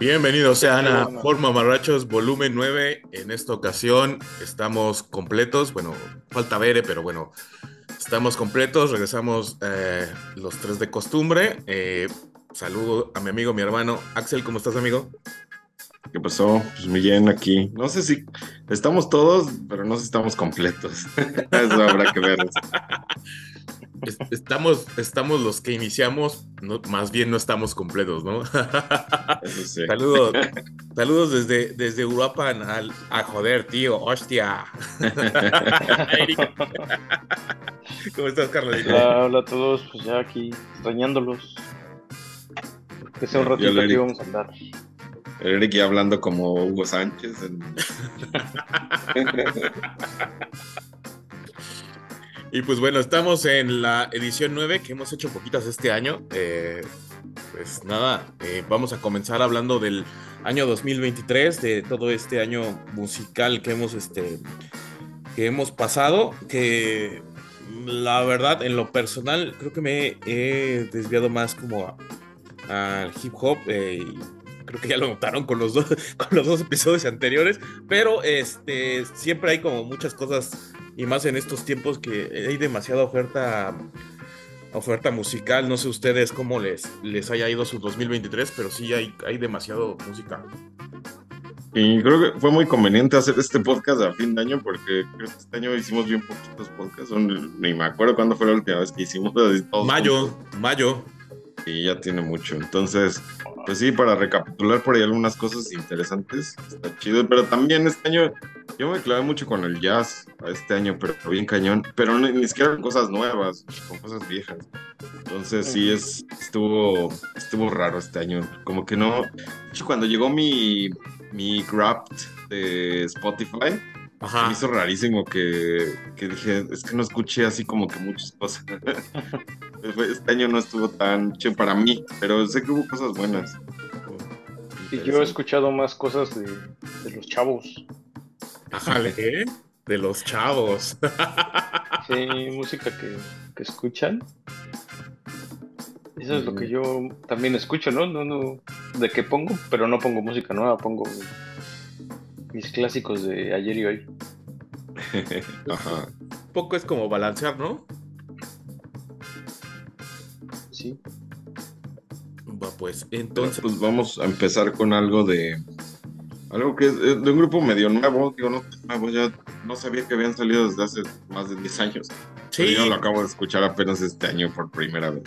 Bienvenidos sean a Forma Marrachos volumen 9. En esta ocasión estamos completos. Bueno, falta Bere, pero bueno, estamos completos. Regresamos eh, los tres de costumbre. Eh, saludo a mi amigo, mi hermano. Axel, ¿cómo estás, amigo? ¿Qué pasó? Pues muy bien aquí. No sé si estamos todos, pero no sé si estamos completos. Eso habrá que ver. estamos, estamos los que iniciamos, más bien no estamos completos, ¿no? Saludos, saludos desde, desde Europa a joder, tío, hostia. ¿Cómo estás, Carlos? Hola, a todos, pues ya aquí extrañándolos. Que sea un ratito que vamos a andar. Eric ya hablando como Hugo Sánchez. Y pues bueno, estamos en la edición 9 que hemos hecho poquitas este año. Eh, pues nada, eh, vamos a comenzar hablando del año 2023, de todo este año musical que hemos, este, que hemos pasado, que la verdad, en lo personal, creo que me he desviado más como al hip hop. Eh, creo que ya lo notaron con los dos, con los dos episodios anteriores, pero este, siempre hay como muchas cosas y más en estos tiempos que hay demasiada oferta oferta musical. No sé ustedes cómo les, les haya ido su 2023, pero sí hay, hay demasiado música. Y creo que fue muy conveniente hacer este podcast a fin de año porque creo que este año hicimos bien poquitos podcasts. Ni me acuerdo cuándo fue la última vez que hicimos. Mayo, mayo. Y ya tiene mucho. Entonces, pues sí, para recapitular por ahí algunas cosas interesantes, está chido, pero también este año yo me clavé mucho con el jazz este año, pero bien cañón, pero ni, siquiera con cosas nuevas, con cosas viejas. Entonces sí es estuvo estuvo raro este año, como que no, cuando llegó mi mi Grapped de Spotify, me hizo rarísimo que, que, dije, es que no escuché así como que muchas cosas. este año no estuvo tan chido para mí, pero sé que hubo cosas buenas. Y yo he escuchado más cosas de, los chavos. Ajá, ¿qué? De los chavos. sí, música que, que escuchan. Eso es lo que yo también escucho, ¿no? No, no, de qué pongo, pero no pongo música nueva, pongo mis clásicos de ayer y hoy. Ajá. Poco es como balancear, ¿no? Sí. Va, pues entonces. Pues vamos a empezar con algo de. Algo que es de un grupo medio nuevo, digo, no nuevo, ya no sabía que habían salido desde hace más de 10 años. Sí. yo lo acabo de escuchar apenas este año por primera vez.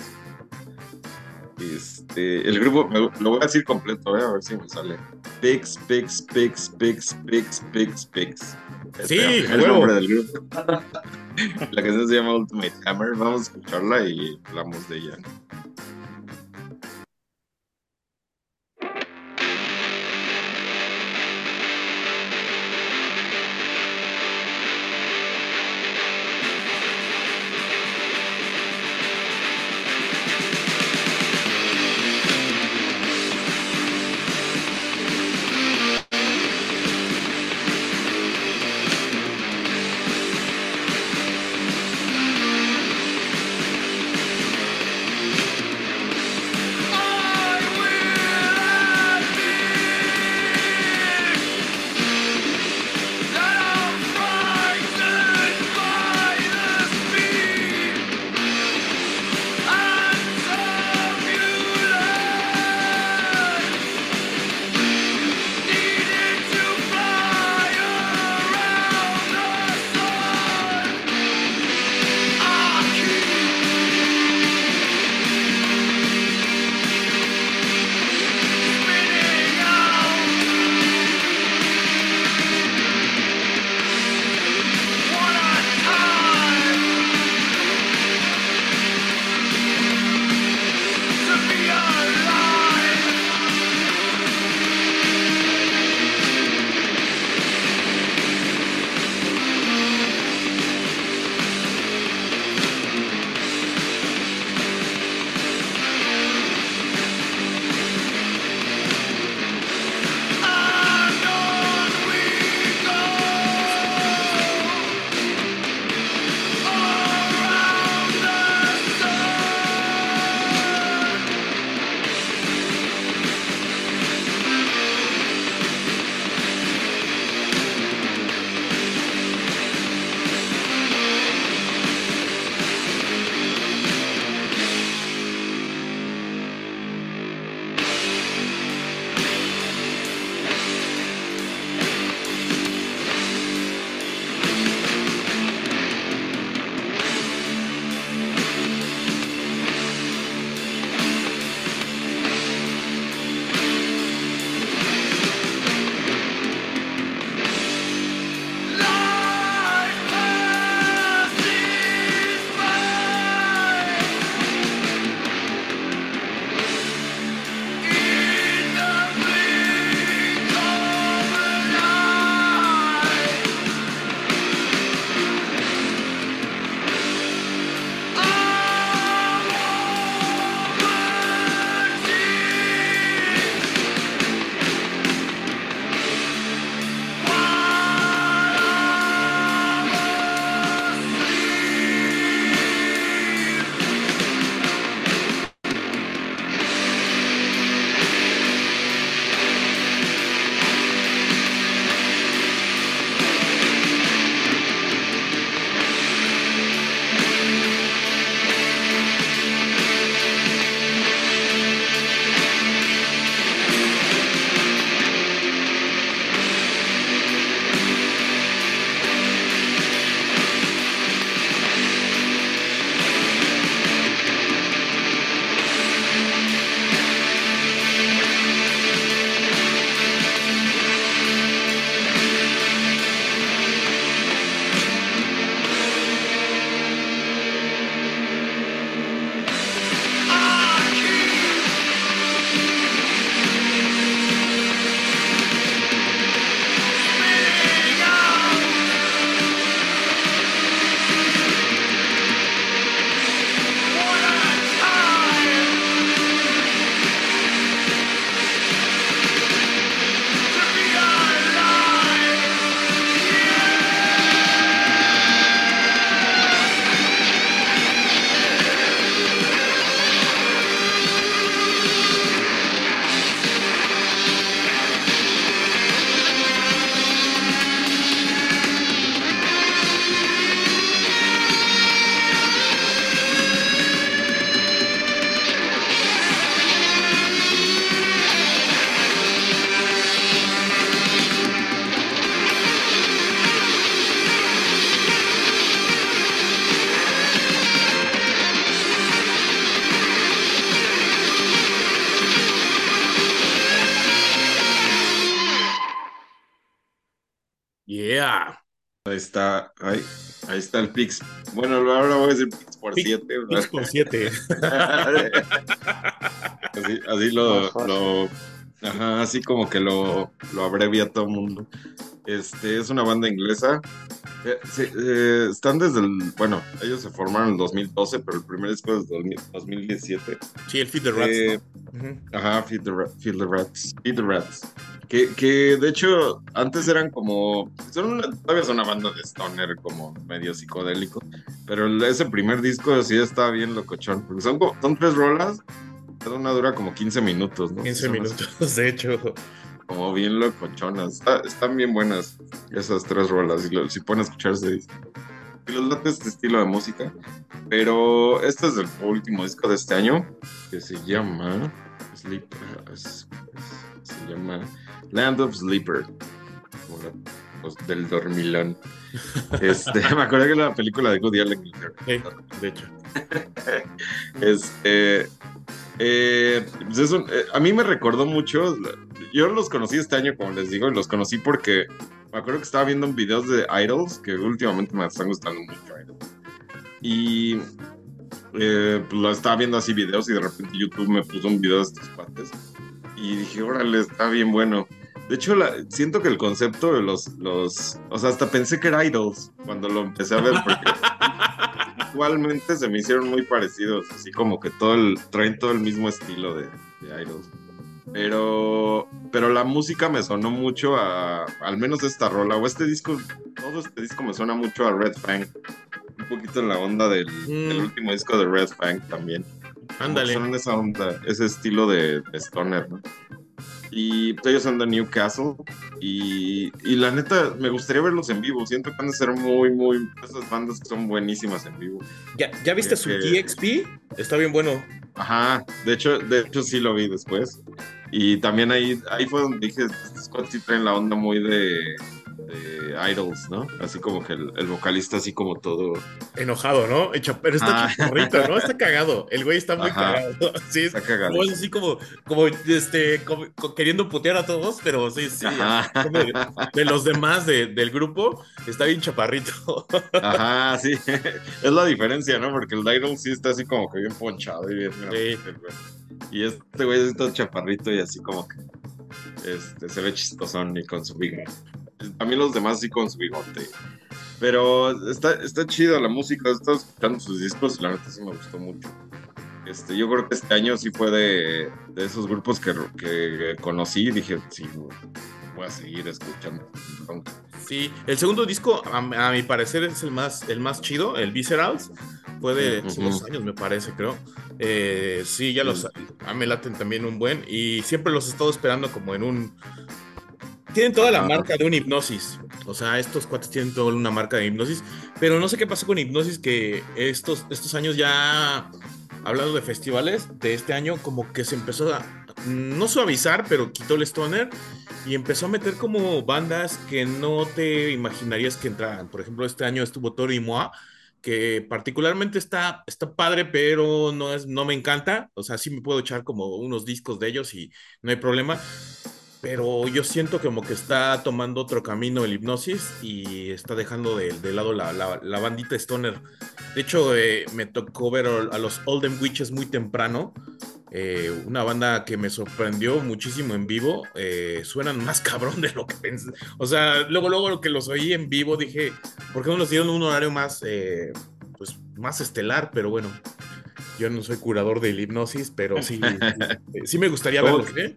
Este, el grupo, lo voy a decir completo, eh, a ver si me sale. Pix, Pix, Pix, Pix, Pix, Pix, Pix. Sí, es el nombre del grupo. La canción se llama Ultimate Hammer. Vamos a escucharla y hablamos de ella. Pix. Bueno, ahora voy a decir Pix por Pix- 7. Pix por 7. así, así lo, lo- ajá, así como que lo, lo abrevia todo el mundo. Este es una banda inglesa. Eh, sí, eh, están desde el, bueno, ellos se formaron en el 2012, pero el primer disco es 2000 2017. Sí, el Feed the Rats. Eh, ¿no? Ujú. Ajá, Feed the, Feed the Rats. Feed the Rats. Que, que de hecho antes eran como. Son una, todavía es una banda de stoner como medio psicodélico. Pero ese primer disco sí está bien locochón. Porque son, son tres rolas. Cada una dura como 15 minutos, ¿no? 15 Son minutos, de hecho. Como bien locochonas. Está- están bien buenas esas tres rolas. Si, lo- si pueden escucharse. Si les late este estilo de música. Pero este es el último disco de este año. Que se llama. Sleep. es- es- se llama Land of Sleeper. como la- del dormilón. Este, me acuerdo que la película de Woody Allen. Sí, de hecho. Este, eh, pues es un- eh, a mí me recordó mucho. Yo los conocí este año, como les digo, y los conocí porque me acuerdo que estaba viendo videos de Idols, que últimamente me están gustando mucho Idols. Y eh, pues lo estaba viendo así videos y de repente YouTube me puso un video de estos cuates. Y dije, órale, está bien bueno. De hecho, la- siento que el concepto de los, los. O sea, hasta pensé que era Idols cuando lo empecé a ver, porque visualmente se me hicieron muy parecidos, así como que todo el, traen todo el mismo estilo de, de Idols. Pero, pero la música me sonó mucho a, al menos esta rola, o este disco, todo este disco me suena mucho a Red Fang. Un poquito en la onda del, Mm. del último disco de Red Fang también. Ándale. Son esa onda, ese estilo de, de Stoner, ¿no? Y pues, ellos son de Newcastle. Y, y la neta, me gustaría verlos en vivo. Siento que van a ser muy, muy. Esas bandas que son buenísimas en vivo. ¿Ya, ya viste su Eh, TXP? Está bien bueno. Ajá, de hecho, de hecho sí lo vi después. Y también ahí, ahí fue donde dije, estos sí traen la onda muy de, de Idols, ¿no? Así como que el, el vocalista así como todo... Enojado, ¿no? Hecho- pero está Ah. chaparrito, ¿no? Está cagado. El güey está muy Ajá. cagado. Sí, es Está cagado. como, es así como, como, este, como- co- queriendo putear a todos, pero sí, sí. De, de los demás de- del grupo, está bien chaparrito. Ajá, sí. Es la diferencia, ¿no? Porque el Idol sí está así como que bien ponchado y bien. Sí. Y este güey es todo chaparrito y así como que este, se ve chistosón y con su bigote. También los demás sí con su bigote. Pero está, está chido la música, he estado escuchando sus discos y la neta sí me gustó mucho. Este, yo creo que este año sí fue de, de esos grupos que, que conocí y dije, sí, voy a seguir escuchando. Sí, el segundo disco, a, a mi parecer, es el más, el más chido, el Viscerals. Fue de hace dos años, me parece, creo. Eh, sí, ya los. A mí me laten también un buen. Y siempre los he estado esperando como en un. Tienen toda la marca de un hipnosis. O sea, estos cuates tienen toda una marca de hipnosis. Pero no sé qué pasó con hipnosis, que estos, estos años ya. Hablando de festivales, de este año, como que se empezó a. No suavizar, pero quitó el stoner y empezó a meter como bandas que no te imaginarías que entraran. Por ejemplo, este año estuvo Toro y Moa, que particularmente está, está padre, pero no, es, no me encanta. O sea, sí me puedo echar como unos discos de ellos y no hay problema. Pero yo siento como que está tomando otro camino el hipnosis y está dejando de, de lado la, la, la bandita Stoner. De hecho, eh, me tocó ver a los Olden Witches muy temprano. Eh, una banda que me sorprendió muchísimo en vivo. eh, suenan más cabrón de lo que pensé. O sea, luego, luego lo que los oí en vivo dije, ¿por qué no los dieron un horario más, eh, pues, más estelar? Pero bueno, yo no soy curador de hipnosis, pero sí, sí, sí me gustaría ¿Cómo? verlos. ¿eh?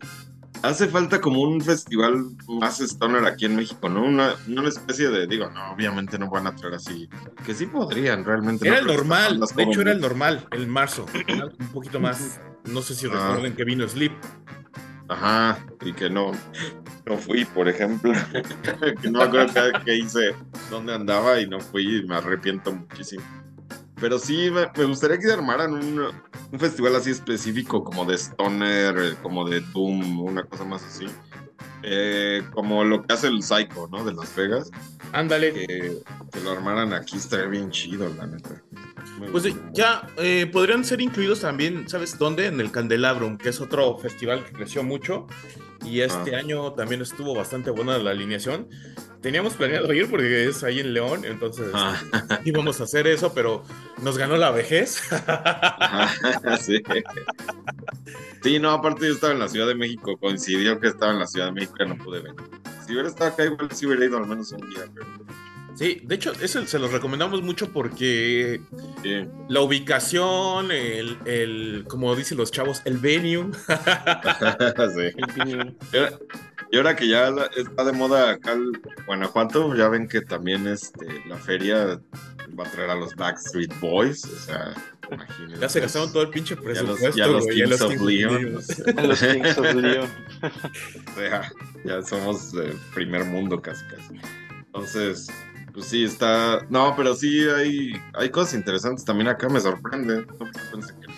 Hace falta como un festival más stoner aquí en México, ¿no? Una, una especie de, digo, no, obviamente no van a traer así, que sí podrían realmente. Era ¿no? el normal, de hecho era el normal, el marzo, un poquito más, no sé si Ah. recuerden que vino Sleep. Ajá, y que no, no fui, por ejemplo. que no me acuerdo qué, qué hice, dónde andaba y no fui y me arrepiento muchísimo. Pero sí, me, me gustaría que se armaran un, un festival así específico, como de Stoner, eh, como de Doom, una cosa más así. Eh, como lo que hace el Psycho, ¿no? De Las Vegas. Ándale. Que, que lo armaran aquí estaría bien chido, la neta. Pues ya eh, podrían ser incluidos también, ¿sabes dónde? En el Candelabrum, que es otro festival que creció mucho y este Ah. año también estuvo bastante buena la alineación. Teníamos planeado ir porque es ahí en León, entonces ah. íbamos a hacer eso, pero nos ganó la vejez. sí. sí, no, aparte yo estaba en la Ciudad de México, coincidió que estaba en la Ciudad de México y no pude venir. Si hubiera estado acá, igual sí hubiera ido al menos un día, pero... Sí, de hecho, eso se los recomendamos mucho porque la ubicación, el, el, como dicen los chavos, el venue. sí. Y ahora que ya está de moda acá el Guanajuato, ya ven que también este, la feria va a traer a los Backstreet Boys, o sea, imagínense. Ya se gastaron todo el pinche presupuesto. Ya los, ya los Kings, of Leon. los Kings of Leon. o sea, ya somos el primer mundo casi casi. Entonces, pues sí, está. No, pero sí hay, hay cosas interesantes también acá, me sorprende. No pensé que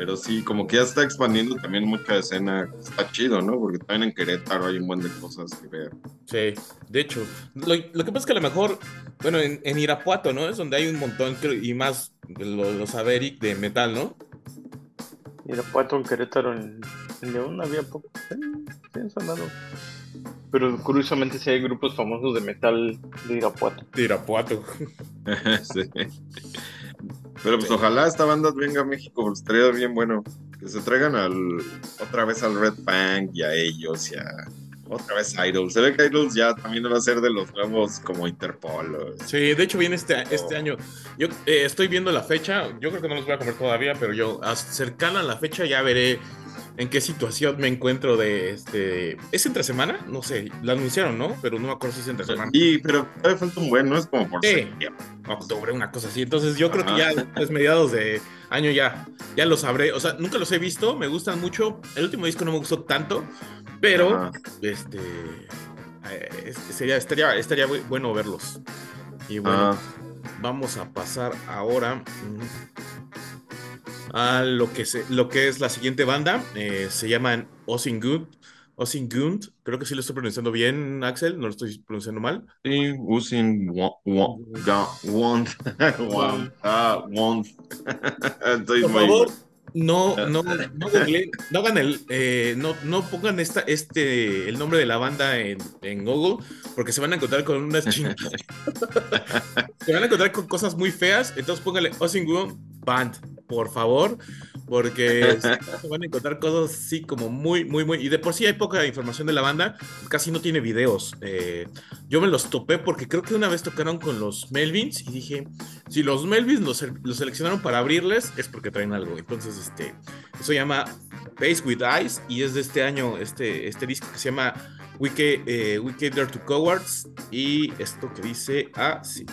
pero sí, como que ya está expandiendo también mucha escena. Está chido, ¿no? Porque también en Querétaro hay un buen de cosas que ver. Sí, de hecho. Lo, que pasa es que a lo mejor, bueno, en, Irapuato, ¿no? Es donde hay un montón, y más los, los Averic de metal, ¿no? Irapuato, en Querétaro, en, León había poco. Sí, sonado. Pero curiosamente sí hay grupos famosos de metal de Irapuato. De Irapuato. sí. Pero pues ojalá esta banda venga a México, estaría bien bueno. Que se traigan al, otra vez al Red Bank y a ellos y a otra vez Idols. Se ve que Idols ya también va a ser de los nuevos como Interpol. Sí, de hecho viene este, este año. Yo eh, estoy viendo la fecha, yo creo que no los voy a comer todavía, pero yo cercana a la fecha ya veré en qué situación me encuentro de este. ¿Es entre semana? No sé, la anunciaron, ¿no? Pero no me acuerdo si es entre semana. Sí, pero todavía falta un buen, no es como por sí, octubre, una cosa así. Entonces yo creo que ya pues mediados de año ya, ya lo sabré. O sea, nunca los he visto, me gustan mucho. El último disco no me gustó tanto, pero este, eh, sería, estaría, estaría bueno verlos. Y bueno, vamos a pasar ahora a lo que, se, lo que es la siguiente banda. Eh, se llaman Osingund. Osingund, creo que sí lo estoy pronunciando bien, Axel, no lo estoy pronunciando mal. Sí, Osingund. Ah, Por favor, no, no, no, no hagan el, eh, no, no pongan esta, este, el nombre de la banda en, en Google, porque se van a encontrar con unas chingas. se van a encontrar con cosas muy feas, entonces póngale Osingund Band por favor, porque se van a encontrar cosas así como muy, muy, muy... Y de por sí hay poca información de la banda, casi no tiene videos. Eh, yo me los topé porque creo que una vez tocaron con los Melvins y dije, si los Melvins los, seleccionaron para abrirles, es porque traen algo. Entonces, este, eso se llama Face with Eyes y es de este año, este, este disco que se llama We Came, eh, There to Cowards y esto que dice así.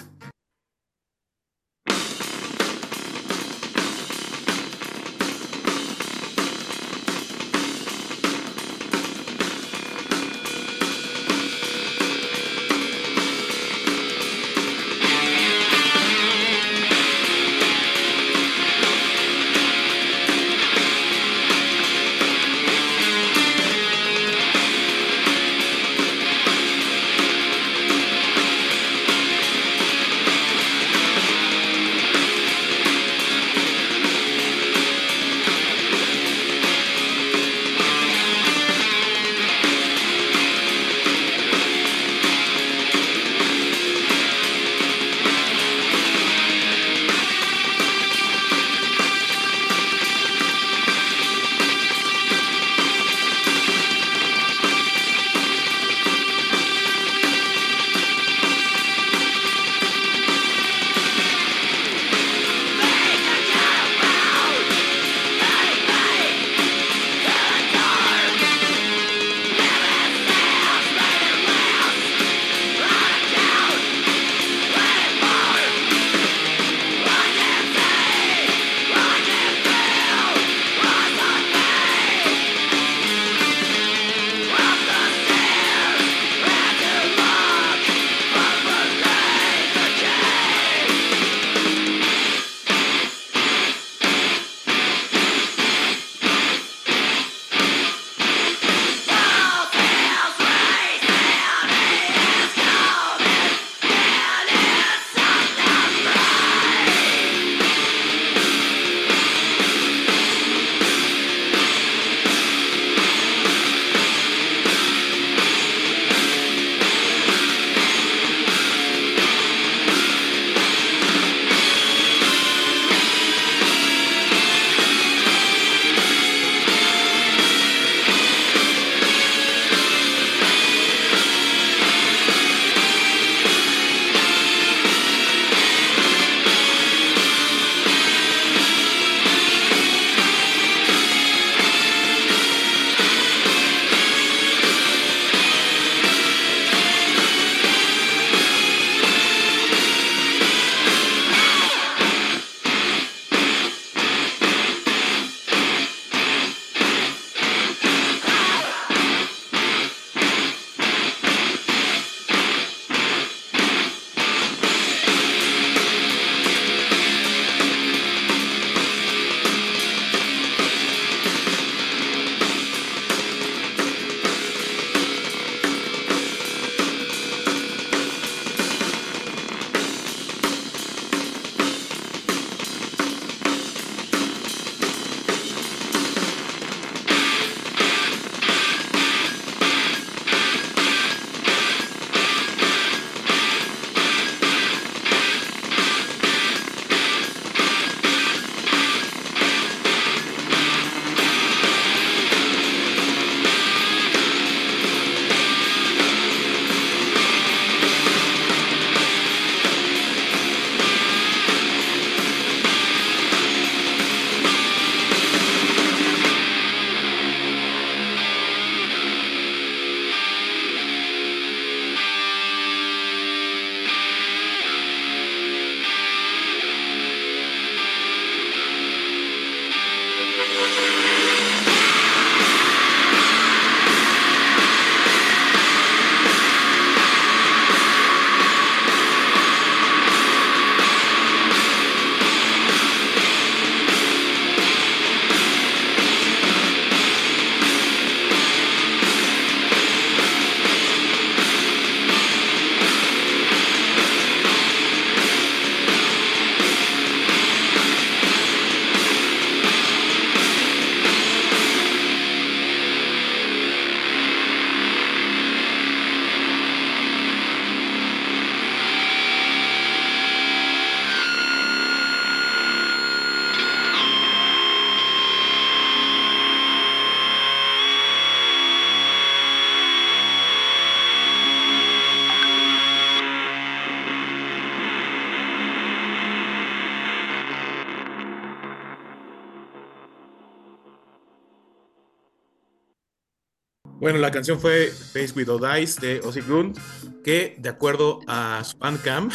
Bueno, la canción fue Face Without Eyes de Ozzy Grunt, que de acuerdo a Spancam,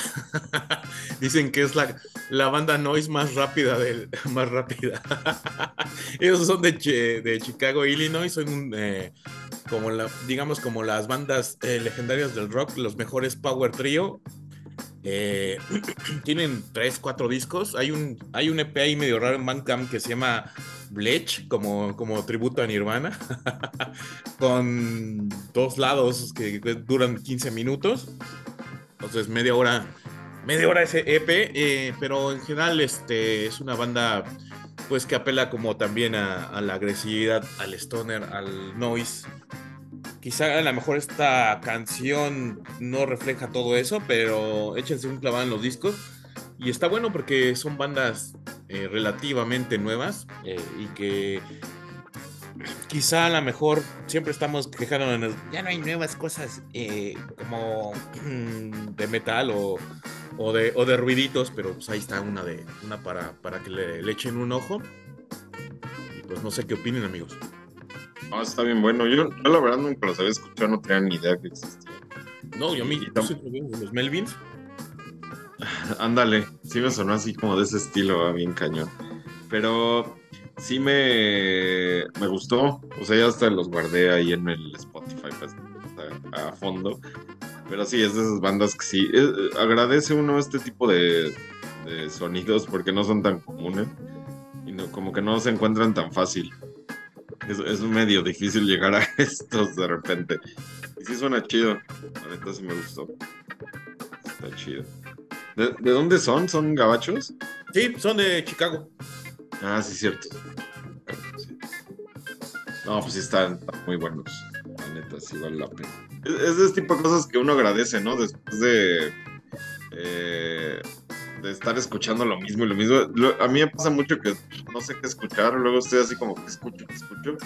dicen que es la, la banda noise más rápida del más rápida. Ellos son de, de Chicago, Illinois, son eh, como la, digamos como las bandas eh, legendarias del rock, los mejores power trio. Eh, tienen tres, cuatro discos. Hay un, hay un EP ahí medio raro en Bandcamp que se llama Blech, como, como tributo a Nirvana, con dos lados que duran 15 minutos. Entonces, media hora, media hora ese EP, eh, pero en general este, es una banda pues que apela como también a, a la agresividad, al stoner, al noise. Quizá a lo mejor esta canción no refleja todo eso, pero échense un clavado en los discos. Y está bueno porque son bandas eh, relativamente nuevas eh, y que quizá a lo mejor siempre estamos quejándonos, ya no hay nuevas cosas eh, como de metal o, o, de, o, de, ruiditos, pero pues ahí está una, de, una para, para que le, le, echen un ojo. Y pues no sé qué opinen amigos. No, está bien bueno. Yo, yo la verdad nunca los había escuchado, no tenía ni idea que existía. No, yo a mí, los Melvins. Ándale, sí me sonó así como de ese estilo, bien cañón. Pero sí me, me gustó. O sea, ya hasta los guardé ahí en el Spotify pues, a, a, fondo. Pero sí, es de esas bandas que sí. Es, agradece uno este tipo de, de, sonidos porque no son tan comunes. Y no, como que no se encuentran tan fácil. Es, es medio difícil llegar a estos de repente. Y sí suena chido. La neta sí me gustó. Está chido. ¿De, ¿De, dónde son? ¿Son gabachos? Sí, son de Chicago. Ah, sí, cierto. Sí. No, pues sí están, están, muy buenos. La neta, sí vale la pena. Es, es de este tipo de cosas que uno agradece, ¿no? Después de, eh, de estar escuchando lo mismo y lo mismo. Lo, a mí me pasa mucho que no sé qué escuchar, luego estoy así como que escucho, que escucho,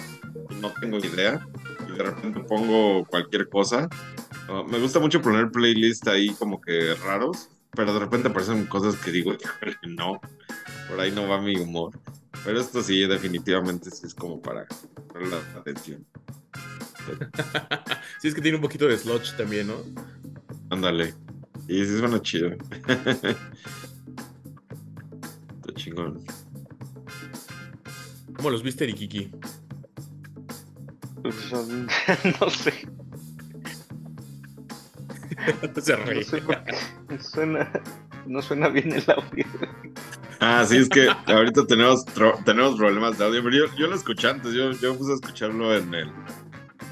y no tengo idea. Y de repente pongo cualquier cosa. Uh, me gusta mucho poner playlist ahí como que raros pero de repente aparecen cosas que digo, no, por ahí no va mi humor. Pero esto sí, definitivamente sí es como para la atención. sí, es que tiene un poquito de sludge también, ¿no? Ándale. Y sí suena chido. Está chingón. ¿Cómo los viste, Rikiki? Pues no sé. Se ríe. No sé por qué suena, no suena bien el audio. Ah, sí, es que ahorita tenemos, tenemos problemas de audio, pero yo, yo lo escuché antes, yo, yo puse a escucharlo en el,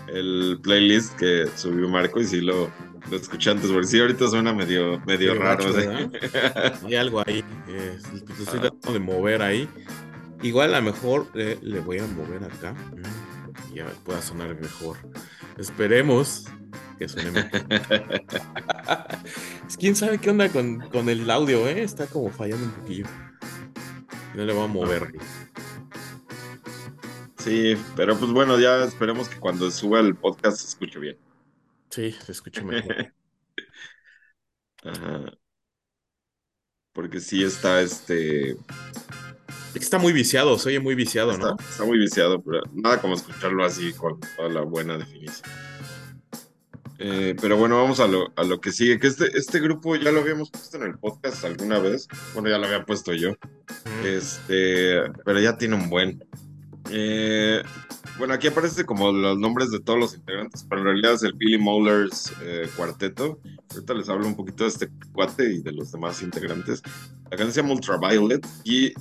el playlist que subió Marco y sí lo, lo escuché antes, porque sí, ahorita suena medio, medio raro. ¿verdad? Hay algo ahí. eh, estoy tratando de mover ahí. Igual a lo mejor eh, le voy a mover acá. mm, y Ya pueda sonar mejor. Esperemos que suene mejor. ¿Quién sabe qué onda con, con el audio? Eh? Está como fallando un poquillo. No le voy a mover. Sí, pero pues bueno, ya esperemos que cuando suba el podcast se escuche bien. Sí, se escucha mejor. Ajá. Porque sí está este. Es que está muy viciado, se oye muy viciado, Está, ¿no? está muy viciado, pero nada como escucharlo así con toda la buena definición. Eh, pero bueno, vamos a lo, a lo que sigue, que este, este grupo ya lo habíamos puesto en el podcast alguna vez. Bueno, ya lo había puesto yo. Mm. Este, pero ya tiene un buen. Eh, bueno, aquí aparece como los nombres de todos los integrantes, pero en realidad es el Billy Mollers eh, cuarteto. Ahorita les hablo un poquito de este cuate y de los demás integrantes. La canción se llama Ultraviolet y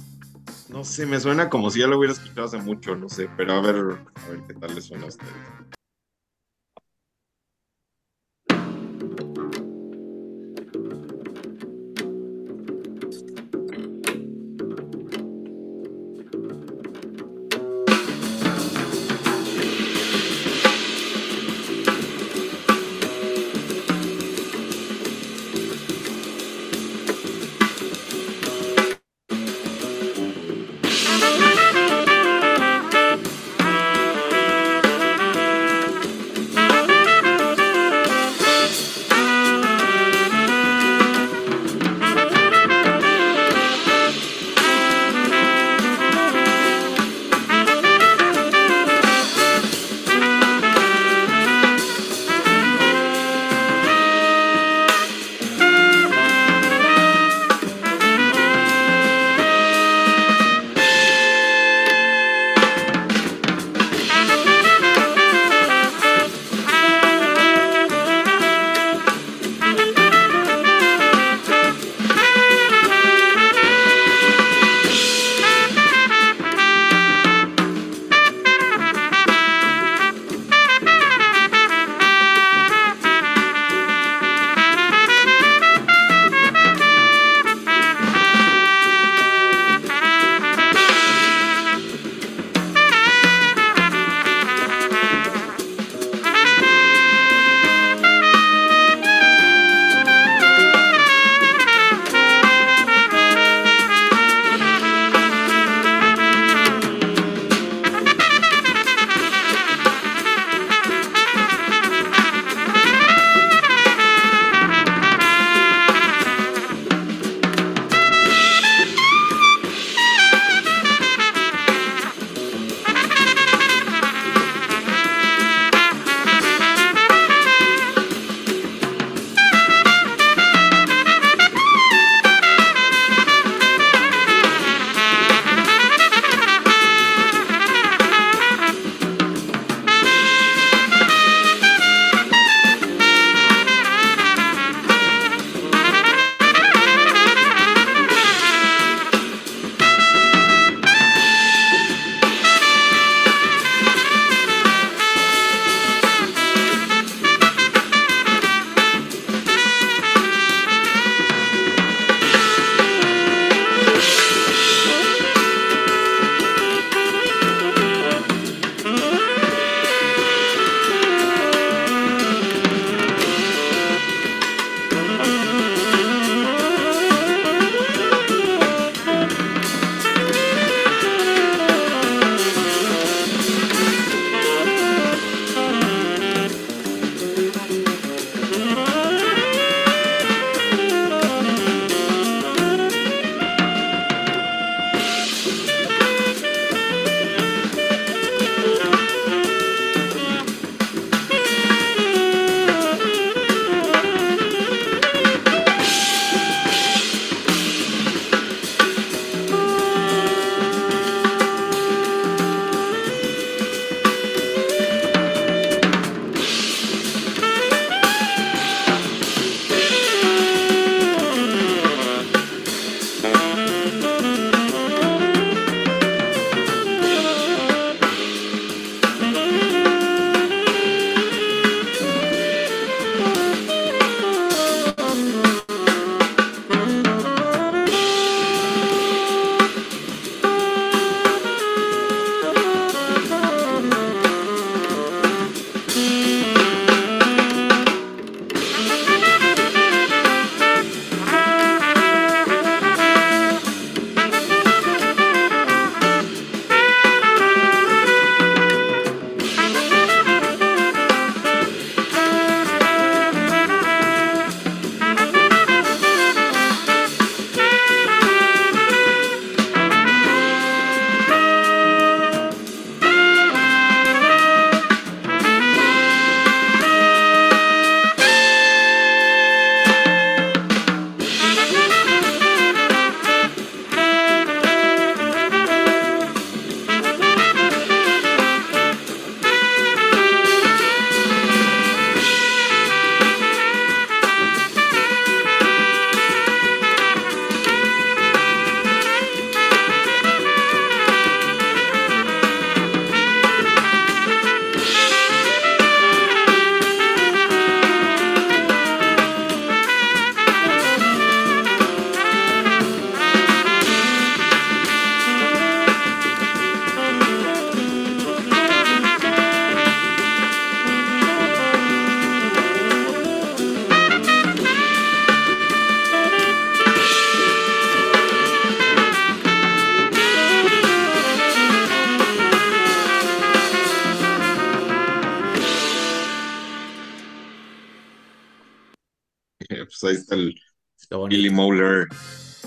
no sé, me suena como si ya lo hubiera escuchado hace mucho, no sé, pero a ver, a ver qué tal les suena a ustedes.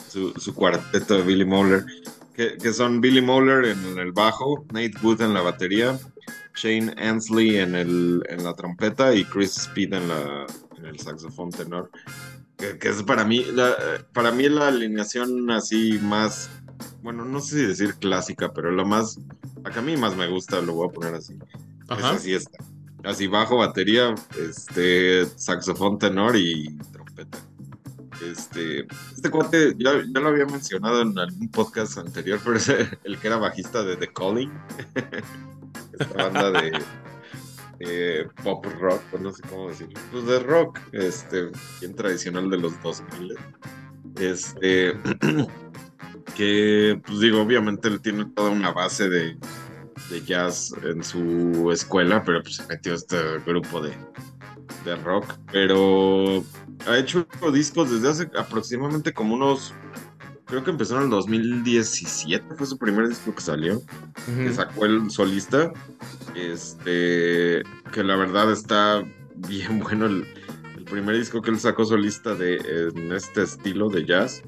Su, su, cuarteto de Billy Moeller, que, que, son Billy Moeller en el bajo, Nate Wood en la batería, Shane Ansley en, el, en la trompeta y Chris Speed en, la, en el saxofón tenor. Que, que, es para mí, la, para mí la alineación así más, bueno, no sé si decir clásica, pero la más, acá a mí más me gusta, lo voy a poner así. Ajá. Es así está. Así bajo, batería, este, saxofón tenor y trompeta. Este, este cuate, ya, ya, lo había mencionado en algún podcast anterior, pero es el que era bajista de The Calling. Esta banda de pop rock, no sé cómo decirlo. Pues de rock, este, bien tradicional de los 2000. Este, que, pues digo, obviamente él tiene toda una base de, de jazz en su escuela, pero pues se metió este grupo de, de rock. Pero ha hecho discos desde hace aproximadamente como unos. Creo que empezó en el 2017, fue su primer disco que salió. Que sacó el solista. Este. Que la verdad está bien bueno. El, el, primer disco que él sacó solista de, en este estilo de jazz.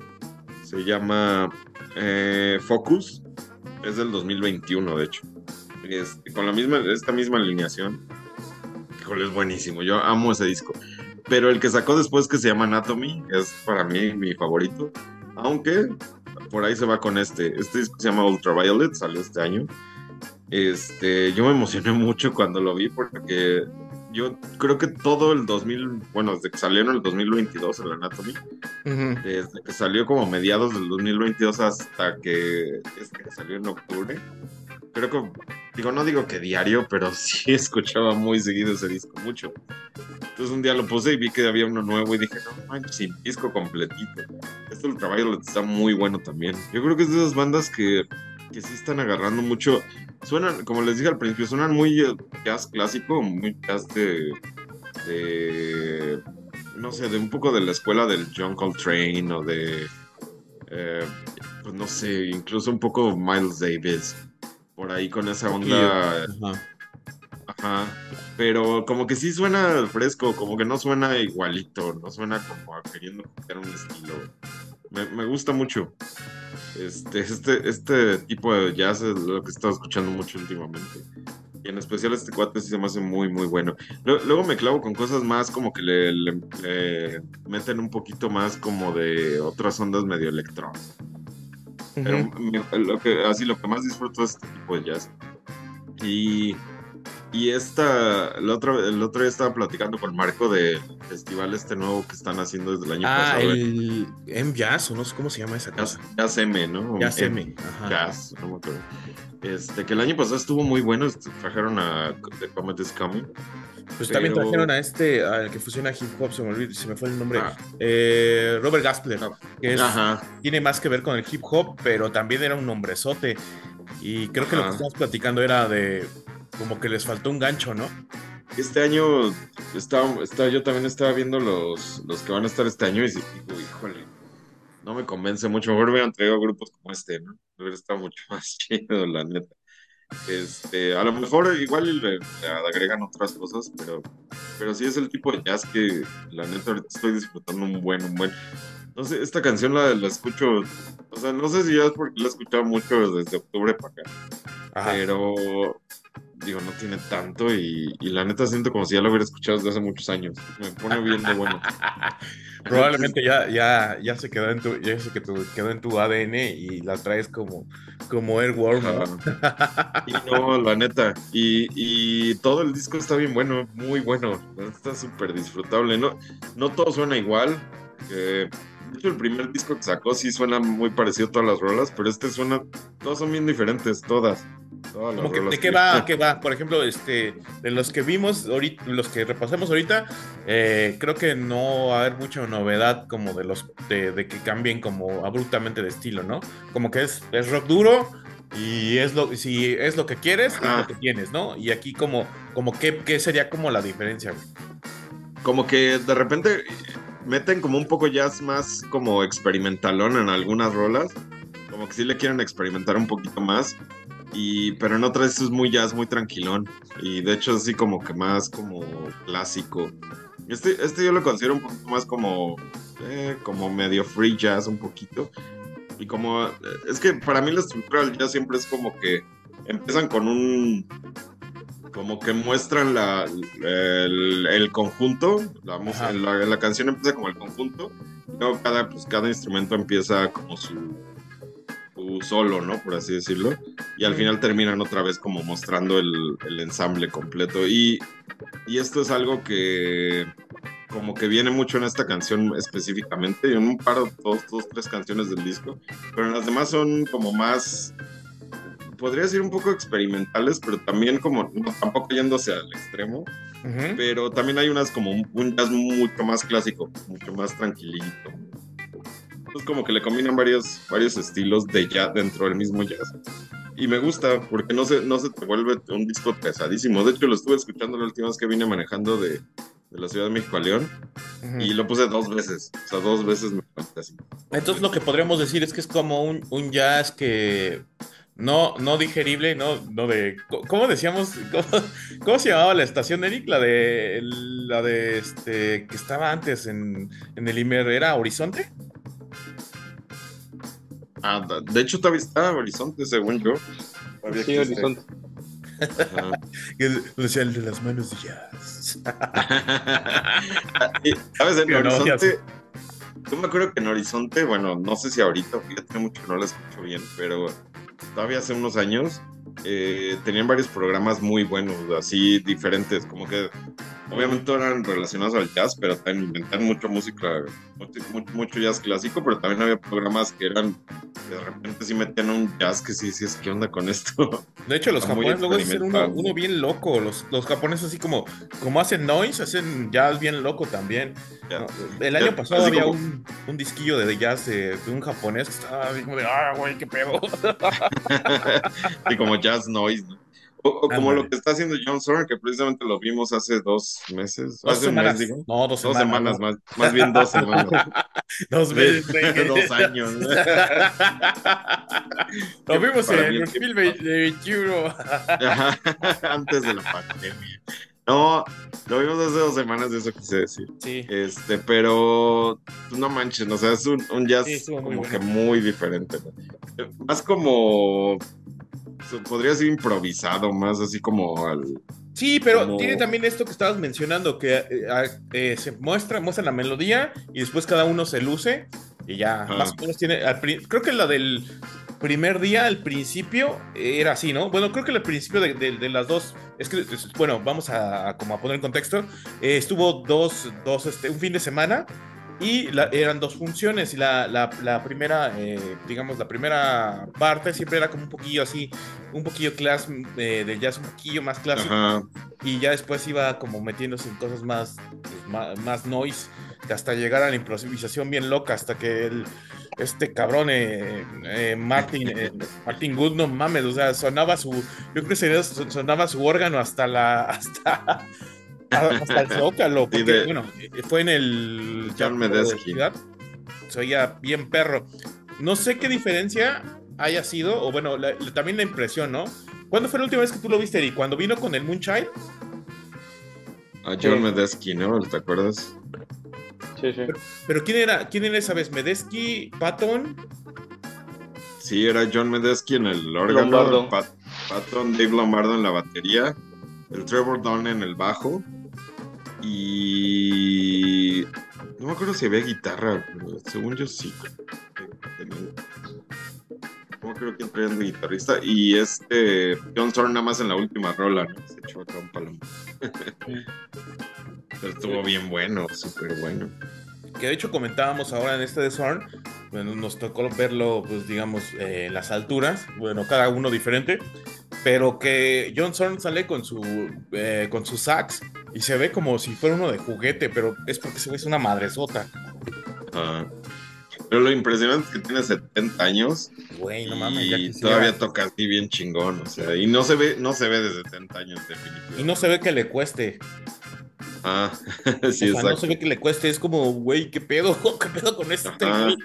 Se llama eh, Focus. Es del 2021, de hecho. Este, con la misma, esta misma alineación. Híjole, es buenísimo. Yo amo ese disco. Pero el que sacó después que se llama Anatomy es para mí mi favorito. Aunque por ahí se va con este. Este disco se llama Ultraviolet, salió este año. Este, yo me emocioné mucho cuando lo vi porque yo creo que todo el 2000, bueno, desde que salió en el 2022 el Anatomy, uh -huh. desde que salió como mediados del 2022 hasta que este, salió en octubre, creo que, digo, no digo que diario, pero sí escuchaba muy seguido ese disco, mucho. Entonces un día lo puse y vi que había uno nuevo y dije, no manches, disco completito. Este Ultraviolet está muy bueno también. Yo creo que es de esas bandas que, que sí están agarrando mucho. Suenan, como les dije al principio, suenan muy jazz clásico, muy jazz de, de no sé, de un poco de la escuela del John Coltrane o de, eh, pues no sé, incluso un poco Miles Davis por ahí con esa onda. Ajá. Ajá. Pero como que sí suena fresco, como que no suena igualito, no suena como queriendo copiar un estilo. Me, me, gusta mucho. Este, este, este tipo de jazz es lo que he estado escuchando mucho últimamente. Y en especial este cuate sí se me hace muy, muy bueno. Luego, luego me clavo con cosas más como que le, le, le, meten un poquito más como de otras ondas medio electrónicas. Pero uh -huh. lo que, así lo que más disfruto es este tipo de jazz. Y, y esta, el otro, el otro día estaba platicando con Marco del festival este nuevo que están haciendo desde el año ah, pasado. el M Jazz, o no sé cómo se llama esa cosa. Jazz, M, ¿no? Jazz M. Ajá. Jazz, no me acuerdo. Este, que el año pasado estuvo muy bueno, este, trajeron a The Comet is Coming. Pues pero... también trajeron a este, al que fusiona hip hop, se me, olvidó, se me fue el nombre, ah. eh, Robert Gaspler, que es, tiene más que ver con el hip hop, pero también era un hombrezote. Y creo que lo que estábamos platicando era de como que les faltó un gancho, ¿no? Este año estaba, estaba, yo también estaba viendo los, los que van a estar este año y digo, híjole, no me convence mucho. Mejor hubieran traído grupos como este, ¿no? Hubiera estado mucho más chido, la neta. Este, a lo mejor igual le, le, agregan otras cosas, pero, pero sí es el tipo de jazz que la neta ahorita estoy disfrutando un buen, un buen. No sé, esta canción la, la escucho, o sea, no sé si ya es porque la he escuchado mucho desde octubre para acá, Ajá. pero digo, no tiene tanto y, y, la neta siento como si ya lo hubiera escuchado desde hace muchos años. Me pone bien de bueno. Probablemente ya, ya, ya se quedó en tu, ya se quedó, en tu ADN y la traes como, como Airworm. ¿no? y no, la neta. Y, y, todo el disco está bien bueno, muy bueno. Está súper disfrutable. No, no todo suena igual. Eh, hecho, el primer disco que sacó sí suena muy parecido a todas las rolas, pero este suena, todas son bien diferentes, todas. todas que, ¿De qué que... va? ¿Qué va? Por ejemplo, este, de los que vimos ahorita, los que repasamos ahorita, eh, creo que no va a haber mucha novedad como de los de, de, que cambien como abruptamente de estilo, ¿no? Como que es, es rock duro y es lo, si es lo que quieres, es lo que tienes, ¿no? Y aquí como, como qué, qué sería como la diferencia, güey? Como que de repente meten como un poco jazz más como experimentalón en algunas rolas. Como que sí le quieren experimentar un poquito más. Y, pero en otras es muy jazz, muy tranquilón. Y de hecho, así como que más como clásico. Este, este yo lo considero un poquito más como, eh, como medio free jazz, un poquito. Y como, eh, es que para mí la estructura del jazz siempre es como que empiezan con un, como que muestran la, el, el conjunto, la, la, la canción empieza como el conjunto, y luego cada, pues, cada instrumento empieza como su, su solo, ¿no? Por así decirlo, y al final terminan otra vez como mostrando el, el ensamble completo. Y, y esto es algo que como que viene mucho en esta canción específicamente, y en un par, dos, dos, tres canciones del disco, pero en las demás son como más podría decir un poco experimentales, pero también como no, tampoco yéndose al extremo, Ujú. pero también hay unas como un, un jazz mucho más clásico, mucho más tranquilito. Entonces como que le combinan varios, varios estilos de jazz dentro del mismo jazz. Y me gusta porque no se, no se te vuelve un disco pesadísimo. De hecho lo estuve escuchando la última vez que vine manejando de, de la Ciudad de México a León Ujú. y lo puse dos veces. O sea, dos veces me así. Entonces lo que podríamos decir es que es como un, un jazz que no, no digerible, no, no de. ¿Cómo decíamos? ¿Cómo, cómo se llamaba la estación, Eric? La de la de este que estaba antes en, en el Imer, ¿era Horizonte? Ah, de hecho todavía está Horizonte, según yo. Todavía Sí, existe. Horizonte. Que decía el de las manos de jazz. Y, ¿Sabes? En Pero no, ya Horizonte, yo me acuerdo que en Horizonte, bueno, no sé si ahorita, tiene mucho que no la escucho bien, pero todavía hace unos años eh, tenían varios programas muy buenos, así diferentes, como que obviamente eran relacionados al jazz, pero también inventaban mucho música, mucho, mucho, mucho jazz clásico, pero también había programas que eran, de repente sí metían un jazz que sí decías, ¿qué onda con esto? De hecho, los japoneses luego hacen uno, uno bien loco. Los, los japoneses así como, como hacen noise, hacen jazz bien loco también. El año pasado así había como- un, un disquillo de jazz de, de un japonés que estaba así como de, ah, güey, qué pedo. y como jazz noise, ¿no? O, o como lo que está haciendo John Zorn, que precisamente lo vimos hace dos meses, Dos hace un semanas. mes, digo. No, dos Dos semanas. semanas, más, más bien dos semanas. Dos meses. dos años. Lo vimos en el es que- 2021. Ajá, Antes de la pandemia. No, lo vimos hace dos semanas, eso quise decir. Sí. Este, pero pues, no manches, o sea, es un, un jazz Sí, estuvo muy como que muy diferente. ¿no? Más como, podría ser improvisado, más así como al... Sí, pero Como- tiene también esto que estabas mencionando, que eh, ah, eh, se muestra, muestra la melodía y después cada uno se luce y ya, más o menos tiene, al creo que la del primer día, al principio, eh, era así, ¿no? Bueno, creo que el principio de, de- de las dos, es que, bueno, vamos a, a como a poner en contexto, eh, estuvo dos, dos, este, un fin de semana y la- eran dos funciones y la, la- la primera, eh, digamos, la primera parte siempre era como un poquillo así, un poquillo class, eh, de jazz, un poquillo más clásico Ajá, y ya después iba como metiéndose en cosas más, pues, más, más noise, hasta llegar a la improvisación bien loca, hasta que el, este cabrón, eh, eh, Martin, eh, Martin Good, no mames, o sea, sonaba su, yo creo que sonaba su órgano hasta la, hasta, hasta el zócalo, porque, de- bueno, eh, fue en el John se oía bien perro. No sé qué diferencia haya sido, o bueno, la- la- también la impresión, ¿no? ¿Cuándo fue la última vez que tú lo viste, Eric? ¿Cuando vino con el Moonchild? a John Sí. Medeski, ¿no? ¿Te acuerdas? Sí, sí. Pero ¿quién era? ¿Quién era esa vez? ¿Medeski? ¿Patton? Sí, era John Medeski en el órgano. Pat- Patton, Dave Lombardo en la batería, el Trevor Dunn en el bajo y no me acuerdo si había guitarra, pero según yo sí. No acuerdo quién traía de guitarrista y este John Zorn nada más en la última rola, ¿no? Se echó acá un palomo. Pero estuvo bien bueno, súper bueno. Que de hecho comentábamos ahora en este de Zorn. Bueno, nos tocó verlo, pues digamos, eh, en las alturas. Bueno, cada uno diferente. Pero que John Zorn sale con su, eh, con su sax y se ve como si fuera uno de juguete, pero es porque se ve es una madresota. Ah, pero lo impresionante es que tiene 70 años Güey, no mames. ya y todavía toca así bien chingón, o sea, y no se ve, no se ve de 70 años Y definitivamente. no se ve que le cueste. Ah, sí, o sea, no se ve que le cueste, es como, güey, ¿qué pedo? ¿Qué pedo con este? Güey?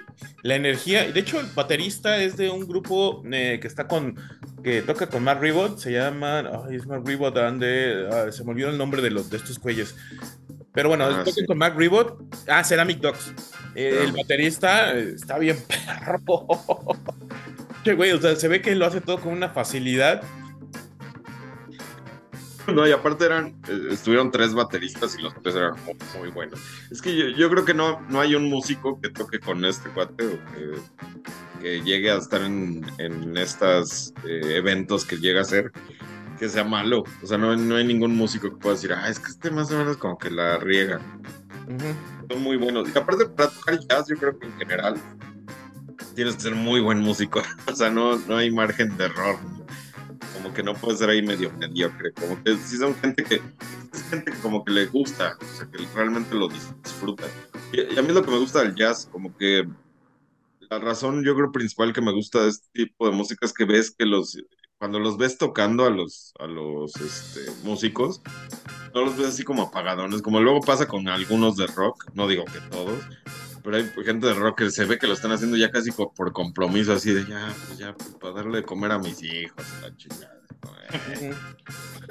La energía, de hecho el baterista es de un grupo eh, que está con que toca con Mark Ribot, se llaman, ay, es Mark Ribot, ah, se me olvidó el nombre de, los, de estos güeyes. Pero bueno, Ah, toca sí. con Mark Ribot, ah, Ceramic Dogs. Eh, el baterista eh, está bien perro. Che, güey, o sea, se ve que lo hace todo con una facilidad. No, y aparte eran, eh, estuvieron tres bateristas y los tres eran muy, muy buenos. Es que yo, yo creo que no, no hay un músico que toque con este cuate o que, que llegue a estar en, en estos eventos que llega a ser que sea malo. O sea, no, no hay ningún músico que pueda decir, ah, es que este más o menos como que la riega. Son muy buenos. Y aparte, para tocar jazz, yo creo que en general tienes que ser muy buen músico. O sea, no, no hay margen de error. Como que no puedes ser ahí medio mediocre. Como que si son gente que es gente que como que le gusta, o sea, que realmente lo dis- disfruta. Y, y a mí lo que me gusta del jazz, como que la razón yo creo principal que me gusta de este tipo de música es que ves que los cuando los ves tocando a los a los este, músicos no los ves así como apagadones, como luego pasa con algunos de rock, no digo que todos, pero hay gente de rock que se ve que lo están haciendo ya casi por compromiso, así de ya, pues ya, pues, para darle de comer a mis hijos, la chingada.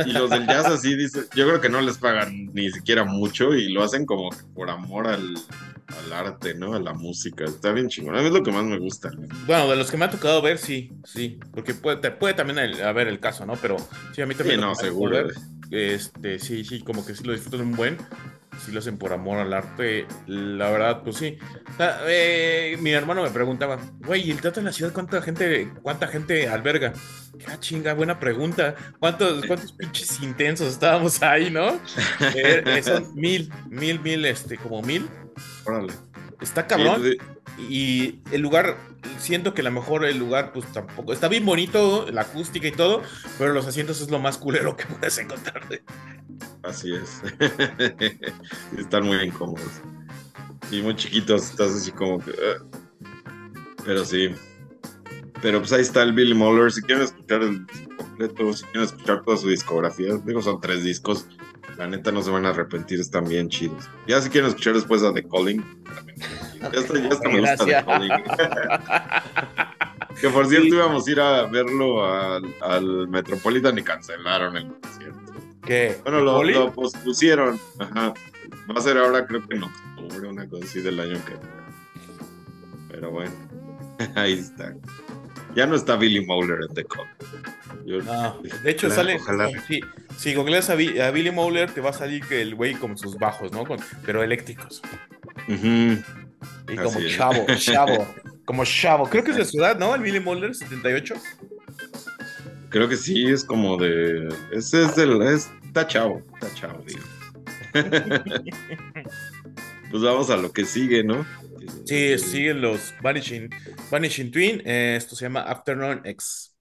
Y los del jazz así, dice, yo creo que no les pagan ni siquiera mucho y lo hacen como por amor al, al arte, ¿no? A la música. Está bien chingón. A mí es lo que más me gusta. ¿no? Bueno, de los que me ha tocado ver, sí, sí, porque puede, te- puede también el- haber el caso, ¿no? Pero sí, a mí también. Sí, no, seguro. ver, Este, sí, sí, como que sí lo disfrutan un buen, sí lo hacen por amor al arte, la verdad, pues sí. Sea, eh, mi hermano me preguntaba, güey, ¿y el teatro en la ciudad cuánta gente, cuánta gente alberga? Ah, chinga, buena pregunta. ¿Cuántos, cuántos pinches intensos estábamos ahí, no? Eh, son mil, mil, mil, este, como mil. Órale. Está cabrón. Y el lugar, siento que a lo mejor el lugar, pues tampoco. Está bien bonito, la acústica y todo, pero los asientos es lo más culero que puedes encontrar. Así es. Están muy incómodos. Y muy chiquitos, estás así como que. eh. Pero sí. Pero pues ahí está el Billy Muller. Si quieren escuchar el completo, si quieren escuchar toda su discografía, digo, son tres discos. La neta no se van a arrepentir, están bien chidos. Ya si quieren escuchar después a The Calling, chido. ya hasta me gusta Gracias. Calling. que por cierto íbamos a ir a verlo al, al Metropolitan y cancelaron el concierto. ¿Qué? Bueno, lo, lo pospusieron. Ajá. Va a ser ahora, creo que en octubre, una cosa así del año que. Pero bueno, ahí está. Ya no está Billy Mowler en The No, de hecho sale. ojalá. Sí, si googleas a, a Billy Mowler, te va a salir que el güey con sus bajos, ¿no? Con- pero eléctricos. Ujú. Y como Así es. chavo, chavo. Como chavo. Creo que es de su edad, ¿no? El Billy Mowler, 78. Creo que sí, es como de. Ese es del. es- está chavo, está chavo, digo. pues vamos a lo que sigue, ¿no? Sí, siguen los Vanishing, Vanishing Twin. eh, esto se llama Afternoon X.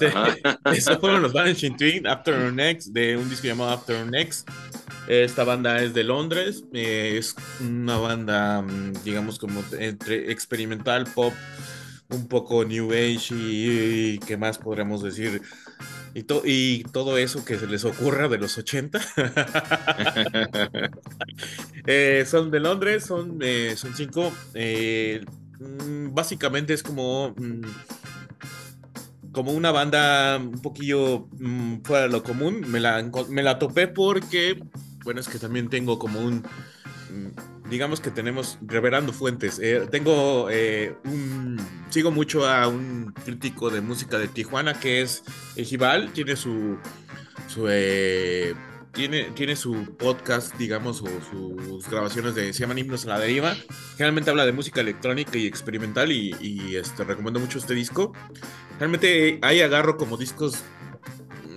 Ajá. Esos fueron los Vanishing Twin, After Next, de un disco llamado After Next. Esta banda es de Londres, eh, es una banda, mm, digamos, como entre experimental, pop, un poco new age y, y qué más podríamos decir. Y, to- y todo eso que se les ocurra de los 80. Eh, son de Londres, son, eh, son cinco. mm, básicamente es como, mm, como una banda un poquillo mm, fuera de lo común. Me la, me la topé porque, bueno, es que también tengo como un, mm, digamos que tenemos reverando fuentes. Eh, tengo eh, un, sigo mucho a un crítico de música de Tijuana que es Ejibal, tiene su, su eh, tiene, tiene su podcast, digamos, o sus grabaciones de, se llaman Himnos a la Deriva. Generalmente habla de música electrónica y experimental y, y, este, recomiendo mucho este disco. Realmente ahí agarro como discos,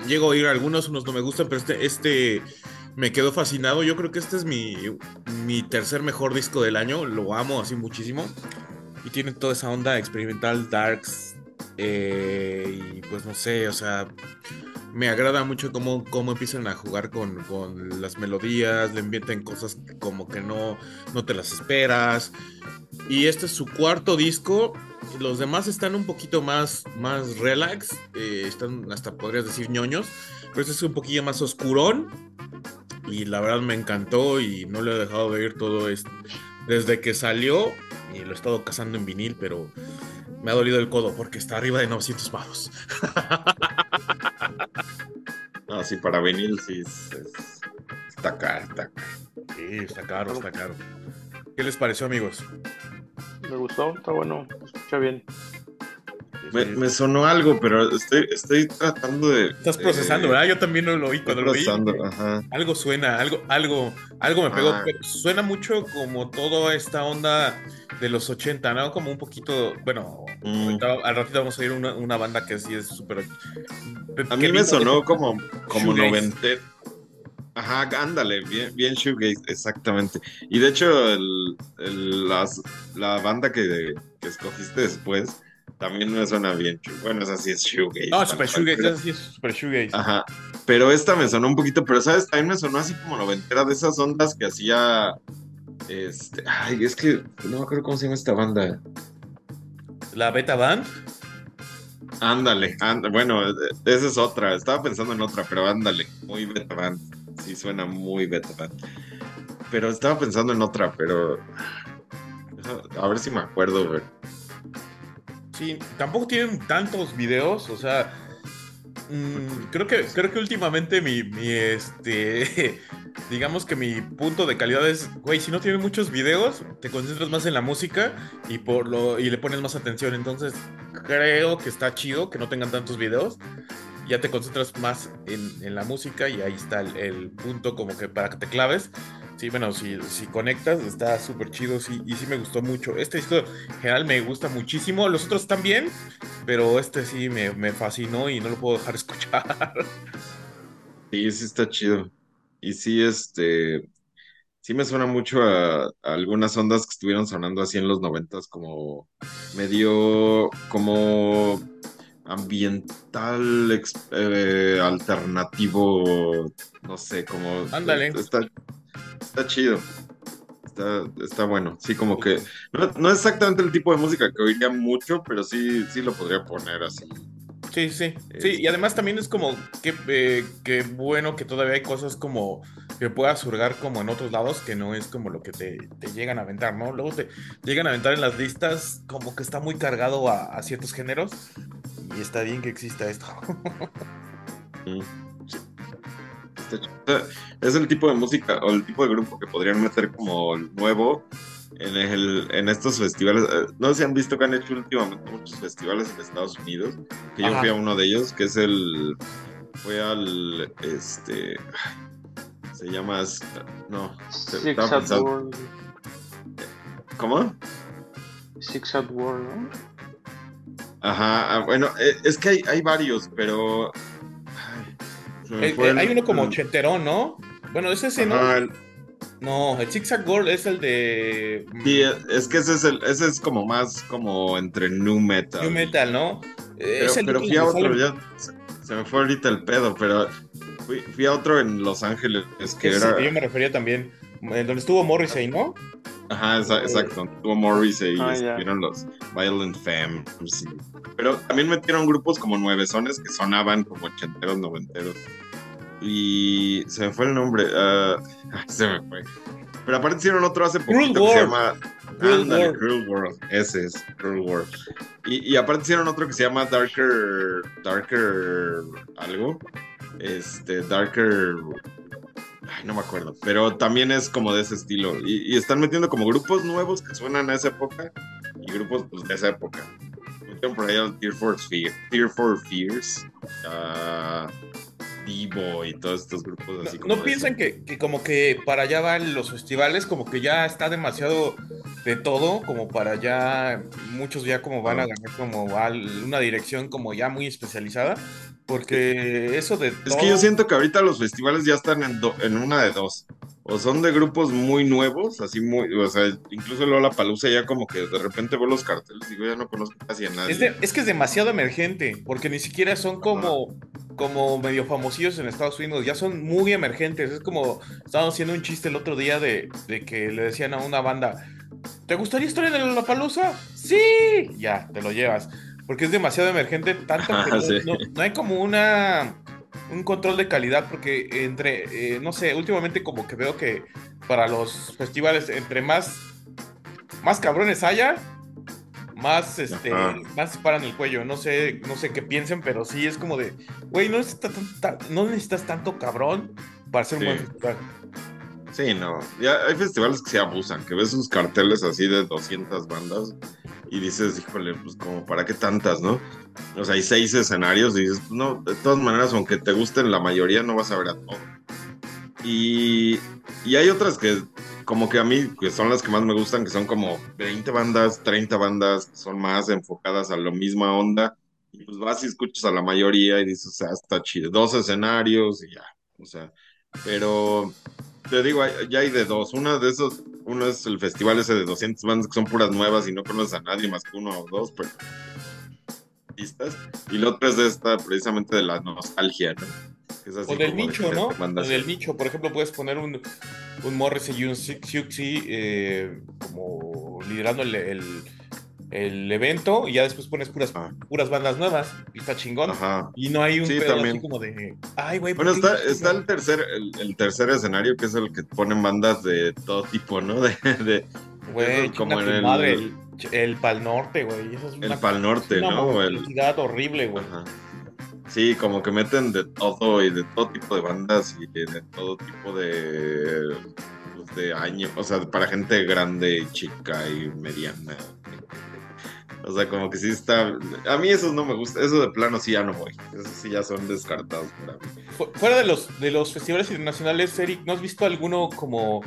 llego a oír algunos, unos no me gustan, pero este, este me quedó fascinado. Yo creo que este es mi, mi tercer mejor disco del año, lo amo así muchísimo. Y tiene toda esa onda experimental, darks, eh, y pues no sé, o sea, me agrada mucho cómo, cómo empiezan a jugar con, con las melodías, le invierten cosas como que no, no te las esperas. Y este es su cuarto disco. Los demás están un poquito más, más relax, eh, están hasta podrías decir ñoños, pero este es un poquillo más oscurón. Y la verdad me encantó y no lo he dejado de oír todo esto. Desde que salió, y lo he estado cazando en vinil, pero me ha dolido el codo porque está arriba de 900 pavos. No, sí, para venir sí es, es- está caro, está caro. Sí, está caro, está caro. ¿Qué les pareció, amigos? Me gustó, está bueno, escucha bien. Me, me sonó algo, pero estoy, estoy tratando de. Estás procesando, eh, ¿verdad? Yo también no lo oí Estoy cuando lo oí. procesando, ajá. Algo suena, algo, algo, algo me pegó. Ah. pero Suena mucho como toda esta onda de los 80, ¿no? Como un poquito, bueno, Mm. ahorita- al ratito vamos a oír una, una banda que sí es súper... A mí me sonó como, como noventero. Ajá, ándale, bien, bien shoegaze, exactamente. Y de hecho, el, el- las- la banda que, que escogiste después también me suena bien. Bueno, esa sí es shoegaze. No, super shoegaze, esa sí es super shoegaze. Ajá. Pero esta me sonó un poquito, pero sabes, también me sonó así como noventera de esas ondas que hacía. Este. Ay, es que no me acuerdo cómo se llama esta banda. La Beta Band, Ándale, ándale. Bueno, esa es otra. Estaba pensando en otra, pero ándale. Muy beta band. Sí, suena muy beta band. Pero estaba pensando en otra, pero. A ver si me acuerdo, güey. Sí, tampoco tienen tantos videos, o sea... mm, creo que creo que últimamente mi, mi este digamos que mi punto de calidad es güey si no tienen muchos videos te concentras más en la música y por lo y le pones más atención. Entonces creo que está chido que no tengan tantos videos. Ya te concentras más en, en la música y ahí está el, el punto como que para que te claves sí bueno si, si conectas está súper chido sí, y sí me gustó mucho este disco en general me gusta muchísimo los otros también pero este sí me, me fascinó y no lo puedo dejar escuchar Sí, sí está chido. Y sí, este. Sí me suena mucho a, a algunas ondas que estuvieron sonando así en los noventas, como medio. como ambiental, ex- eh, alternativo, no sé, como... Ándale. Está, está chido. Está, está bueno. Sí, como que... No, no es exactamente el tipo de música que oiría mucho, pero sí, sí lo podría poner así. Sí, sí, sí, y además también es como que, eh, que bueno que todavía hay cosas como que puedas hurgar como en otros lados que no es como lo que te, te llegan a aventar, ¿no? Luego te llegan a aventar en las listas como que está muy cargado a, a ciertos géneros y está bien que exista esto. Mm. Está chido. O sea, Es el tipo de música o el tipo de grupo que podrían meter como nuevo en, el, en estos festivales. Eh, No sé si han visto que han hecho últimamente muchos festivales en Estados Unidos, que yo fui a uno de ellos, que es el... Fue al... Este... Se llama... No, Six at World. ¿Cómo? Six at World, ¿no? Ajá, ah, bueno, eh, es que hay, hay varios, pero... Eh, eh, el- hay uno como ochenterón, ¿no? Bueno, ese sí, ¿no? Ajá, el- No, el Zigzag Gold es el de Sí, es que ese es el, ese es como más como entre nu metal. New Metal, ¿no? Eh, Pero, es el pero fui a otro, ya se, se me fue ahorita el pedo, pero fui, fui a otro en Los Ángeles que ese era. que yo me refería también. Donde estuvo Morrissey, ¿no? Ajá, exa- exacto. Tuvo Morrissey y Ah, estuvieron los Violent Femmes. y- Pero también metieron grupos como nuevesones que sonaban como ochenteros, noventeros. Y se me fue el nombre. ah, se me fue. Pero aparte hicieron otro hace Cruel poquito que se llama. Cruel ándale, World. Cruel World. Ese es Cruel World. Y, y aparte hicieron otro que se llama Darker. Darker. Algo. Este, Darker. Ay, no me acuerdo. Pero también es como de ese estilo. Y, y están metiendo como grupos nuevos que suenan a esa época. Y grupos pues, de esa época. Metieron por ahí al Tear for, Fear, Tear for Fears. a Devo y todos estos grupos así No, como. no piensan que, que como que para allá van los festivales, como que ya está demasiado de todo, como para ya, muchos ya como van a Ah. agarrar como a una dirección como ya muy especializada, porque eso de Es que yo siento que ahorita los festivales ya están en, do- en una de dos. O son de grupos muy nuevos, así muy, o sea, incluso Lola Palusa ya como que de repente veo los carteles y digo, ya no conozco casi a nadie. Es, de- es que es demasiado emergente, porque ni siquiera son como, como medio famosillos en Estados Unidos, ya son muy emergentes. Es como, estábamos haciendo un chiste el otro día de, de que le decían a una banda, ¿te gustaría estar en el Lollapalooza? Sí, ya, te lo llevas. Porque es demasiado emergente, tanto que Ah, no, sí. no- no hay como una un control de calidad, porque entre, eh, no sé, últimamente como que veo que para los festivales, entre más, más cabrones haya, más este Ajá. más paran el cuello no sé no sé qué piensen pero sí es como de güey no necesitas no tanto cabrón para hacer un buen festival Sí, no. Ya hay festivales que se abusan, que ves sus carteles así de 200 bandas y dices, híjole, pues como para qué tantas, ¿no? O sea, hay seis escenarios y dices, pues, no, de todas maneras, aunque te gusten la mayoría, no vas a ver a todo. Y, y hay otras que, como que a mí, que son las que más me gustan, que son como 20 bandas, 30 bandas, son más enfocadas a la misma onda. Y pues vas y escuchas a la mayoría y dices, o sea, está chido. Dos escenarios y ya. O sea, pero te digo, ya hay de dos. Una de esos, uno es el festival ese de 200 bandas que son puras nuevas y no conoces a nadie más que uno o dos, pero artistas. Y la otra es de esta, precisamente de la nostalgia, ¿no? Es así o del de nicho no o del nicho por ejemplo puedes poner un un Morrissey y un Siouxsie eh, como liderando el, el, el evento y ya después pones puras puras bandas nuevas y está chingón Ajá. y no hay un Sí, pedo así como de ay güey ¿por Bueno, está, está el tercer, el, el tercer escenario, que es el que ponen bandas de todo tipo, ¿no? De, de Güey, como en el- madre, el, el Pal Norte, güey. Eso es el una, Pal Norte, una ¿no? El, horrible, güey. Ajá. Sí, como que meten de todo y de todo tipo de bandas y de todo tipo de, pues, de año, o sea, para gente grande chica y mediana. O sea, como que sí está. A mí esos no me gusta, eso de plano sí ya no voy. Esos sí ya son descartados para mí. Fu- Fuera de los, de los festivales internacionales, Eric, ¿no has visto alguno como,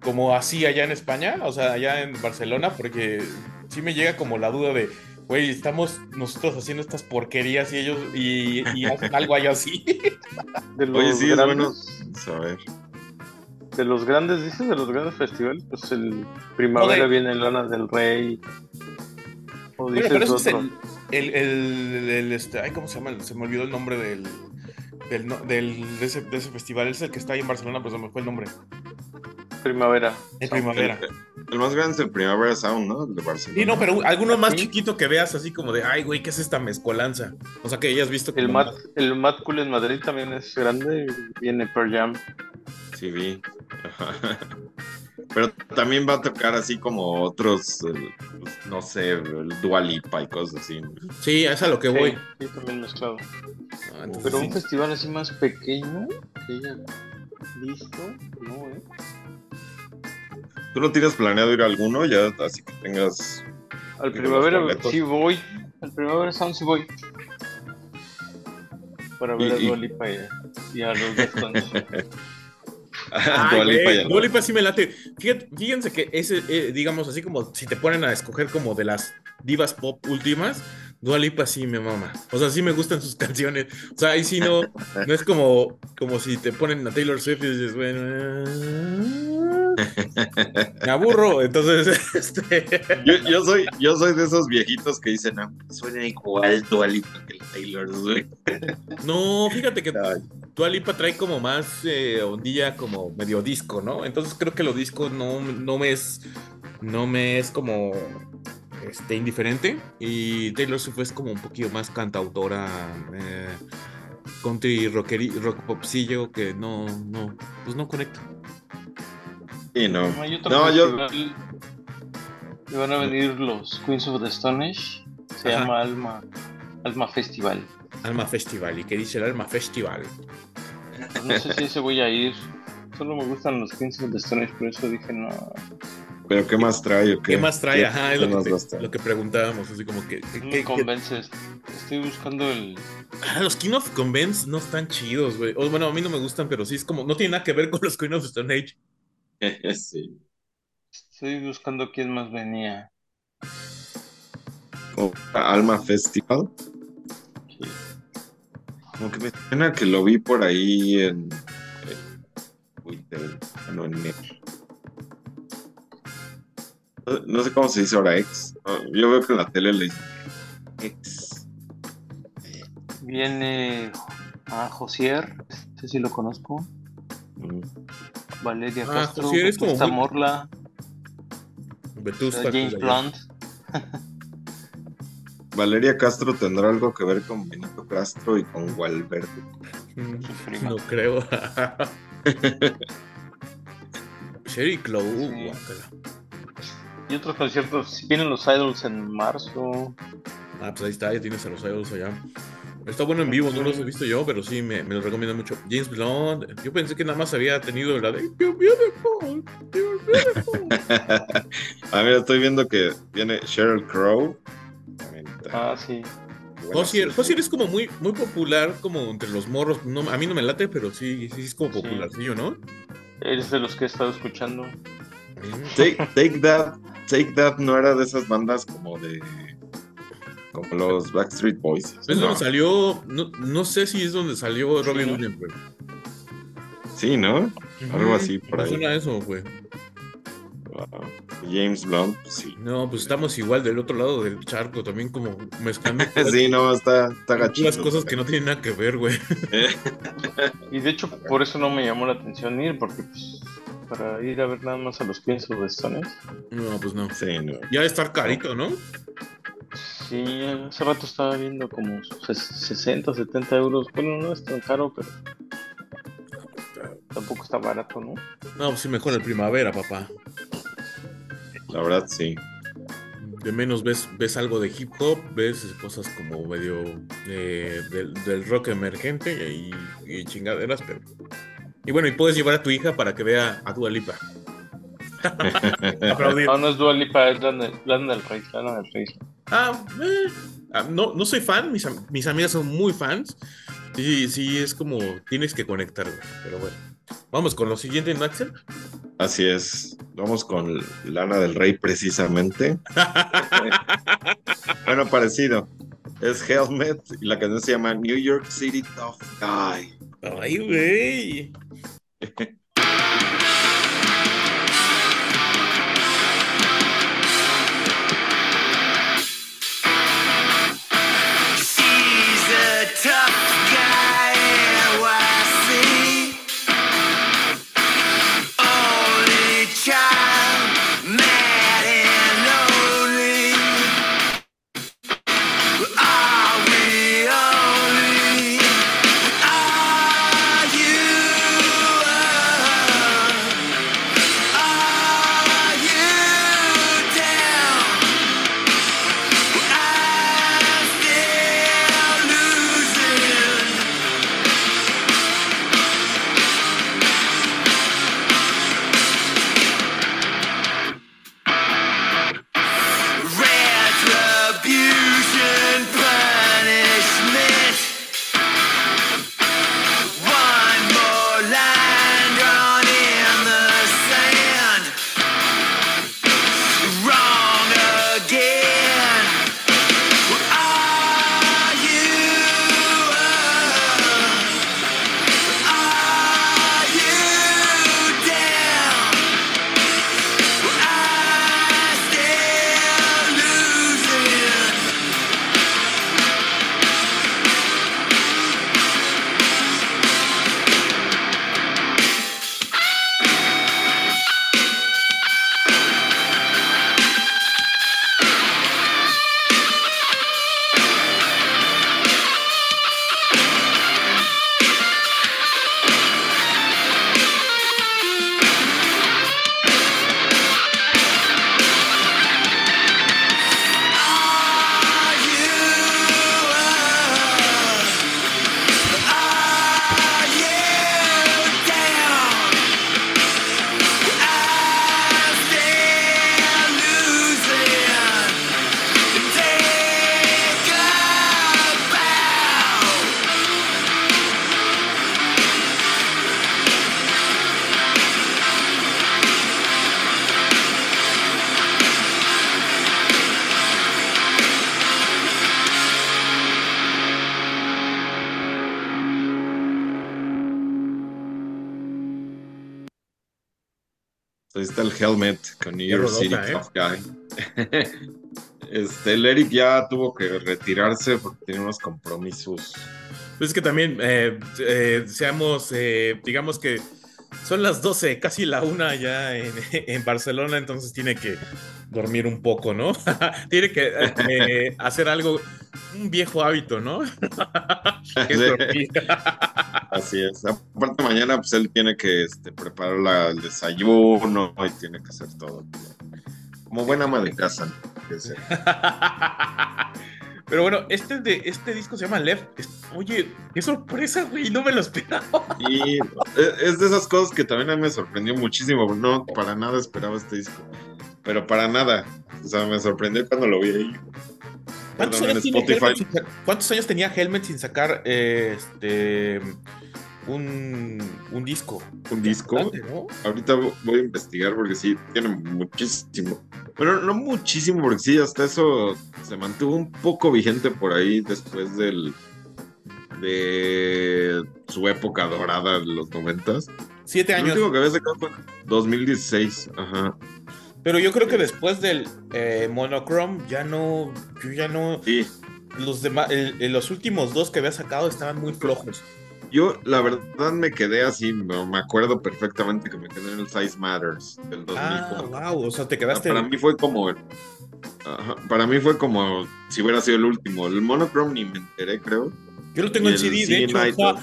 como así allá en España? O sea, allá en Barcelona, porque sí me llega como la duda de, güey, estamos nosotros haciendo estas porquerías y ellos y, y hacen algo allá así. De los Oye, sí, es bueno grandes, saber. de los grandes, dices, de los grandes festivales, pues el primavera No, de- viene Lana del Rey. Bueno, pero ese es el, el, el- el, este, ay, ¿cómo se llama? Se me olvidó el nombre del, del, de, ese, de ese festival. Es el que está ahí en Barcelona, pero se me fue el nombre. primavera. El primavera. El, el más grande es el Primavera Sound, ¿no? El de Barcelona. Sí, no, pero alguno más Sí. chiquito que veas así como de, ay, güey, ¿qué es esta mezcolanza? O sea, que hayas visto El Mad, el Mad Cool en Madrid también es grande. Viene Pearl Jam. Sí, vi. Pero también va a tocar así como otros, eh, pues, no sé, el Dua Lipa y cosas así. Sí, es a lo que voy. Sí, sí, también mezclado. Ah, entonces Pero sí. un festival así más pequeño que haya visto, no, eh. ¿Tú no tienes planeado ir a alguno ya? Así que tengas... Al ¿Y de primavera sí voy. Al primavera Sound sí voy. Para ver Y- a y- Dua Lipa y, y a los Deftones. Ay, Dua Lipa güey, ya no. Dua Lipa sí me late. Fíjate- fíjense que ese, eh, digamos así como si te ponen a escoger como de las divas pop últimas, Dua Lipa sí me mama. O sea, sí me gustan sus canciones. O sea, ahí sí no, no es como, como si te ponen a Taylor Swift y dices, bueno. me aburro. Entonces, este, Yo, yo soy, yo soy de esos viejitos que dicen, no, suena igual Dua Lipa que Taylor Swift. no, fíjate que Ay, Dua Lipa trae como más eh, ondilla como medio disco, ¿no? Entonces creo que lo disco no, no me es no me es como este indiferente y Taylor Swift es como un poquito más cantautora eh, country rockeri, rock popsillo que no no pues no conecta. Sí, no. No, yo- y van a venir los Queens of the Stone Age. Se Ajá. llama Alma, Alma Festival. Alma Festival y qué dice el Alma Festival. No sé si ese voy a ir. Solo me gustan los Queens of the Stone Age, por eso dije no. Pero ¿qué más trae o qué? ¿Qué más trae? Ajá, es qué lo que, te- lo preguntábamos, así como que, me que- convences. Estoy buscando el. Ah, los King of Convents no están chidos, güey. Bueno, a mí no me gustan, pero sí es como, no tiene nada que ver con los Queen of Stone Age. sí. Estoy buscando quién más venía. Alma Festival. Sí. Como que me suena que lo vi por ahí en, en Twitter, no en Net. No, no sé cómo se dice ahora ex. No, Yo veo que en la tele le dicen ex. Viene a Josier. Este sí lo conozco. Mm. Valeria Ah, Castro. Josier es como muy- Morla. Vetusta. James Blunt. Valeria Castro tendrá algo que ver con Benito Castro y con Gualberto. Mm. No creo. Sherry Clow. Sí. Y otros conciertos. Vienen los Idols en marzo. Ah, pues ahí está, ya tienes a los idols allá. Está bueno en vivo, no los he visto yo, pero sí me, me lo recomiendo mucho. James Blunt, yo pensé que nada más había tenido la de You're beautiful, you're beautiful. Ah, mira, estoy viendo que viene Sheryl Crow. Ah, sí. Josier. Josier es como muy, muy popular, como entre los morros. No, a mí no me late, pero sí, sí es como Sí. popularcillo, ¿no? Eres de los que he estado escuchando. Mm. Take, Take That, Take That no era de esas bandas como de. como los Backstreet Boys. Es No. donde salió, no, no sé si es donde salió Robbie Sí. Williams, güey. Sí, ¿no? Algo así por ahí. suena eso, güey. Wow. James Blunt, sí. No, pues estamos igual del otro lado del charco, también como mezclando Sí, no, está, está las gachito. cosas que no tienen nada que ver, güey. Y de hecho, por eso no me llamó la atención ir, porque pues, para ir a ver nada más a los Queens of the Stone Age. No, pues no. Sí, no. Ya de estar carito, ¿no? Sí, hace rato estaba viendo como ses- 60, 70 euros. Bueno, no es tan caro, pero tampoco está barato, ¿no? No, pues sí, mejor el primavera, papá. La verdad, sí. De menos ves, ves algo de hip hop, ves cosas como medio eh, del, del rock emergente y, y chingaderas, pero. Y bueno, y puedes llevar a tu hija para que vea a Dua Lipa. Aplaudir. No, no es Dua Lipa, es Lana, Lana del Rey, Lana del Rey. Ah, eh, ah, no, no soy fan, mis, mis amigas son muy fans. Sí, sí, es como tienes que conectar, güey, pero bueno. Vamos con lo siguiente, ¿no, Axel? Así es. Vamos con Lana del Rey, precisamente. Bueno, parecido. Es Helmet y la canción se llama New York City Tough Guy. Ay, güey. Ahí está el helmet con New York City. Tough Guy. Este, el Eric ya tuvo que retirarse porque tiene unos compromisos. Pues es que también, eh, eh, seamos, eh, digamos que son las 12, casi la una ya en, en Barcelona, entonces tiene que dormir un poco, ¿no? tiene que eh, hacer algo, un viejo hábito, ¿no? Que es dormir. Así es. Aparte mañana pues él tiene que este, preparar la- el desayuno y tiene que hacer todo. Como buena ama de casa. Pero bueno, este, de, este disco se llama Left. Oye, qué sorpresa, güey, no me lo esperaba. Y es- es de esas cosas que también a mí me sorprendió muchísimo. No, para nada esperaba este disco. Pero para nada. O sea, me sorprendió cuando lo vi ahí. ¿Cuántos, Perdón, en años, tiene Spotify. Helmet sin sa- cuántos años tenía Helmet sin sacar eh, este un, un disco? Un disco. Ahorita voy a investigar porque sí, tiene muchísimo. Pero no muchísimo, porque sí, hasta eso se mantuvo un poco vigente por ahí después del de su época dorada de los noventas. Siete El años. último que había sacado fue 2016, ajá. Pero yo creo que después del eh, Monochrome ya no, yo ya no, Sí, los demás, el- el- los últimos dos que había sacado estaban muy flojos. Yo la verdad me quedé así, me, me acuerdo perfectamente que me quedé en el Size Matters del 2004. Ah, wow, o sea, te quedaste. Para mí fue como. ajá, para mí fue como si hubiera sido el último. El Monochrome ni me enteré, creo. Yo lo tengo en el CD, de CD hecho.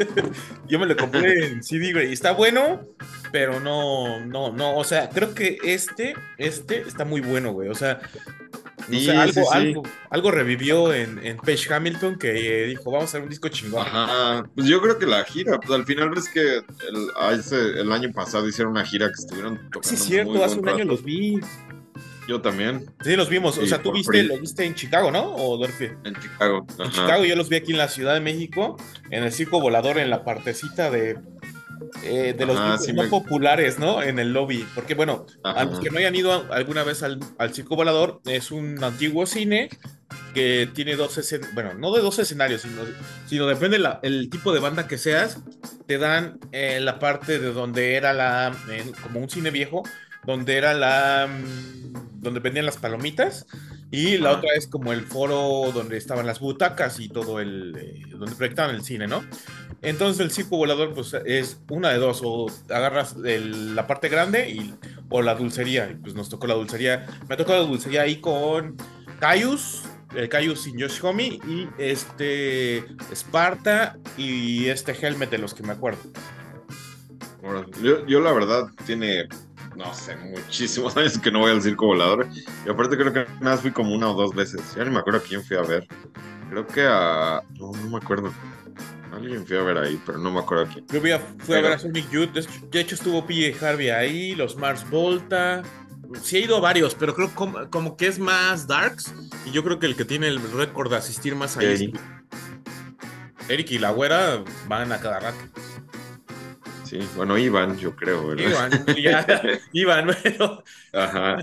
Yo me lo compré en CD, güey. y Está bueno, pero no, no, no. O sea, creo que este, este está muy bueno, güey. O sea, no Sí, sé, algo, sí, sí. algo, algo revivió en, en Page Hamilton que eh, dijo, vamos a hacer un disco chingón. Ajá. Pues yo creo que la gira, pues al final ves que el, a ese- el año pasado hicieron una gira que estuvieron tocando. Sí, es cierto, muy hace buen un año los vi. Yo también, Sí, los vimos. o sea, tú viste, free. lo viste en Chicago, ¿no? O Dorfe. en Chicago. En. Chicago yo los vi aquí en la Ciudad de México, en el circo volador, en la partecita de, eh, de los sí más me- populares, ¿no? En el lobby. Porque, bueno, Ajá. a los que no hayan ido alguna vez al, al circo volador, es un antiguo cine que tiene dos escenarios, bueno, no de dos escenarios, sino, sino depende la- el tipo de banda que seas, te dan eh, la parte de donde era la, eh, como un cine viejo, donde era la, mm, donde vendían las palomitas, y la otra es como el foro donde estaban las butacas y todo el, eh, donde proyectaban el cine, ¿no? Entonces el circo volador pues es una de dos, o agarras la parte grande y, o la dulcería, y pues nos tocó la dulcería, me tocó la dulcería ahí con Caius, el Caius sin Josh y este Sparta y este Helmet de los que me acuerdo. Yo, yo la verdad tiene, no sé, muchísimos años que no voy al circo volador. Y aparte creo que nada más fui como una o dos veces. Ya ni me acuerdo a quién fui a ver. Creo que a... No, no me acuerdo. Alguien fui a ver ahí, pero no me acuerdo a quién. Yo fui a, fui a ver a Sonic Youth, de hecho- estuvo PJ Harvey ahí, los Mars Volta. Sí he ido a varios, pero creo como, como que es más Darks. Y yo creo que el que tiene el récord de asistir más ahí es Eric. Eric y la güera van a cada rato. Sí, bueno, Iván, yo creo, ¿verdad? Iban, ya, iban, pero Ajá.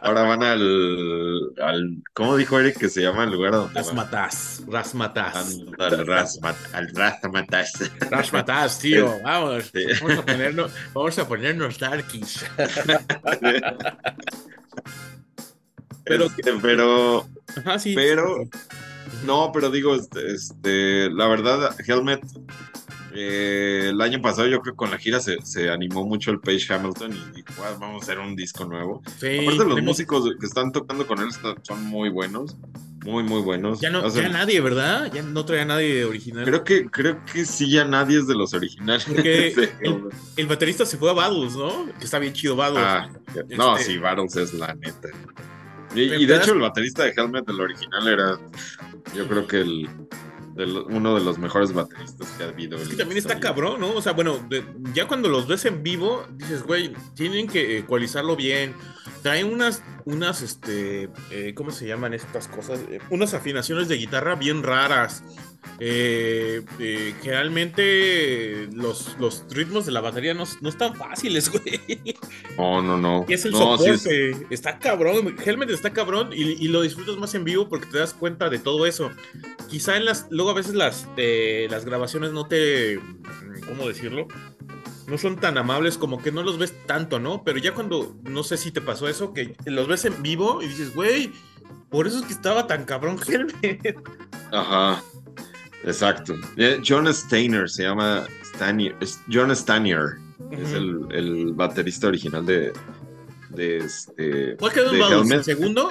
Ahora van al, al. ¿Cómo dijo Eric que se llama el lugar donde? Rasmatas, Rasmatas. Al Rasmat, al Rasmatas. Rasmatas, tío, vamos. Sí. Vamos a ponernos, vamos a ponernos darkies. Pero- Este, pero, Ajá, sí. pero, no, pero digo, este, la verdad, Helmet, eh, el año pasado yo creo que con la gira se, se animó mucho el Page Hamilton y dijo, "Ah, vamos a hacer un disco nuevo. Sí, Aparte los músicos que están tocando con él están- son muy buenos, muy, muy buenos. Ya no, Hacen- ya nadie, ¿verdad? Ya no trae a nadie original. Creo que, creo que sí, ya nadie es de los originales. Porque el- baterista se fue a Badus, ¿no? Que está bien chido Badus. Ah, no, Este- sí, Battles es la neta. Y, ¿Me y de hecho el baterista de Helmet, el original, era yo creo que el de lo- uno de los mejores bateristas que ha habido. Es que también está cabrón, ¿no? O sea, bueno, de- ya cuando los ves en vivo, dices, güey, tienen que ecualizarlo bien. Traen unas, unas, este, eh, ¿cómo se llaman estas cosas? Eh, unas afinaciones de guitarra bien raras. Eh, eh, generalmente los, los ritmos de la batería no, no están fáciles, güey. No, no, no. Y es el no, sí es- soporte. Está cabrón. Helmet está cabrón y, y lo disfrutas más en vivo porque te das cuenta de todo eso. Quizá en las. Luego a veces las, eh, las grabaciones no te. ¿Cómo decirlo? no son tan amables, como que no los ves tanto, ¿no? Pero ya cuando, no sé si te pasó eso, que los ves en vivo y dices, güey, por eso es que estaba tan cabrón Helmet. Ajá. Exacto. Eh, John Steiner se llama Stanier, es John Stanier. Es Ujú. el, el baterista original de, de este. ¿Cuál quedó en? ¿El Helmet. segundo?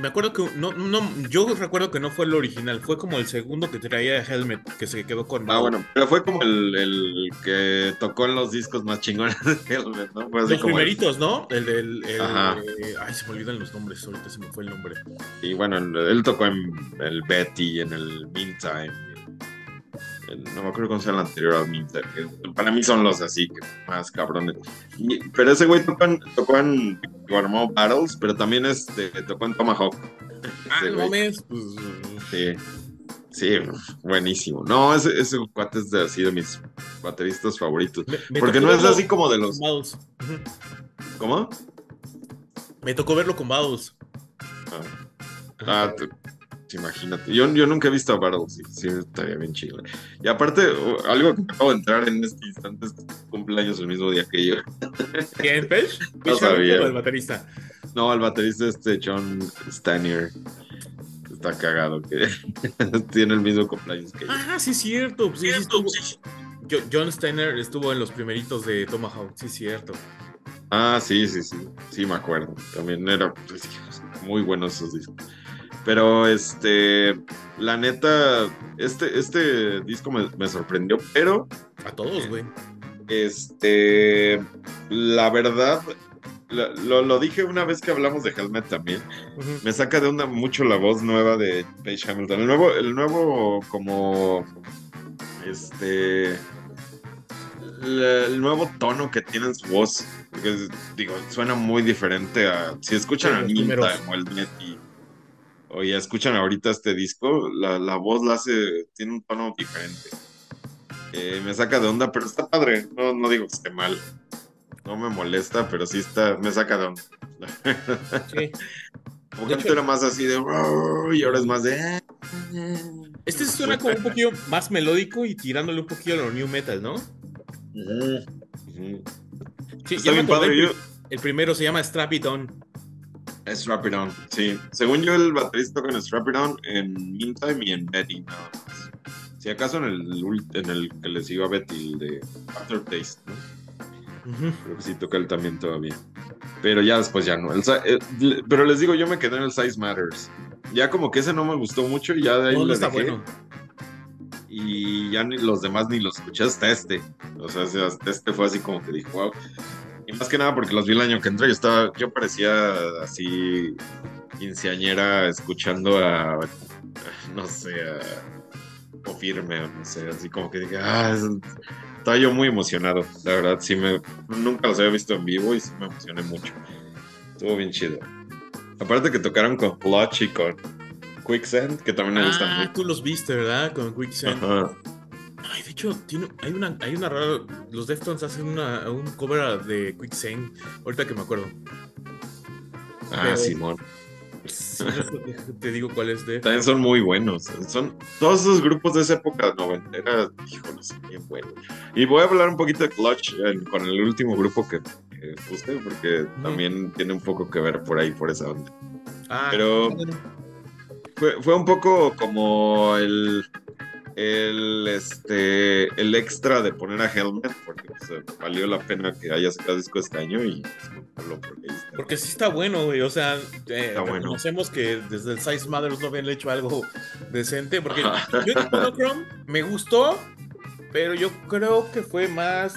Me acuerdo que no, no, yo recuerdo que no fue el original, fue como el segundo que traía Helmet, que se quedó con Ah, bueno, pero fue como el, el que tocó en los discos más chingones de Helmet, ¿no? Fue así Los como el- primeritos, ¿no? El del. eh, ay, se me olvidan los nombres, ahorita se me fue el nombre. Y bueno, él tocó en el Betty, en el Meantime. No me acuerdo cómo se llama el anterior al Meantime. que Para mí son los así, que más cabrones. Y- pero ese güey tocó en, tocó en armó Battles, pero también este, tocó en Tomahawk. Ah, no pues. Sí, sí, buenísimo. No, ese, ese cuate es de, así de mis bateristas favoritos. me- me Porque no es así como de los. Battles. ¿Cómo? Me tocó verlo con Battles. Ah, ah, tú- imagínate. Yo, yo nunca he visto a Battles, sí, sí, estaría bien chido. Y aparte, algo que me acabo de entrar en este instante es que cumpleaños el mismo día que yo. ¿Quién, Pech? No sabía. El baterista. No, el baterista este John Stanier está cagado que tiene el mismo cumpleaños que yo. Ah, sí, cierto. Sí, John Steiner estuvo en los primeritos de Tomahawk, sí, cierto. Ah, sí, sí, sí, sí me acuerdo. También era pues, muy buenos esos discos. Pero este, la neta, este, este disco me, me sorprendió, pero A todos, güey. este, la verdad, lo, lo dije una vez que hablamos de Helmet también. Me saca de onda mucho la voz nueva de Page Hamilton. El nuevo, el nuevo como este la- el nuevo tono que tiene en su voz. Porque, digo, suena muy diferente a. Si escuchan Sí, a Ninta el Netty, o ya escuchan ahorita este disco, la, la voz la hace. Tiene un tono diferente. Eh, me saca de onda, pero está padre. No, no digo que esté mal. No me molesta, pero sí está. Me saca de onda. Sí. Como De que antes hecho- era más así de. Y ahora es más de. Este suena como un poquillo más melódico y tirándole un poquillo a lo new metal, ¿no? Sí, Está ya me acordé, padre. Yo, el primero se llama Strap It On. Strap It On, sí. Según yo, el baterista con Strap It On en Meantime y en Betty, nada más. Si acaso en el, en el que le sigo a Betty, el de Aftertaste, ¿no? Creo que sí toca él también todavía. Pero ya después ya no. El si- eh, pero les digo, yo me quedé en el Size Matters. Ya como que ese no me gustó mucho y ya de ahí No, le está dejé. bueno. Y ya ni los demás ni los escuché hasta este. O sea, hasta este fue así como que dije, wow. Y más que nada porque los vi el año que entré. Yo estaba, yo parecía así quinceañera escuchando a, no sé, a o firme, o no sé, así como que dije, ah, es- estaba yo muy emocionado. La verdad, sí me, nunca los había visto en vivo y sí me emocioné mucho. Estuvo bien chido. Aparte que tocaron con Clutch y con Quicksand, que también me gustan Ah, mucho. tú los viste, ¿verdad? Con Quicksand. Ajá. Ay, de hecho, tiene, hay una, hay una rara. Los Deftones hacen una, un cover de Quicksand. Ahorita que me acuerdo. Ah, Pero- Simón. Sí, te digo cuál es de. También son muy buenos. Son todos esos grupos de esa época noventera, híjole, son bien buenos. Y voy a hablar un poquito de Clutch eh, con el último grupo que, que puse, porque también tiene un poco que ver por ahí, por esa onda. Ah, pero-. Fue, fue un poco como el, el, este, el extra de poner a Helmet, porque pues, eh, valió la pena que haya sacado disco este año y pues, porque ahí está. Porque sí está bueno, güey. O sea, eh, bueno. reconocemos que desde el Size Mothers no habían hecho algo decente. Porque yo Monochrome me gustó, pero yo creo que fue más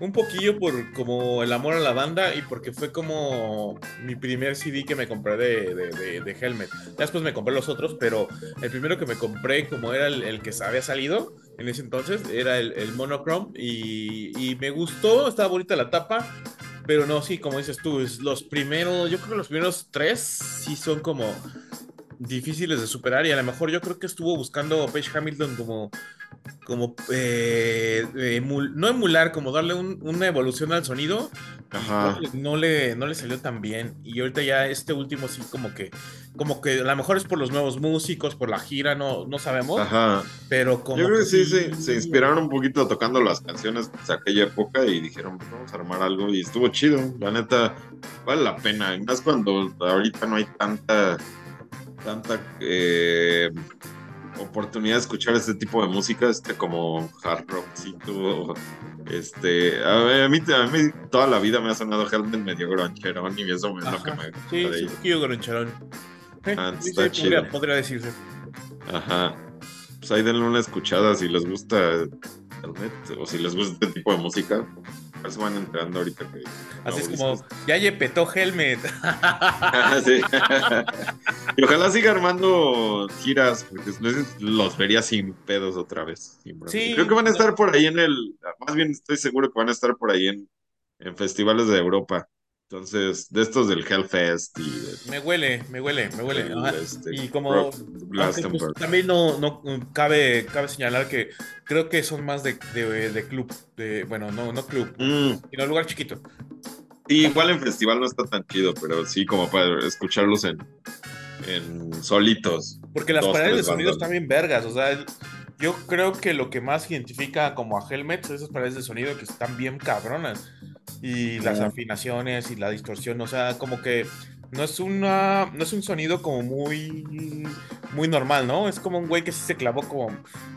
un poquillo por como el amor a la banda y porque fue como mi primer CD que me compré de, de, de- Helmet. Después me compré los otros, pero el primero que me compré, como era el, que había salido en ese entonces, era el, Monochrome y, y me gustó, estaba bonita la tapa. Pero no, sí, como dices tú, los primeros, yo creo que los primeros tres sí son como difíciles de superar y a lo mejor yo creo que estuvo buscando Page Hamilton como, como eh, emul- no emular, como darle un- una evolución al sonido. Ajá. No le, no le salió tan bien. Y ahorita ya este último sí como que, como que a lo mejor es por los nuevos músicos, por la gira, no, no sabemos. Ajá. Pero como Yo creo que sí, se, se inspiraron un poquito tocando las canciones de aquella época y dijeron, "Pues vamos a armar algo y estuvo chido. La neta, vale la pena. Y más cuando ahorita no hay tanta, tanta eh, oportunidad de escuchar este tipo de música, este como hard rockcito. Este, a mí, a mí- a mí toda la vida me ha sonado Helmet medio grancherón y eso es lo que me gusta Sí, sí, un poquillo groncherón. Eh, Ah, sí, está sí, chido. podría, podría decirse. Ajá. Pues ahí denle una escuchada si les gusta Helmet o si les gusta este tipo de música. Si van entrando ahorita que. Así es como, ya ye petó Helmet. sí. y ojalá siga armando giras, porque los vería sin pedos otra vez. Sí. Creo que van a estar por ahí en el. Más bien estoy seguro que van a estar por ahí en, en festivales de Europa. Entonces, de estos del Hellfest y de, Me huele, me huele, me huele. este, Y como- pues, también no, no cabe, cabe señalar que creo que son más de, de, de club, de, bueno, no, no club, Mm, sino lugar chiquito. Sí, igual en festival no está tan chido, pero sí como para escucharlos en, en solitos. Porque las Dos, paredes de tres sonido bandas. están bien vergas, o sea, yo creo que lo que más identifica como a Helmet son esas paredes de sonido que están bien cabronas. Y las afinaciones y la distorsión, o sea, como que no es una, no es un sonido como muy, muy normal, ¿no? Es como un güey que sí se clavó como,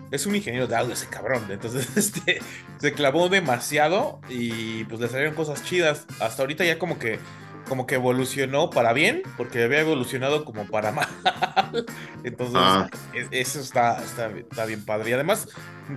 es un ingeniero de audio ese cabrón, entonces este, se clavó demasiado y pues le salieron cosas chidas. Hasta ahorita ya como que, como que evolucionó para bien, porque había evolucionado como para mal. Entonces, Ah. eso está, está, está bien padre. Y además,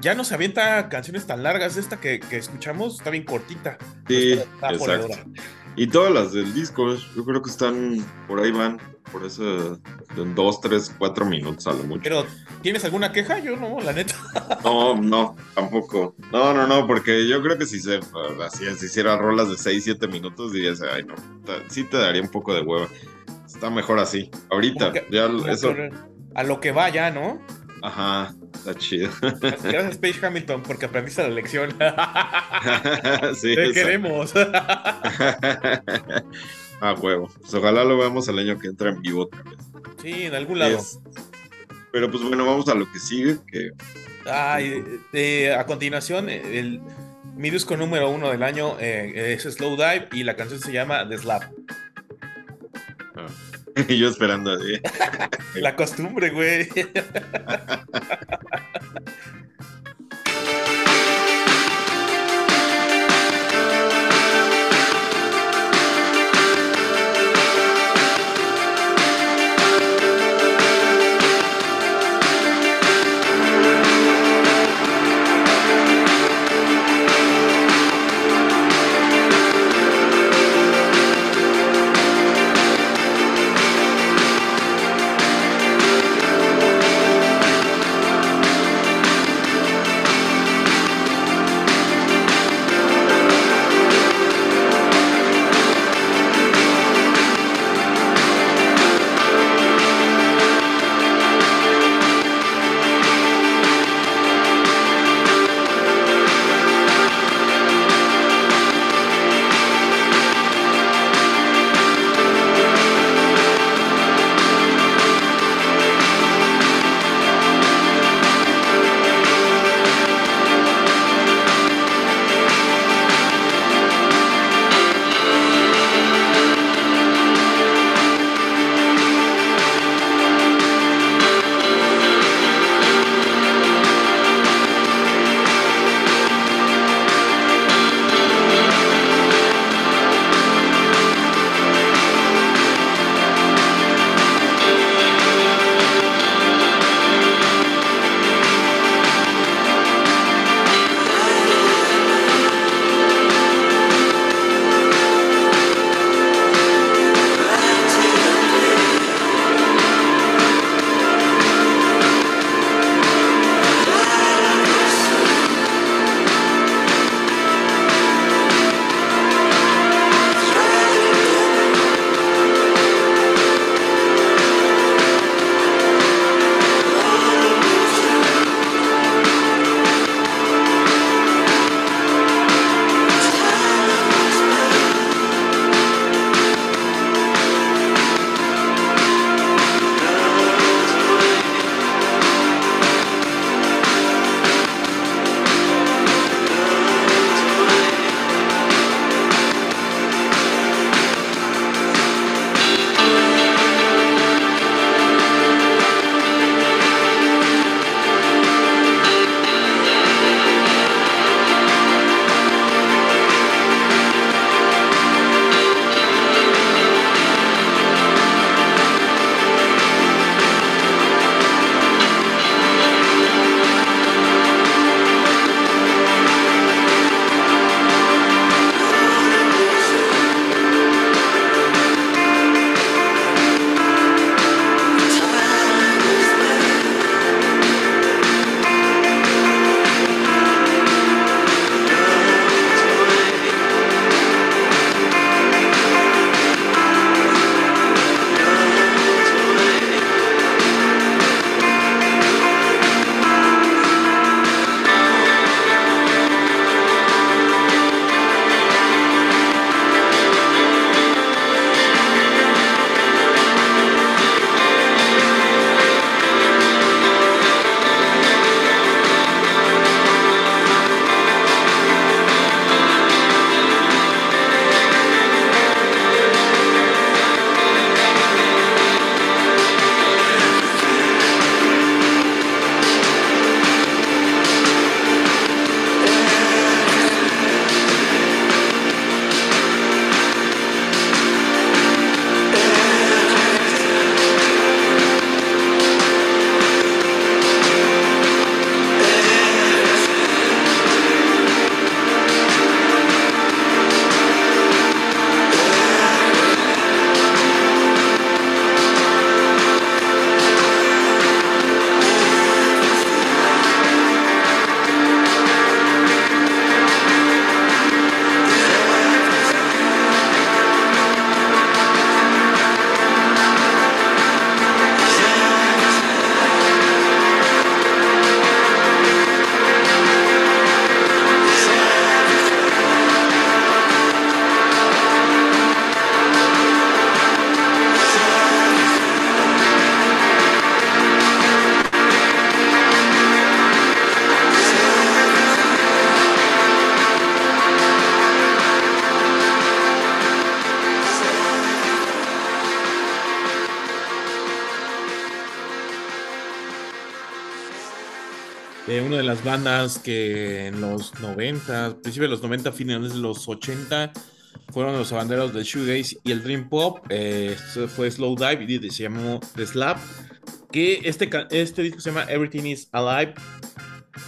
ya no se avienta canciones tan largas. Esta que, que escuchamos está bien cortita. Sí, Está- está exacto. Y todas las del disco, yo creo que están por ahí van, por eso en dos, tres, cuatro minutos a lo mucho. Pero, ¿tienes alguna queja? Yo no, la neta. No, no, tampoco. No, no, no, porque yo creo que si se así, si hiciera rolas de seis, siete minutos, dirías, ay, no, sí te daría un poco de hueva. Está mejor así. Ahorita, que- ya eso, A lo que vaya, ¿no? ajá, está chido. Gracias, Paige Hamilton, porque aprendiste la lección. sí, Te exacto. queremos. Ah, huevo. Pues ojalá lo veamos el año que entra en vivo otra vez. sí, en algún lado. Es- Pero pues bueno, vamos a lo que sigue, que Ay, eh, a continuación, el mi disco número uno del año eh, es Slow Dive y la canción se llama The Slap. y yo esperando así. La costumbre, güey. de las bandas que en los 90, principios de los 90, finales de los 80, fueron los abanderos del shoegaze y el dream pop. Eh, fue Slow Dive y se llamó The Slap. Que este, este disco se llama Everything is Alive.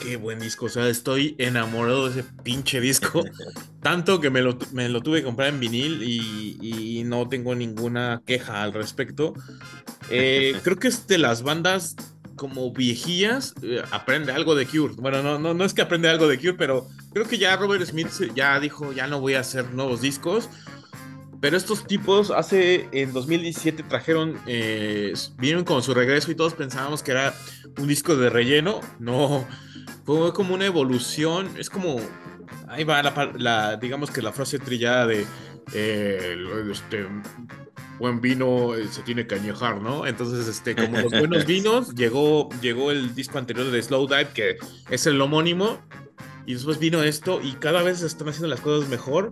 Qué buen disco, o sea, estoy enamorado de ese pinche disco. Tanto que me lo, me lo tuve que comprar en vinil y, y no tengo ninguna queja al respecto. Eh, creo que es de las bandas como viejillas, eh, aprende algo de Cure. Bueno, no, no, no es que aprende algo de Cure, pero creo que ya Robert Smith ya dijo, ya no voy a hacer nuevos discos. Pero estos tipos hace, en 2017 trajeron, eh, vinieron con su regreso y todos pensábamos que era un disco de relleno. No, fue como una evolución, es como, ahí va la, la digamos que la frase trillada de, eh, este, buen vino eh, se tiene que añejar, ¿no? Entonces, este, como los buenos vinos, llegó, llegó el disco anterior de Slow Dive, que es el homónimo, y después vino esto, y cada vez están haciendo las cosas mejor.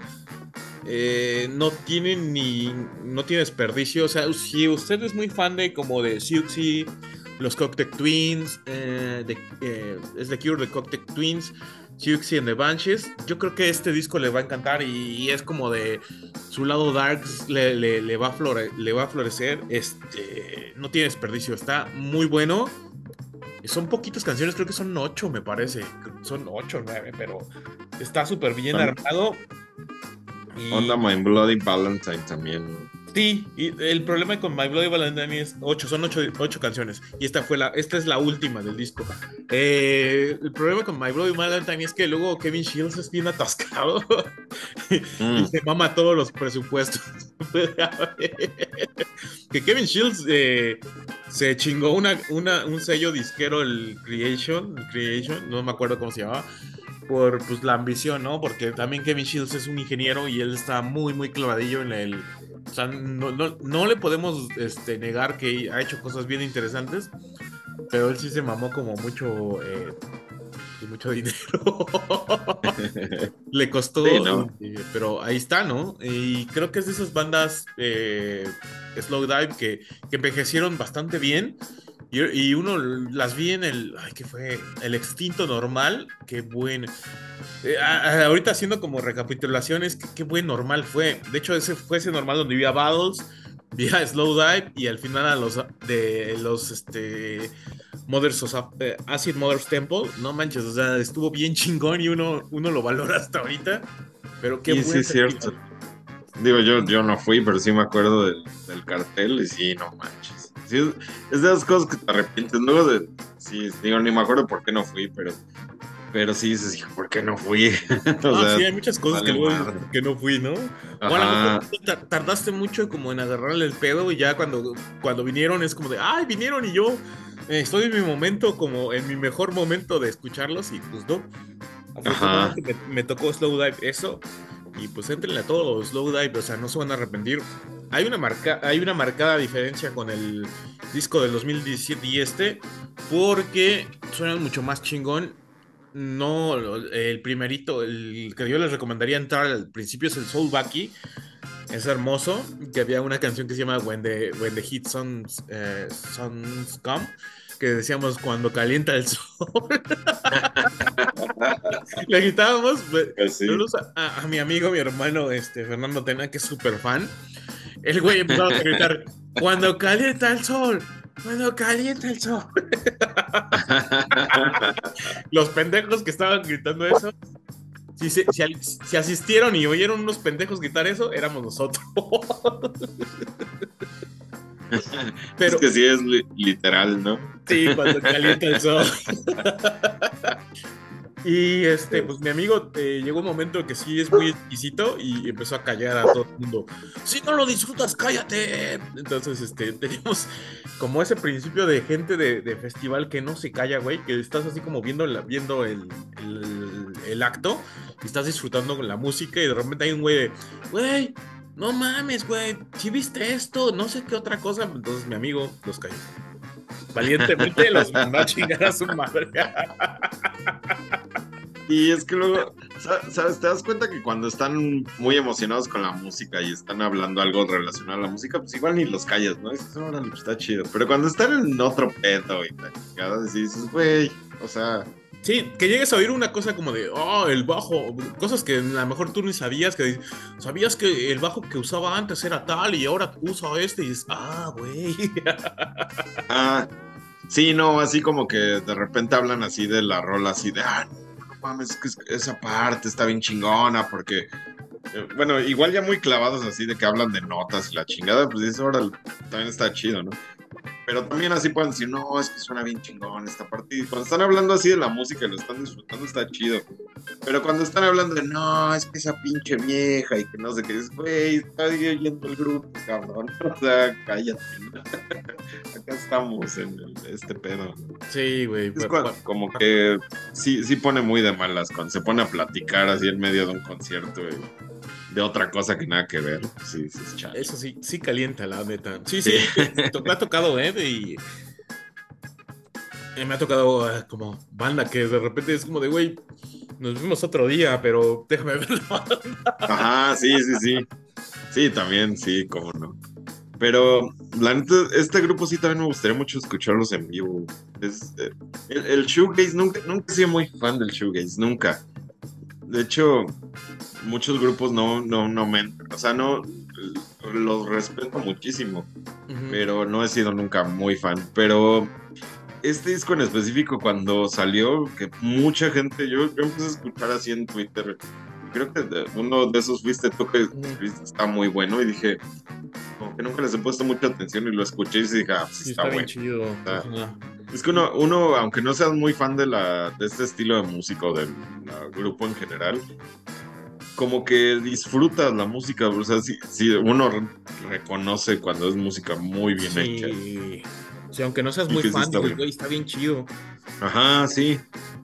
Eh, no tiene ni no tiene desperdicio. O sea, si usted es muy fan de como de Siouxsie, los Cocteau Twins, eh, de, eh, es The Cure, de Cocteau Twins, Siouxsie and the Banshees, yo creo que este disco le va a encantar y, y es como de su lado darks le, le- le va, a flore- le va a florecer. Este, no tiene desperdicio, está muy bueno. Son poquitas canciones, creo que son ocho, me parece. Son ocho o nueve, pero está súper bien armado. Y- Onda My Bloody Valentine también. Sí, y el problema con My Bloody Valentine es ocho, son ocho, ocho canciones. Y esta fue la, esta es la última del disco. Eh, el problema con My Bloody Valentine es que luego Kevin Shields es bien atascado y Mm. se mama todos los presupuestos. que Kevin Shields eh, se chingó una, una, un sello disquero, el Creation, el Creation, no me acuerdo cómo se llamaba, por pues, la ambición, ¿no? Porque también Kevin Shields es un ingeniero y él está muy, muy clavadillo en el. O sea, no, no, no le podemos este, negar que ha hecho cosas bien interesantes, pero él sí se mamó como mucho. eh, mucho dinero. Le costó, Sí, ¿no? eh, pero ahí está, ¿no? Y creo que es de esas bandas eh, Slow Dive que, que envejecieron bastante bien. Y, y uno las vi en el, ay, ¿qué fue? El extinto normal, qué bueno. Eh, a- ahorita haciendo como recapitulaciones, qué, qué buen normal fue. De hecho, ese fue ese normal donde vi a Battles, vi a Slow Dive y al final a los de los este Mothers of, eh, Acid Mothers Temple. No manches, o sea, estuvo bien chingón y uno, uno lo valora hasta ahorita. Pero qué Sí, sí, buen es cierto. Digo, yo, yo no fui, pero sí me acuerdo del, del cartel y sí, no manches. Sí, es, de esas cosas que te arrepientes. Luego de. Sí, digo, ni me acuerdo por qué no fui, pero. Pero sí dices, hijo, ¿por qué no fui? o Ah, sea, sí, hay muchas cosas que, luego madre. dices que no fui, ¿no? Tardaste mucho como en agarrarle el pedo y ya cuando, cuando vinieron es como de, ay, vinieron y yo eh, estoy en mi momento, como en mi mejor momento de escucharlos y pues no. Me, me tocó Slow Dive eso y pues entrenle a todos Slow Dive, o sea, no se van a arrepentir. Hay una, marca, hay una marcada diferencia con el disco del 2017 y este porque suenan mucho más chingón. No, el primerito, el que yo les recomendaría entrar al principio es el Soul Bucky. Es hermoso. Que había una canción que se llama When the, When the Heat Suns, eh, Suns Come. Que decíamos cuando calienta el sol. Le gritábamos. pues, pues sí. a, a- mi amigo, mi hermano este, Fernando Tena, que es súper fan. El güey empezaba a gritar: Cuando calienta el sol, cuando calienta el sol. Los pendejos que estaban gritando eso. Si, si si asistieron y oyeron unos pendejos gritar eso, éramos nosotros. Pero es que sí es li- literal, ¿no? sí, cuando calienta el sol. Y este, pues mi amigo eh, llegó un momento que sí es muy exquisito y empezó a callar a todo el mundo. Si no lo disfrutas, cállate. Entonces, este, teníamos como ese principio de gente de, de festival que no se calla, güey, que estás así como viendo, la- viendo el, el- el acto y estás disfrutando con la música y de repente hay un güey de, güey, no mames, güey, si viste esto, no sé qué otra cosa. Entonces mi amigo los cayó. Valientemente los mandó a chingar a su madre. Y es que luego, sa- ¿sabes? Te das cuenta que cuando están muy emocionados con la música y están hablando algo relacionado a la música, pues igual ni los callas, ¿no? Dices, órale, pues está chido. Pero cuando están en otro pedo y tal, dices, güey, o sea, Sí, que llegues a oír una cosa como de, oh, el bajo, cosas que a lo mejor tú ni sabías, que sabías que el bajo que usaba antes era tal y ahora usa este y dices, ah, güey. Ah, sí, no, así como que de repente hablan así de la rola, así de, ah, no, mames, es que es- esa parte está bien chingona, porque, eh, bueno, igual ya muy clavados así de que hablan de notas y la chingada, pues dices, ahora también está chido, ¿no? Pero también así pueden decir, no, es que suena bien chingón esta parte. Y cuando están hablando así de la música y lo están disfrutando, está chido. Pero cuando están hablando de, no, es que esa pinche vieja y que no sé qué, dices, güey, está oyendo el grupo, cabrón. O sea, cállate. Acá estamos en el- este pedo. Sí, güey. Es pa- cua- pa- como que sí, sí pone muy de malas cuando se pone a platicar así en medio de un concierto y de otra cosa que nada que ver. Sí, sí, es chale. Eso sí, sí calienta la neta. Sí, sí, me ha tocado, ¿eh? Y, y me ha tocado ah, como banda que de repente es como de, güey, nos vimos otro día, pero déjame ver la banda. Ajá, sí, sí, sí. Sí, también, sí, cómo no. Pero la neta, este grupo sí también me gustaría mucho escucharlos en vivo. Es, eh, el, el shoegaze, nunca, nunca he sido muy fan del shoegaze, nunca. De hecho, muchos grupos no, no, no me... O sea, no... Los respeto muchísimo, pero no he sido nunca muy fan. Pero este disco en específico, cuando salió, que mucha gente, yo, yo empecé a escuchar así en Twitter, creo que uno de esos fuiste tú que escribiste, está muy bueno y dije, como que nunca les he puesto mucha atención y lo escuché y dije, ah, Sí, está, está bueno. chido. Está-. Es que uno, uno, aunque no seas muy fan de, la, de este estilo de música o del grupo en general, como que disfrutas la música, o sea, si, si uno re- reconoce cuando es música muy bien hecha. Sí. Sí, aunque no seas Y muy que sí fan, está dices, bien. güey, está bien chido. Ajá, sí.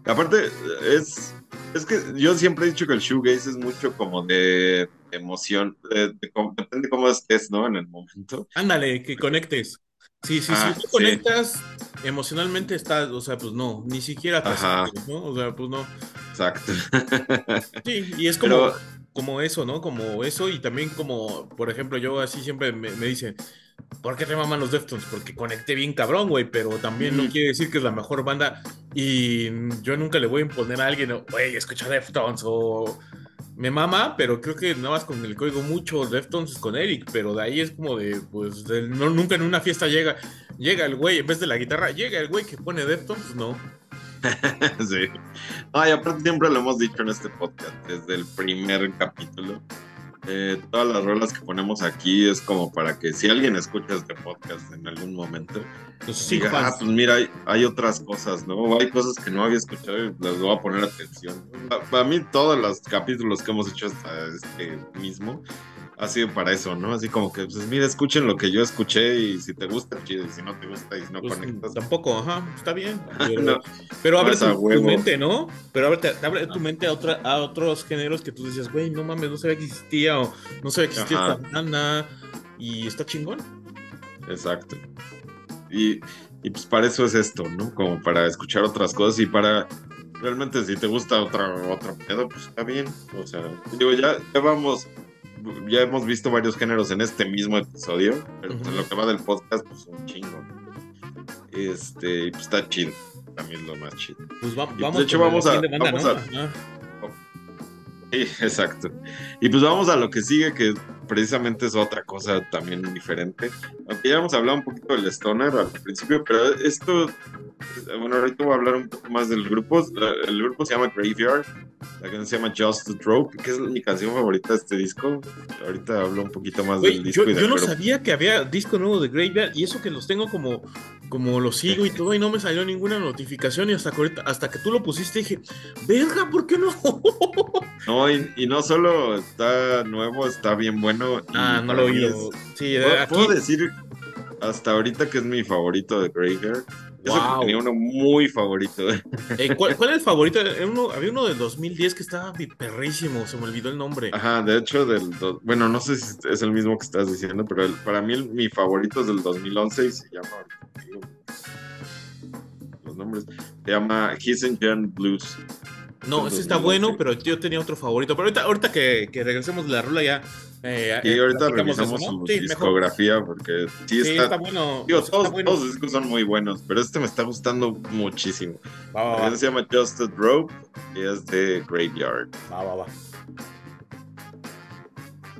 Aparte, es, es que yo siempre he dicho que el shoegaze es mucho como de emoción, de- de cómo- depende cómo estés, ¿no? En el momento. Ándale, que conectes. Sí, sí, Ah, si sí. no conectas emocionalmente estás, o sea, pues no, ni siquiera te ¿no? O sea, pues no. Exacto. Sí, y es como, Pero, como eso, ¿no? Como eso y también como, por ejemplo, yo así siempre me, me dicen, ¿por qué te maman los Deftones? Porque conecté bien cabrón, güey, pero también no quiere decir que es la mejor banda y yo nunca le voy a imponer a alguien, güey, escucha Deftones o me mama, pero creo que nada más con el código mucho Deftones es con Eric, pero de ahí es como de, pues, de- no, nunca en una fiesta llega, llega el güey, en vez de la guitarra, llega el güey que pone Deftones, no. sí. Ay, aparte siempre lo hemos dicho en este podcast, desde el primer capítulo. eh, todas las rolas que ponemos aquí es como para que si alguien escucha este podcast en algún momento, cinco diga, ah, pues mira, hay, hay otras cosas, ¿no? Hay cosas que no había escuchado y les voy a poner atención. Pa- Para mí, todos los capítulos que hemos hecho hasta este mismo ha sido para eso, ¿no? Así como que, pues mira, escuchen lo que yo escuché y si te gusta, chido, y si no te gusta y si no Pues, conectas, tampoco, ajá, está bien. Pero, No, pero abre tu, mente, ¿no? Pero abre, te abre tu mente a, otra, a otros géneros que tú decías, güey, no mames, no sabía que existía o no sabía que existía Ajá. esta banda y está chingón. Exacto. Y, y pues para eso es esto, ¿no? Como para escuchar otras cosas y para realmente si te gusta otra otro pedo, pues está bien. O sea, digo, ya, ya vamos, ya hemos visto varios géneros en este mismo episodio, pero pues, en lo que va del podcast, pues un chingo. Este, y pues está chido. También lo más chido. Pues va- de vamos. hecho, con la vamos a- banda, vamos ¿no? a- Ajá. Sí, exacto. Y pues vamos a lo que sigue, que precisamente es otra cosa también diferente. Aunque ya hemos hablado un poquito del Stoner al principio, pero esto, bueno, ahorita voy a hablar un poco más del grupo. El grupo se llama Graveyard, la canción se llama Just the Trope, que es mi canción favorita de este disco. Ahorita hablo un poquito más del disco yo, y del yo no grupo. sabía que había disco nuevo de Graveyard y eso que los tengo como, como los sigo y todo y no me salió ninguna notificación y hasta que, ahorita- hasta que tú lo pusiste dije, verga, ¿por qué no? No, y, y no solo está nuevo, está bien bueno. ah, no lo es- Sí, ¿Puedo, aquí, puedo decir hasta ahorita que es mi favorito de Graveyard? Wow. tenía uno muy favorito. eh, ¿cuál, cuál es el favorito? Uno- había uno del 2010 que estaba perrísimo, se me olvidó el nombre. Ajá, de hecho, del do- bueno, no sé si es el mismo que estás diciendo, pero el- para mí el- mi favorito es del 2011 y se llama, los nombres, se llama His and Jan Blues. No, pues, ese pues, está bueno, pero yo tenía otro favorito. Pero ahorita, que, regresemos eh, eh, de la rula ya. Y ahorita revisamos su sí, discografía porque sí, está, bueno. Todos, bueno. los discos son muy buenos, pero este me está gustando muchísimo. Va. Se llama Justed Rope y es de Graveyard. Va, va, va.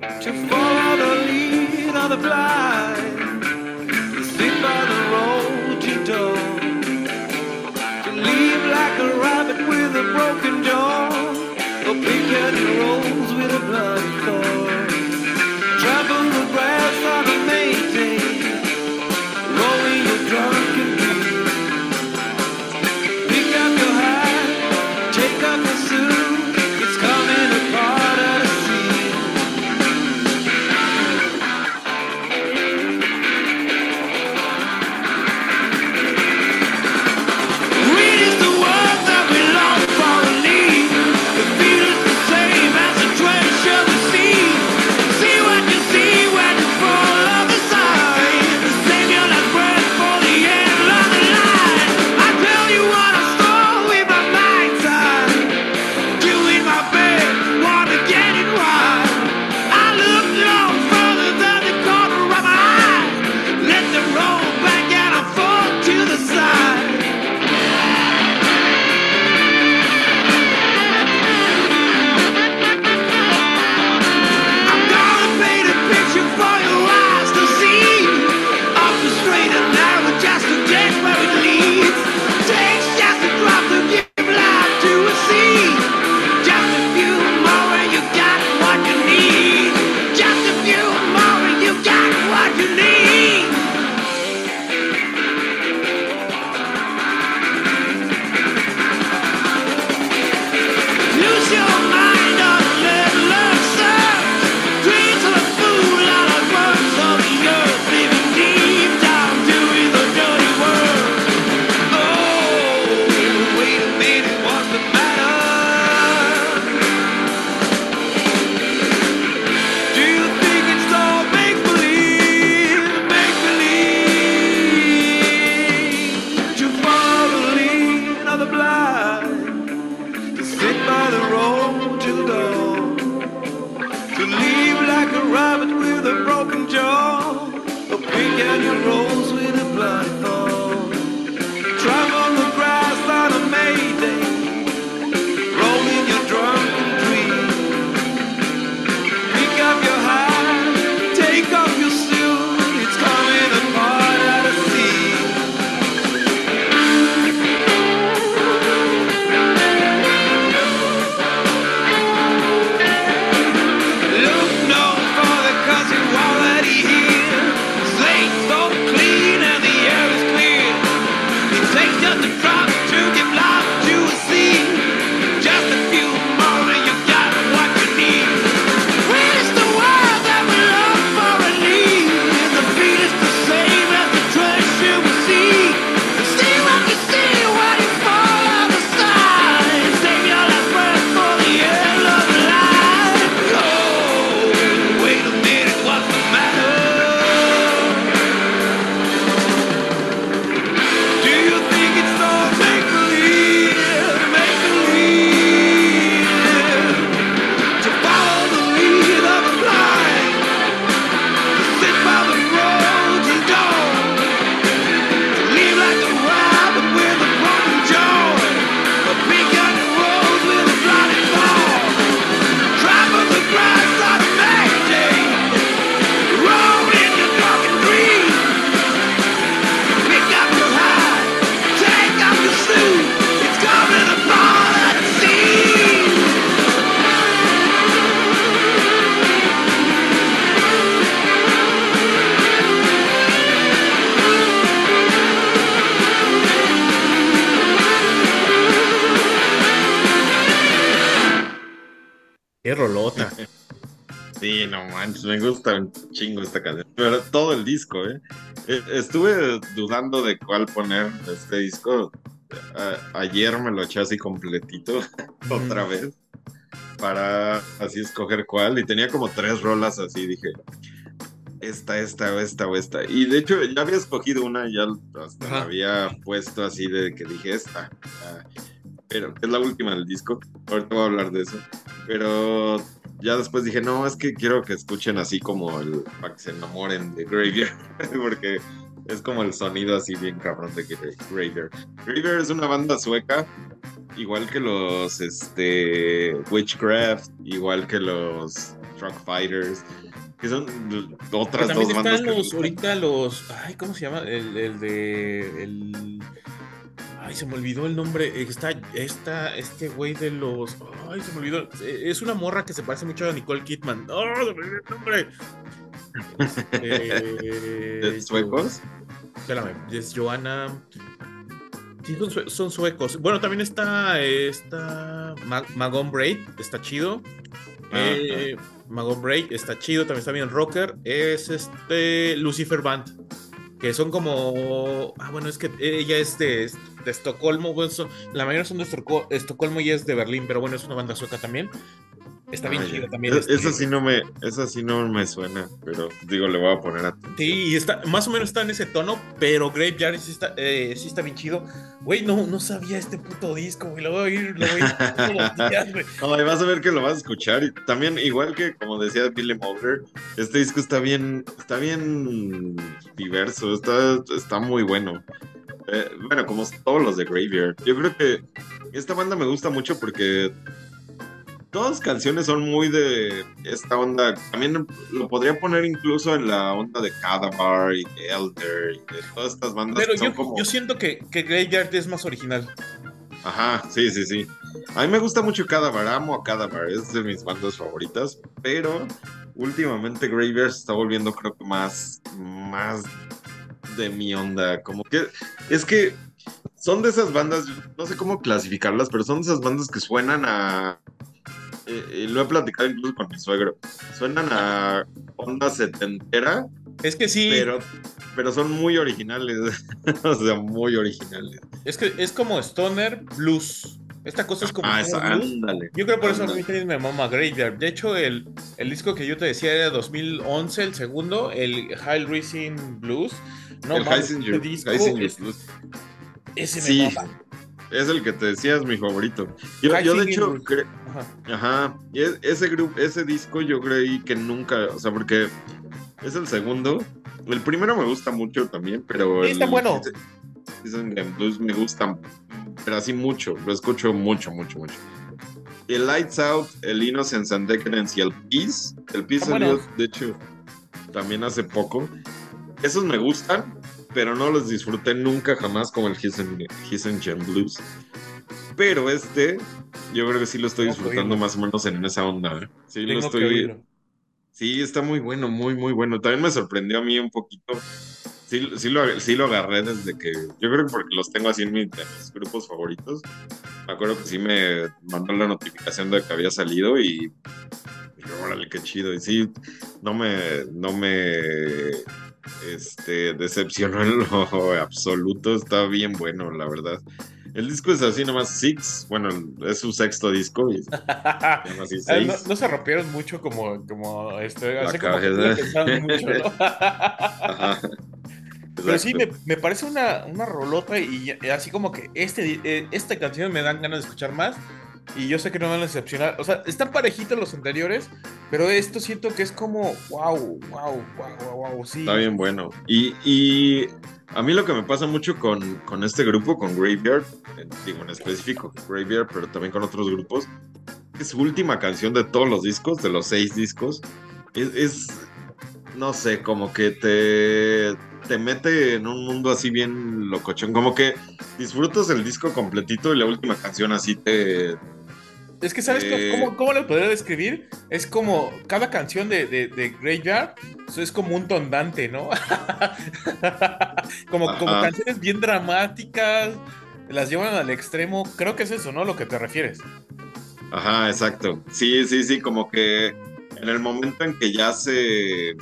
To the lead the. like a rabbit with a broken jaw, a big cat rolls with a bloody core. E, estuve dudando de cuál poner este disco. Ayer me lo eché así completito, otra mm. vez, para así escoger cuál. Y tenía como tres rolas así, dije, esta, esta, esta o esta. Y de hecho ya había escogido una, ya hasta la había puesto así de que dije esta. Ah". Pero es la última del disco, ahorita voy a hablar de eso. Pero ya después dije, no, es que quiero que escuchen así como el, para que se enamoren de Graveyard, porque es como el sonido así bien cabrón de Gra- Graveyard. Graveyard es una banda sueca, igual que los este, Witchcraft, igual que los Truck Fighters, que son Pero otras dos bandas están los, ahorita los, ay, ¿cómo se llama? El, el de, el, ay, se me olvidó el nombre, está, está, este güey de los, ay, se me olvidó, Eh, es una morra que se parece mucho a Nicole Kidman, oh, se me olvidó el nombre. Este, ¿De suecos? Espérame, es Joana. Sí, son, sue- son suecos. Bueno, también está esta Ma- Magon Braid, está chido. Eh, Magon Braid está chido, también está bien rocker. Es este Lucifer Band, que son como. Ah, bueno, es que ella es de, de Estocolmo. bueno, son- la mayoría son de Estoco- Estocolmo y es de Berlín, pero bueno, es una banda sueca también. Está bien ya. chido también. Este- Esa sí no me, esa sí no me suena, pero digo, le voy a poner atención. Sí, está, más o menos está en ese tono, pero Graveyard sí está, eh, sí está bien chido. Güey, no, no sabía este puto disco, güey. Lo voy a ir, lo voy a ir todos los días, güey. No, y vas a ver que lo vas a escuchar. Y también, igual que como decía Billy Mulder, este disco está bien, está bien diverso, está, está muy bueno. Eh, bueno, como todos los de Graveyard. Yo creo que esta banda me gusta mucho porque todas las canciones son muy de esta onda. También lo podría poner incluso en la onda de Cadavar y de Elder y de todas estas bandas. Pero que yo, como... yo siento que, que Graveyard es más original. Ajá, sí, sí, sí. A mí me gusta mucho Cadaver, amo a Cadaver, es de mis bandas favoritas, pero últimamente Graveyard se está volviendo creo que más, más de mi onda, como que es que son de esas bandas, no sé cómo clasificarlas, pero son de esas bandas que suenan a... eh, eh, lo he platicado incluso con mi suegro, suenan a onda setentera, Es que sí, pero, pero son muy originales, o sea, muy originales. es que es como Stoner Blues. Esta cosa es como Ah, esa, ándale. Yo creo por eso a mí también me mama Graveyard. De hecho, el, el disco que yo te decía era 2011, el segundo, el High Rising Blues. No el mames, Heisinger- este disco Heisinger es- Blues. ese me Sí, mama. es el que te decía, es mi favorito. Yo, yo de hecho, cre- Ajá. ese grupo, ese disco yo creí que nunca, o sea, porque es el segundo. El primero me gusta mucho también, pero Sí, está el bueno. Blues me gusta, pero así mucho, lo escucho mucho, mucho, mucho. El Lights Out, el Innocence and Decadence y el Peace, el Peace salió, bueno. de hecho, también hace poco. Esos me gustan, pero no los disfruté nunca jamás como el Heisinger Blues. Pero este, yo creo que sí lo estoy disfrutando más o menos en esa onda. ¿eh? Sí, Tengo estoy. Sí, está muy bueno, muy, muy bueno. También me sorprendió a mí un poquito. Sí, sí, lo, sí lo agarré desde que. Yo creo que porque los tengo así en mis grupos favoritos. Me acuerdo que sí me mandó la notificación de que había salido y. y órale, qué chido. Y sí, no me. No me. Este, decepcionó en lo absoluto. Está bien bueno, la verdad. El disco es así nomás Six. Bueno, es su sexto disco y se llama así Ah, no, se rompieron mucho como, como este, La así como que mucho, ¿no? Ajá. Pero sí, me parece una, una rolota y, y así como que este, eh, esta canción me dan ganas de escuchar más y yo sé que no van a decepcionar. O sea, están parejitos los anteriores, pero esto siento que es como, wow, wow, wow, wow, wow, sí. Está bien bueno. Y, y a mí lo que me pasa mucho con, con este grupo, con Graveyard, en- digo en específico Graveyard, pero también con otros grupos, es su última canción de todos los discos, de los seis discos, es, es, no sé, como que te, te mete en un mundo así bien locochón, como que disfrutas el disco completito y la última canción así te... Es que, ¿sabes Eh. cómo, cómo lo podría describir? Es como cada canción de, de, de Graveyard es como un tondante, ¿no? como, como canciones bien dramáticas, las llevan al extremo. Creo que es eso, ¿no? Lo que te refieres. Ajá, exacto. Sí, sí, sí, como que en el momento en que ya se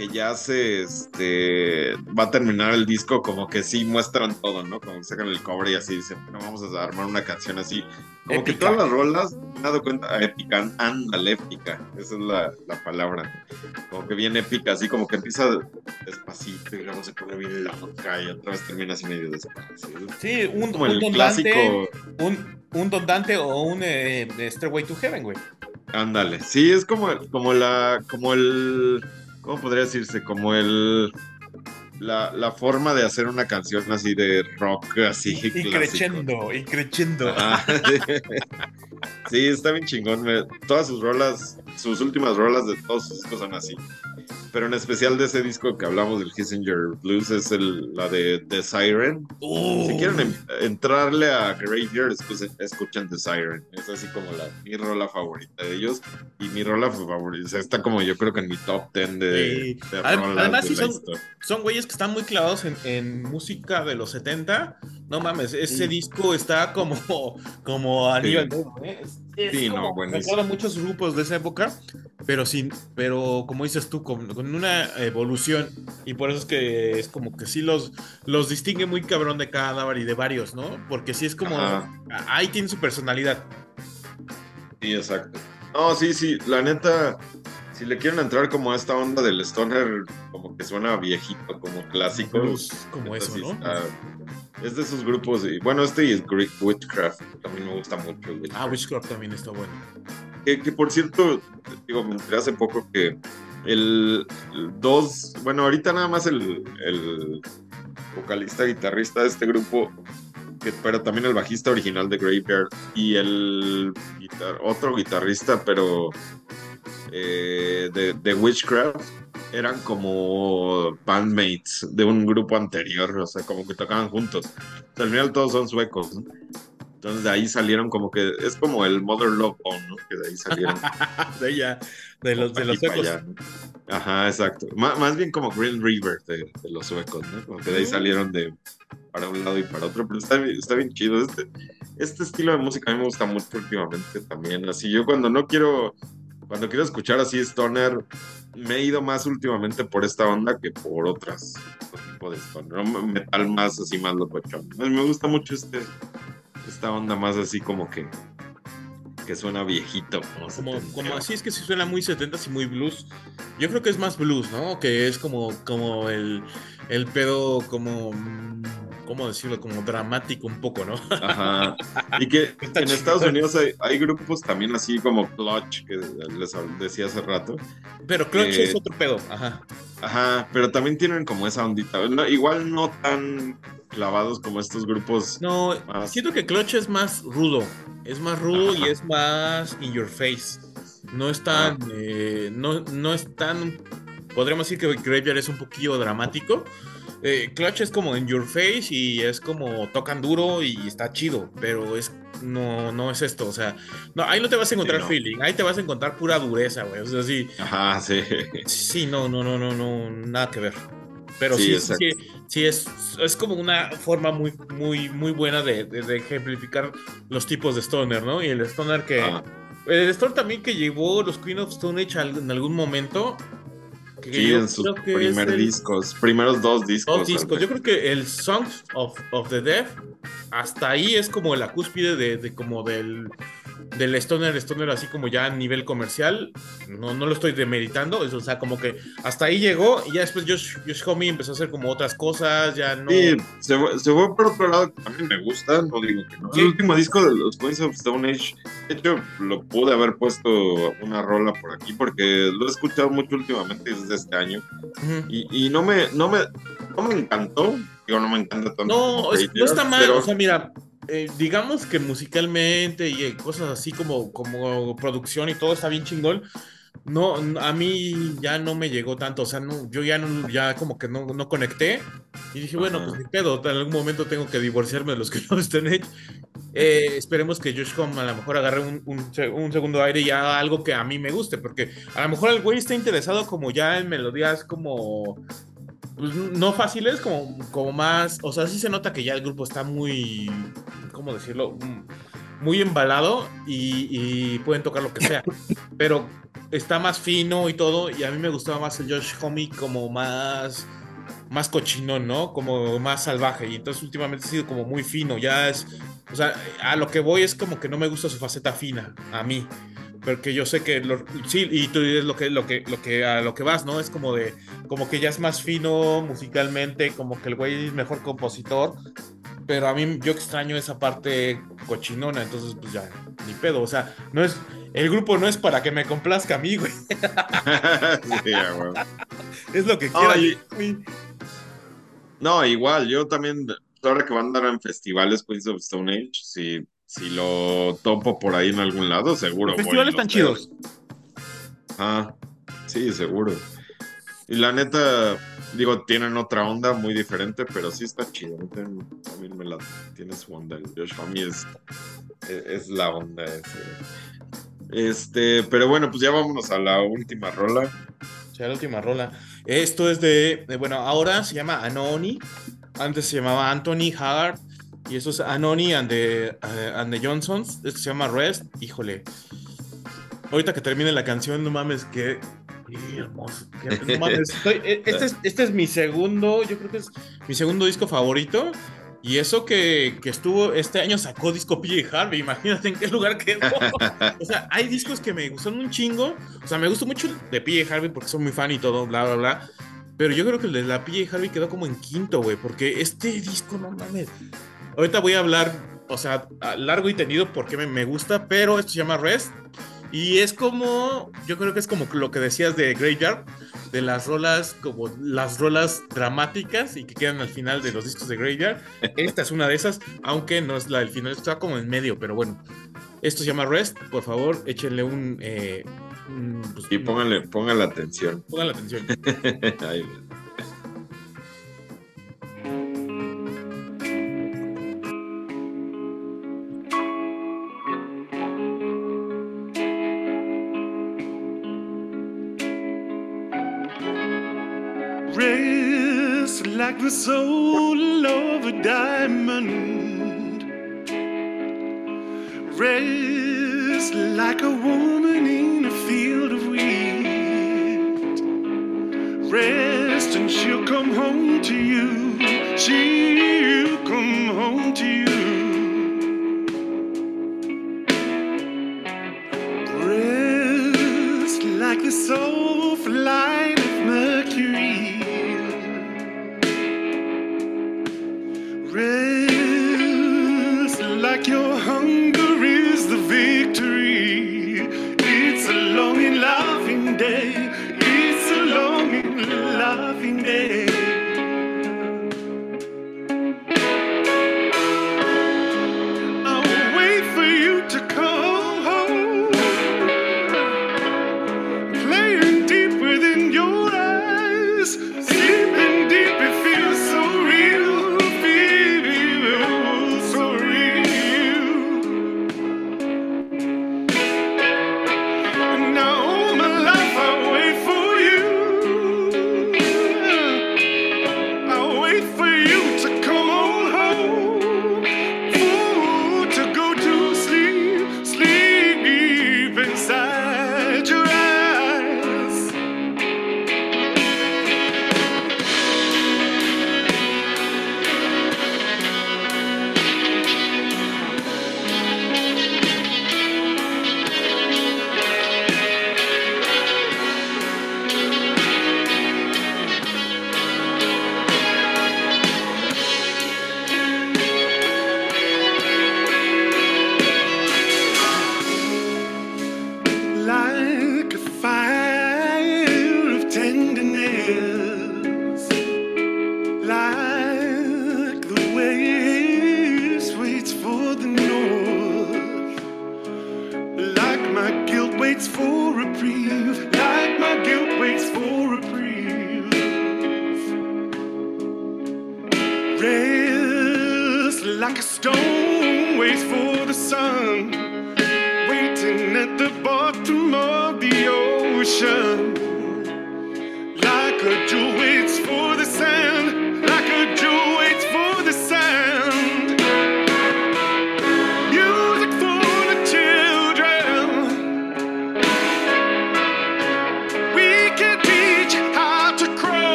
que ya se este va a terminar el disco, como que sí muestran todo, ¿no? Como que sacan el cobre y así dicen, bueno, vamos a armar una canción así. Como que Épica. todas las rolas, me he dado cuenta, épica, ándale, épica, esa es la, la palabra. Como que bien épica, así como que empieza despacito y luego se pone bien loca y otra vez termina así medio despacio. Sí, un, Como un el Don Dante, clásico. un, un Don Dante o un eh, Stairway to Heaven, güey. Ándale. Sí, es como, como la, como el, ¿cómo podría decirse? Como el, la, la forma de hacer una canción así de rock, así. Y creciendo, y creciendo. Ajá, sí. Sí, está bien chingón. me- Todas sus rolas, sus últimas rolas de todos sus discos son así. Pero en especial de ese disco que hablamos del Kissinger Blues es el, la de The Siren. Uh, Si quieren em- entrarle a Graveyard, escuchen, escuchen The Siren. Es así como la, mi rola favorita de ellos. Y mi rola favorita, o sea, está como yo creo que en mi top 10 de, Sí. de rolas además, de sí la son- son güeyes que están muy clavados en, en música de los 70. No mames, ese Sí. disco está como, como a Sí. nivel de- ¿eh? Es- Sí, no, buenísimo. recuerdo muchos grupos de esa época, pero sin, pero como dices tú, con, con una evolución. Y por eso es que es como que sí los, los distingue muy cabrón de Cadáver y de varios, ¿no? Porque sí es como. Ajá. Ahí tiene su personalidad. Sí, exacto. No, sí, sí, la neta, si le quieren entrar como a esta onda del stoner, como que suena viejito, como clásico. Blues, como eso, ¿no? es de esos grupos, y bueno, este y el Greek Witchcraft, también me gusta mucho. Ah, Witchcraft. Witchcraft también está bueno. Que, que, por cierto, digo, me enteré hace poco que el, el dos, bueno, ahorita nada más el, el vocalista, guitarrista de este grupo, que, pero también el bajista original de Graveyard y el guitar- otro guitarrista, pero eh, de, de Witchcraft, eran como bandmates de un grupo anterior, o sea, como que tocaban juntos. O sea, al final todos son suecos, ¿no? Entonces de ahí salieron como que es como el Mother Love Bone, ¿no? Que de ahí salieron. de ella, de los, de los aquí para ecos. allá, ¿no? Ajá, exacto. Má- más bien como Green River de, de los suecos, ¿no? Como que de ahí salieron de para un lado y para otro, pero está, bien- está bien chido. Este, este estilo de música a mí me gusta mucho últimamente también. Así yo cuando no quiero, cuando quiero escuchar así Stoner, me he ido más últimamente por esta onda que por otras otro tipo de Stoner. Metal más así, más locochón. Me gusta mucho este, esta onda más así como que que suena viejito. Como, Como, setentero. como así es que sí suena muy 70s y muy blues. Yo creo que es más blues, ¿no? Que es como, como el, el pedo, como. mm, ¿Cómo decirlo? Como dramático un poco, ¿no? Ajá. Y que en. Estados Unidos hay, hay grupos también así como Clutch, que les decía hace rato. Pero Clutch Eh, es otro pedo. Ajá. Ajá, pero también tienen como esa ondita. No, igual no tan clavados como estos grupos. No, Más. siento que Clutch es más rudo. Es más rudo y es más in your face. No es tan. eh, no, no es tan. Podríamos decir que Graveyard es un poquillo dramático. Eh, Clutch es como in your face y es como tocan duro y está chido, pero es no, no es esto, o sea, no, ahí no te vas a encontrar Sí, no. feeling, ahí te vas a encontrar pura dureza, güey, o sea, sí, Ajá, sí. sí, no, no, no, no, no, nada que ver. Pero Sí, sí, sí, sí, es, es como una forma muy, muy, muy buena de, de- de ejemplificar los tipos de stoner, ¿no? Y el stoner que, Ah, el stoner también que llevó los Queen of Stone Age en algún momento. que sí, en sus creo que es primer el- discos, primeros dos discos. Dos discos. Yo creo que el Songs of, of the Deaf, hasta ahí es como la cúspide de, de como del, del Stoner, Stoner así como ya a nivel comercial. No, no lo estoy demeritando. es, o sea, como que hasta ahí llegó y ya después Josh, Josh Homme empezó a hacer como otras cosas. Ya no. Sí, se fue, se fue por otro lado que también me gusta, no digo que no. Sí. El último disco de los Queens of Stone Age, de hecho, lo pude haber puesto una rola por aquí porque lo he escuchado mucho últimamente desde este año Ujú. y, y no, me, no, me, no me encantó. Digo, no me encanta tanto. No, es- no está mal. pero- O sea, mira, eh, digamos que musicalmente y eh, cosas así como, como producción y todo está bien chingón. No, a mí ya no me llegó tanto, o sea, no, yo ya no, ya como que no, no conecté y dije, bueno, Ajá. pues ni pedo, en algún momento tengo que divorciarme de los que no estén hechos. Eh, esperemos que Josh Homme a lo mejor agarre un, un un segundo aire y ya algo que a mí me guste, porque a lo mejor el güey está interesado como ya en melodías como pues, no fáciles, como, como más, o sea, sí se nota que ya el grupo está muy, ¿cómo decirlo? Mm, Muy embalado y, y pueden tocar lo que sea, pero está más fino y todo, y a mí me gustaba más el Josh Homme como más, más cochinón, ¿no? Como más salvaje, y entonces últimamente ha sido como muy fino, ya es, o sea, a lo que voy es como que no me gusta su faceta fina, a mí. Porque yo sé que lo- sí, y tú dices lo que, lo que, lo que, a lo que vas, ¿no? Es como de, como que ya es más fino musicalmente, como que el güey es mejor compositor, pero a mí yo extraño esa parte cochinona, entonces pues ya, ni pedo, o sea, no es, el grupo no es para que me complazca a mí, güey. Sí. Es lo que. Ay. güey. No, igual, yo también, ahora que van a andar en festivales Queens of Stone Age, si, si lo topo por ahí en algún lado, seguro. Los festivales están chidos. Ah, sí, seguro. Y la neta, digo, tienen otra onda muy diferente, pero sí está chido. A mí también- me la tiene su onda. El Josh Homme es, es, es la onda. ese. Este, pero bueno, pues ya vámonos a la última rola. Sea, la última rola. Esto es de, de- bueno, ahora se llama Anoni. Antes se llamaba Anthony Haggard. Y eso es Anoni and the, eh, and Johnsons. Esto se llama Rest. Híjole. Ahorita que termine la canción, no mames, qué hermoso. qué- no mames, e- este, es, este es mi segundo, yo creo que es mi segundo disco favorito. Y eso que, que estuvo, este año sacó disco PJ Harvey, imagínate en qué lugar quedó. O sea, hay discos que me gustan un chingo. O sea, me gustó mucho de PJ Harvey porque soy muy fan y todo, bla, bla, bla. Pero yo creo que el de la PJ Harvey quedó como en quinto, güey, porque este disco, no mames. Ahorita voy a hablar, o sea, largo y tendido porque me, me gusta, pero esto se llama Rest. Y es como, yo creo que es como lo que decías de Graveyard, de las rolas, como las rolas dramáticas y que quedan al final de los discos de Graveyard. Esta es una de esas, aunque no es la del final, está como en medio, pero bueno. Esto se llama Rest, por favor, échenle un... eh, un, pues, Y pónganle, pónganle atención. Pongan atención. Ahí. Like the soul of a diamond. Rest like a woman in a field of wheat. Rest and she'll come home to you. She'll come home to you.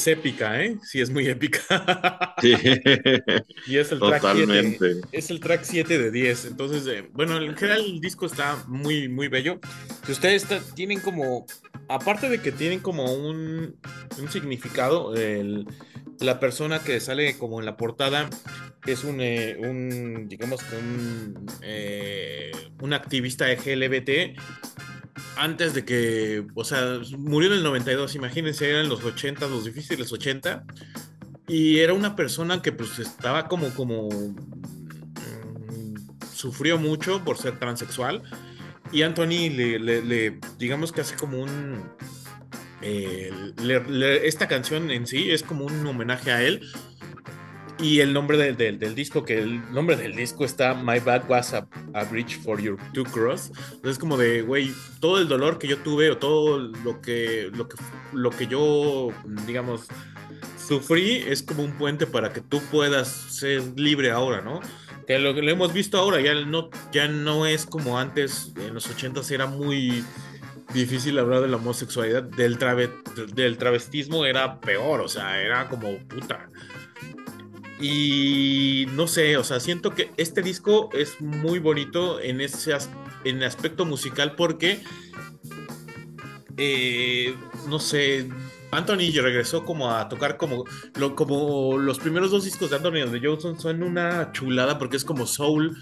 Es épica, ¿eh? Sí, es muy épica. Sí, y es el track 7. totalmente. Es el track 7 de 10. Entonces, eh, bueno, en general el disco está muy, muy bello. Si ustedes está- tienen como, aparte de que tienen como un, un significado, el- la persona que sale como en la portada es un, eh, un digamos que un, eh, un activista LGBT. Antes de que, o sea, murió en el 92, imagínense, eran los 80, los difíciles 80. Y era una persona que pues estaba como, como, mm, sufrió mucho por ser transexual. Y Anthony le, le- le- digamos que hace como un, eh, le- esta canción en sí es como un homenaje a él. Y el nombre del- del- del disco, que el nombre del disco está My Bad Was a, a Bridge for Your Two Cross. Entonces, como de, güey, todo el dolor que yo tuve o todo lo que, lo que, lo que yo, digamos, sufrí es como un puente para que tú puedas ser libre ahora, ¿no? Que lo que lo hemos visto ahora ya no, ya no es como antes, en los 80 era muy difícil hablar de la homosexualidad, del, trave- del travestismo era peor, o sea, era como puta. Y no sé, o sea, siento que este disco es muy bonito en ese en aspecto musical porque, eh, no sé, Anthony regresó como a tocar como, lo, como los primeros dos discos de Anthony de Johnson son una chulada porque es como soul,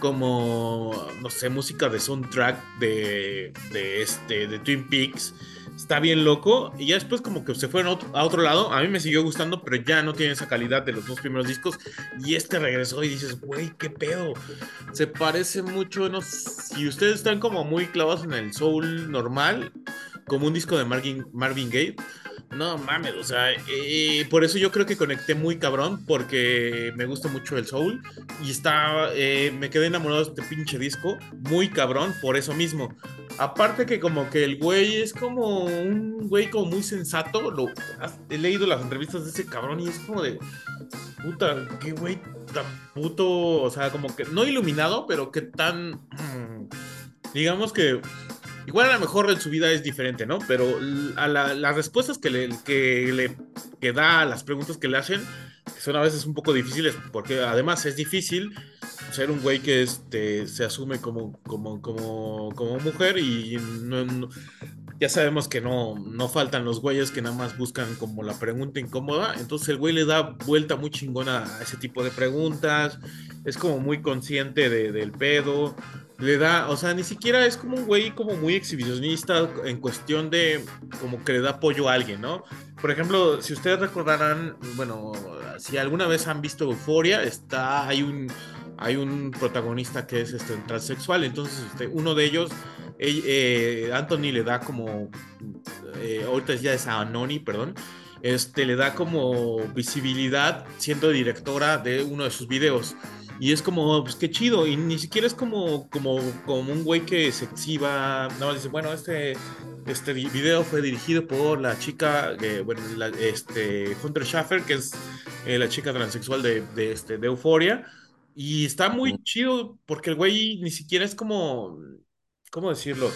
como, no sé, música de soundtrack de, de, este, de Twin Peaks. Está bien loco. Y ya después como que se fueron a otro, a otro lado. A mí me siguió gustando, pero ya no tiene esa calidad de los dos primeros discos. Y este regresó y dices, güey, qué pedo. Se parece mucho, no si ustedes están como muy clavados en el soul normal, como un disco de Marvin, Marvin Gaye. No mames, o sea, eh, por eso yo creo que conecté muy cabrón, porque me gusta mucho el soul y está, eh, me quedé enamorado de este pinche disco, muy cabrón, por eso mismo. Aparte que como que el güey es como un güey como muy sensato, lo, he leído las entrevistas de ese cabrón y es como de, puta, qué güey tan puto, o sea, como que no iluminado, pero que tan, mm, digamos que Igual a lo mejor en su vida es diferente, ¿no? Pero a la- las respuestas que le, que le que da a las preguntas que le hacen son a veces un poco difíciles, porque además es difícil ser un güey que este, se asume como, como, como, como mujer y ya sabemos que no, no faltan los güeyes que nada más buscan como la pregunta incómoda, entonces el güey le da vuelta muy chingona a ese tipo de preguntas, es como muy consciente de- del pedo, le da, o sea, ni siquiera es como un güey como muy exhibicionista en cuestión de como que le da apoyo a alguien, ¿no? Por ejemplo, si ustedes recordarán, bueno, si alguna vez han visto Euforia, está, hay un, hay un protagonista que es este, transexual, entonces este, uno de ellos, eh, Anthony le da como, eh, ahorita ya es a Anoni, perdón, este, le da como visibilidad siendo directora de uno de sus videos. Y es como, pues qué chido. Y ni siquiera es como, como, como un güey que se exhiba. Más dice, bueno, este, este video fue dirigido por la chica, eh, bueno, la- este, Hunter Schaffer, que es eh, la chica transexual de, de, este, de Euforia. Y está muy chido porque el güey ni siquiera es como, ¿cómo decirlo?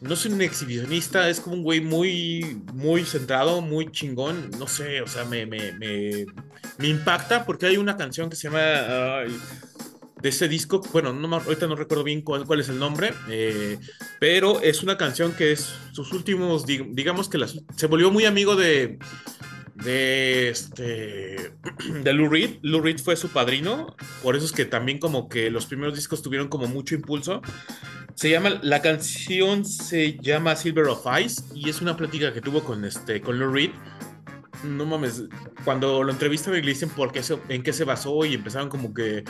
No es un exhibicionista, es como un güey muy, muy centrado, muy chingón. No sé, o sea, me, me, me, impacta porque hay una canción que se llama de ese disco. Bueno, no, ahorita no recuerdo bien cuál, es el nombre, eh, pero es una canción que es sus últimos, dig- digamos que las- se volvió muy amigo de. De este. De Lou Reed. Lou Reed fue su padrino. Por eso es que también, como que los primeros discos tuvieron como mucho impulso. Se llama, la canción se llama Silver of Ice y es una plática que tuvo con este con Lou Reed. No mames, cuando lo entrevistan y le dicen por qué se- en qué se basó y empezaron como que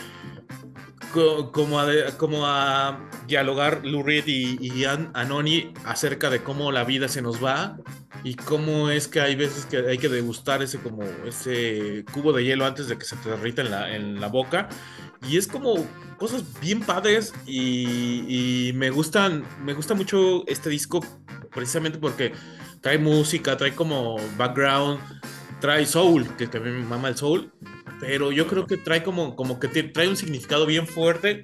co- como a, como a dialogar Lou Reed y, y An- Anoni acerca de cómo la vida se nos va y cómo es que hay veces que hay que degustar ese como ese cubo de hielo antes de que se te derrita en la, en la boca y es como cosas bien padres y, me gustan me gusta mucho este disco precisamente porque trae música trae como background trae soul que también me mama el soul pero yo creo que trae como, como que trae un significado bien fuerte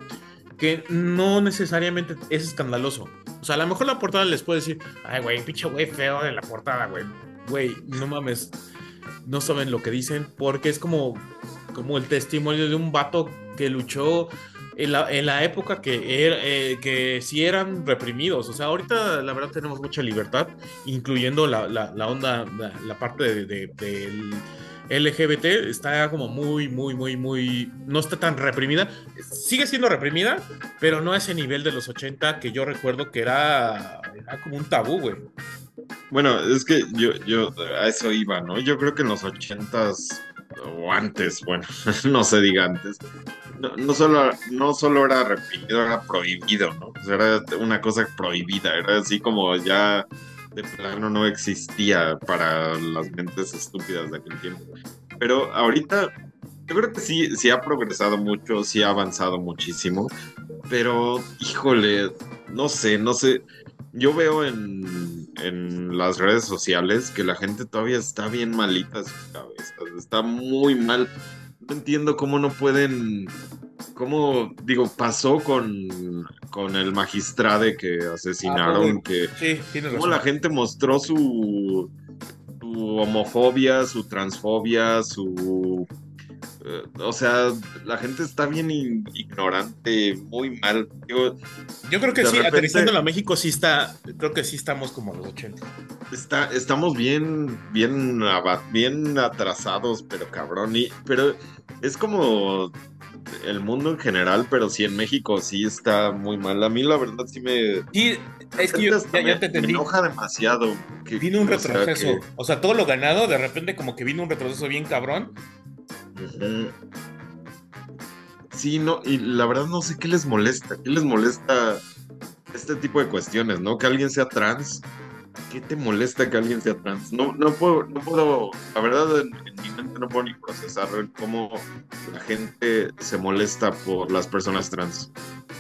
que no necesariamente es escandaloso. O sea, a lo mejor la portada les puede decir, ay, güey, pinche güey feo de la portada, güey. güey, no mames, no saben lo que dicen, porque es como, como el testimonio de un vato que luchó en la, en la época que, era, eh, que sí eran reprimidos. O sea, ahorita la verdad tenemos mucha libertad, incluyendo la, la, onda, la, parte de, de- LGBT, está como muy, muy, muy, muy, no está tan reprimida. Sigue siendo reprimida, pero no a ese nivel de los 80 que yo recuerdo que era, era como un tabú, güey. Bueno, es que yo, yo a eso iba, ¿no? Yo creo que en los ochentas o antes, bueno, no se diga antes, no, solo, no solo era reprimido, era prohibido, ¿no? Era una cosa prohibida, era así como ya de plano no existía para las mentes estúpidas de aquel tiempo. Pero ahorita yo creo que sí, sí ha progresado mucho, sí ha avanzado muchísimo, pero híjole, no sé, no sé. Yo veo en, en las redes sociales que la gente todavía está bien malita sus cabezas, está muy mal. No entiendo cómo no pueden, cómo, digo, pasó con, con el magistrade que asesinaron, que Sí, tienes cómo razón. la gente mostró su, su homofobia, su transfobia, su... o sea, la gente está bien ignorante, muy mal. Digo, Yo creo que sí, repente- aterrizándolo a México sí está, creo que sí estamos como los 80. está, estamos bien, bien, bien atrasados, pero cabrón. Y, pero es como el mundo en general, pero sí en México sí está muy mal. A mí la verdad sí me... Sí, es que yo ya, ya me- te me entendí. enoja demasiado. que- Vino un o sea, retroceso. que- O sea, todo lo ganado, de repente como que vino un retroceso bien cabrón. Sí, no, y la verdad no sé qué les molesta, qué les molesta este tipo de cuestiones, ¿no? Que alguien sea trans, ¿qué te molesta que alguien sea trans? No, no puedo, no puedo, la verdad en, mi mente no puedo ni procesar cómo la gente se molesta por las personas trans.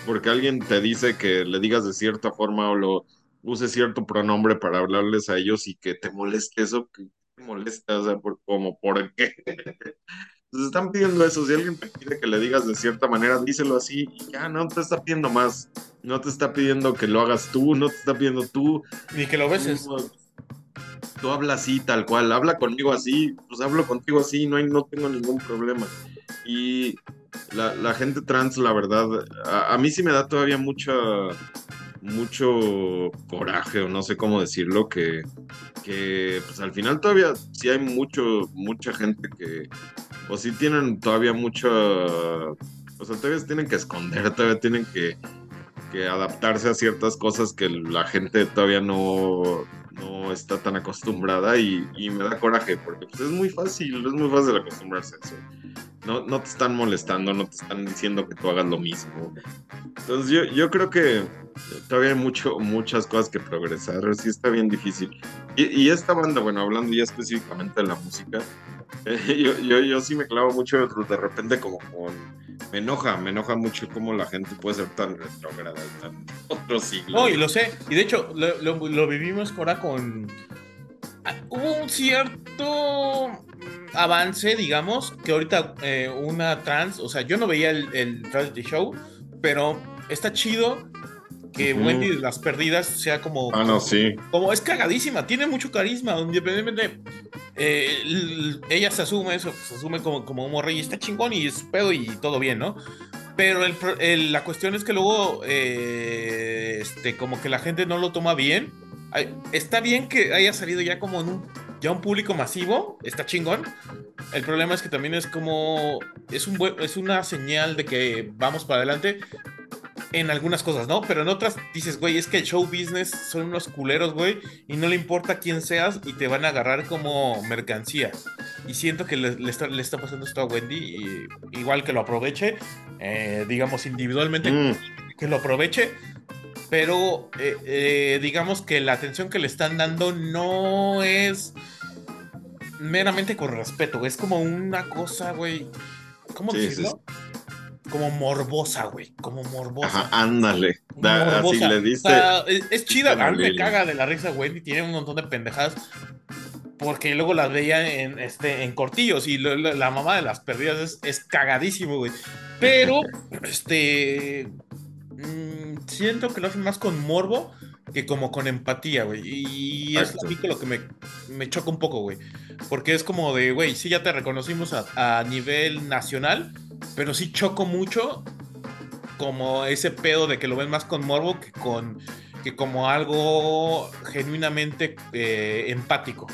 Porque alguien te dice que le digas de cierta forma o lo use cierto pronombre para hablarles a ellos y que te moleste eso, que te molesta, o sea, por, como, ¿por qué? Entonces están pidiendo eso. Si alguien te pide que le digas de cierta manera, díselo así y ya no te está pidiendo más. No te está pidiendo que lo hagas tú, no te está pidiendo tú. Ni que lo beses. Tú, tú habla así, tal cual. Habla conmigo así, pues hablo contigo así, no, hay, no tengo ningún problema. Y la, la gente trans, la verdad, a, a mí sí me da todavía mucha mucho coraje o no sé cómo decirlo que, que pues al final todavía sí hay mucho mucha gente que o sí tienen todavía mucha o sea todavía tienen que esconder todavía tienen que, adaptarse a ciertas cosas que la gente todavía no no está tan acostumbrada y, y me da coraje porque pues, es muy fácil es muy fácil acostumbrarse a eso no, no te están molestando no te están diciendo que tú hagas lo mismo entonces yo, yo creo que todavía hay mucho, muchas cosas que progresar, sí está bien difícil. Y, y esta banda, bueno, hablando ya específicamente de la música, yo, yo, yo sí me clavo mucho de repente como con... Me enoja, me enoja mucho cómo la gente puede ser tan retrógrada, tan otro siglo. No, y lo sé. Y de hecho, lo, lo- lo vivimos ahora con. Hubo un cierto avance, digamos, que ahorita eh, una trans, o sea, yo no veía el, el reality show, pero está chido que Ujú. Wendy de las perdidas sea como. Ah, no, sí. Como es cagadísima, tiene mucho carisma, independientemente. eh, ella se asume eso, se asume como, como un morro y está chingón y es pedo y todo bien, ¿no? Pero el el- la cuestión es que luego, eh, este, como que la gente no lo toma bien. Está bien que haya salido ya como en un, ya un público masivo, está chingón. El problema es que también es como, es, un buen- es una señal de que vamos para adelante en algunas cosas, ¿no? Pero en otras dices, güey, es que el show business son unos culeros, güey, y no le importa quién seas y te van a agarrar como mercancía. Y siento que le, le está, le está pasando esto a Wendy, y igual que lo aproveche, eh, digamos individualmente, Mm, que lo aproveche, pero eh, eh, digamos que la atención que le están dando no es meramente con respeto, es como una cosa, güey, ¿cómo Sí, sí, decirlo? Como morbosa, güey, como morbosa. ajá, ándale. Da- así morbosa. le O diste. sea, es, es chida, a mí me caga de la risa Wendy, tiene un montón de pendejadas. Porque luego las veía en, este, en cortillos y lo- lo- la mamá de las perdidas es, es cagadísimo, güey. Pero, este. Mm, siento que lo hacen más con morbo que como con empatía, güey. Y es a mí lo que me, me choca un poco, güey. Porque es como de, güey, sí ya te reconocimos a, a nivel nacional, pero sí choco mucho como ese pedo de que lo ven más con morbo que con que como algo genuinamente eh, empático.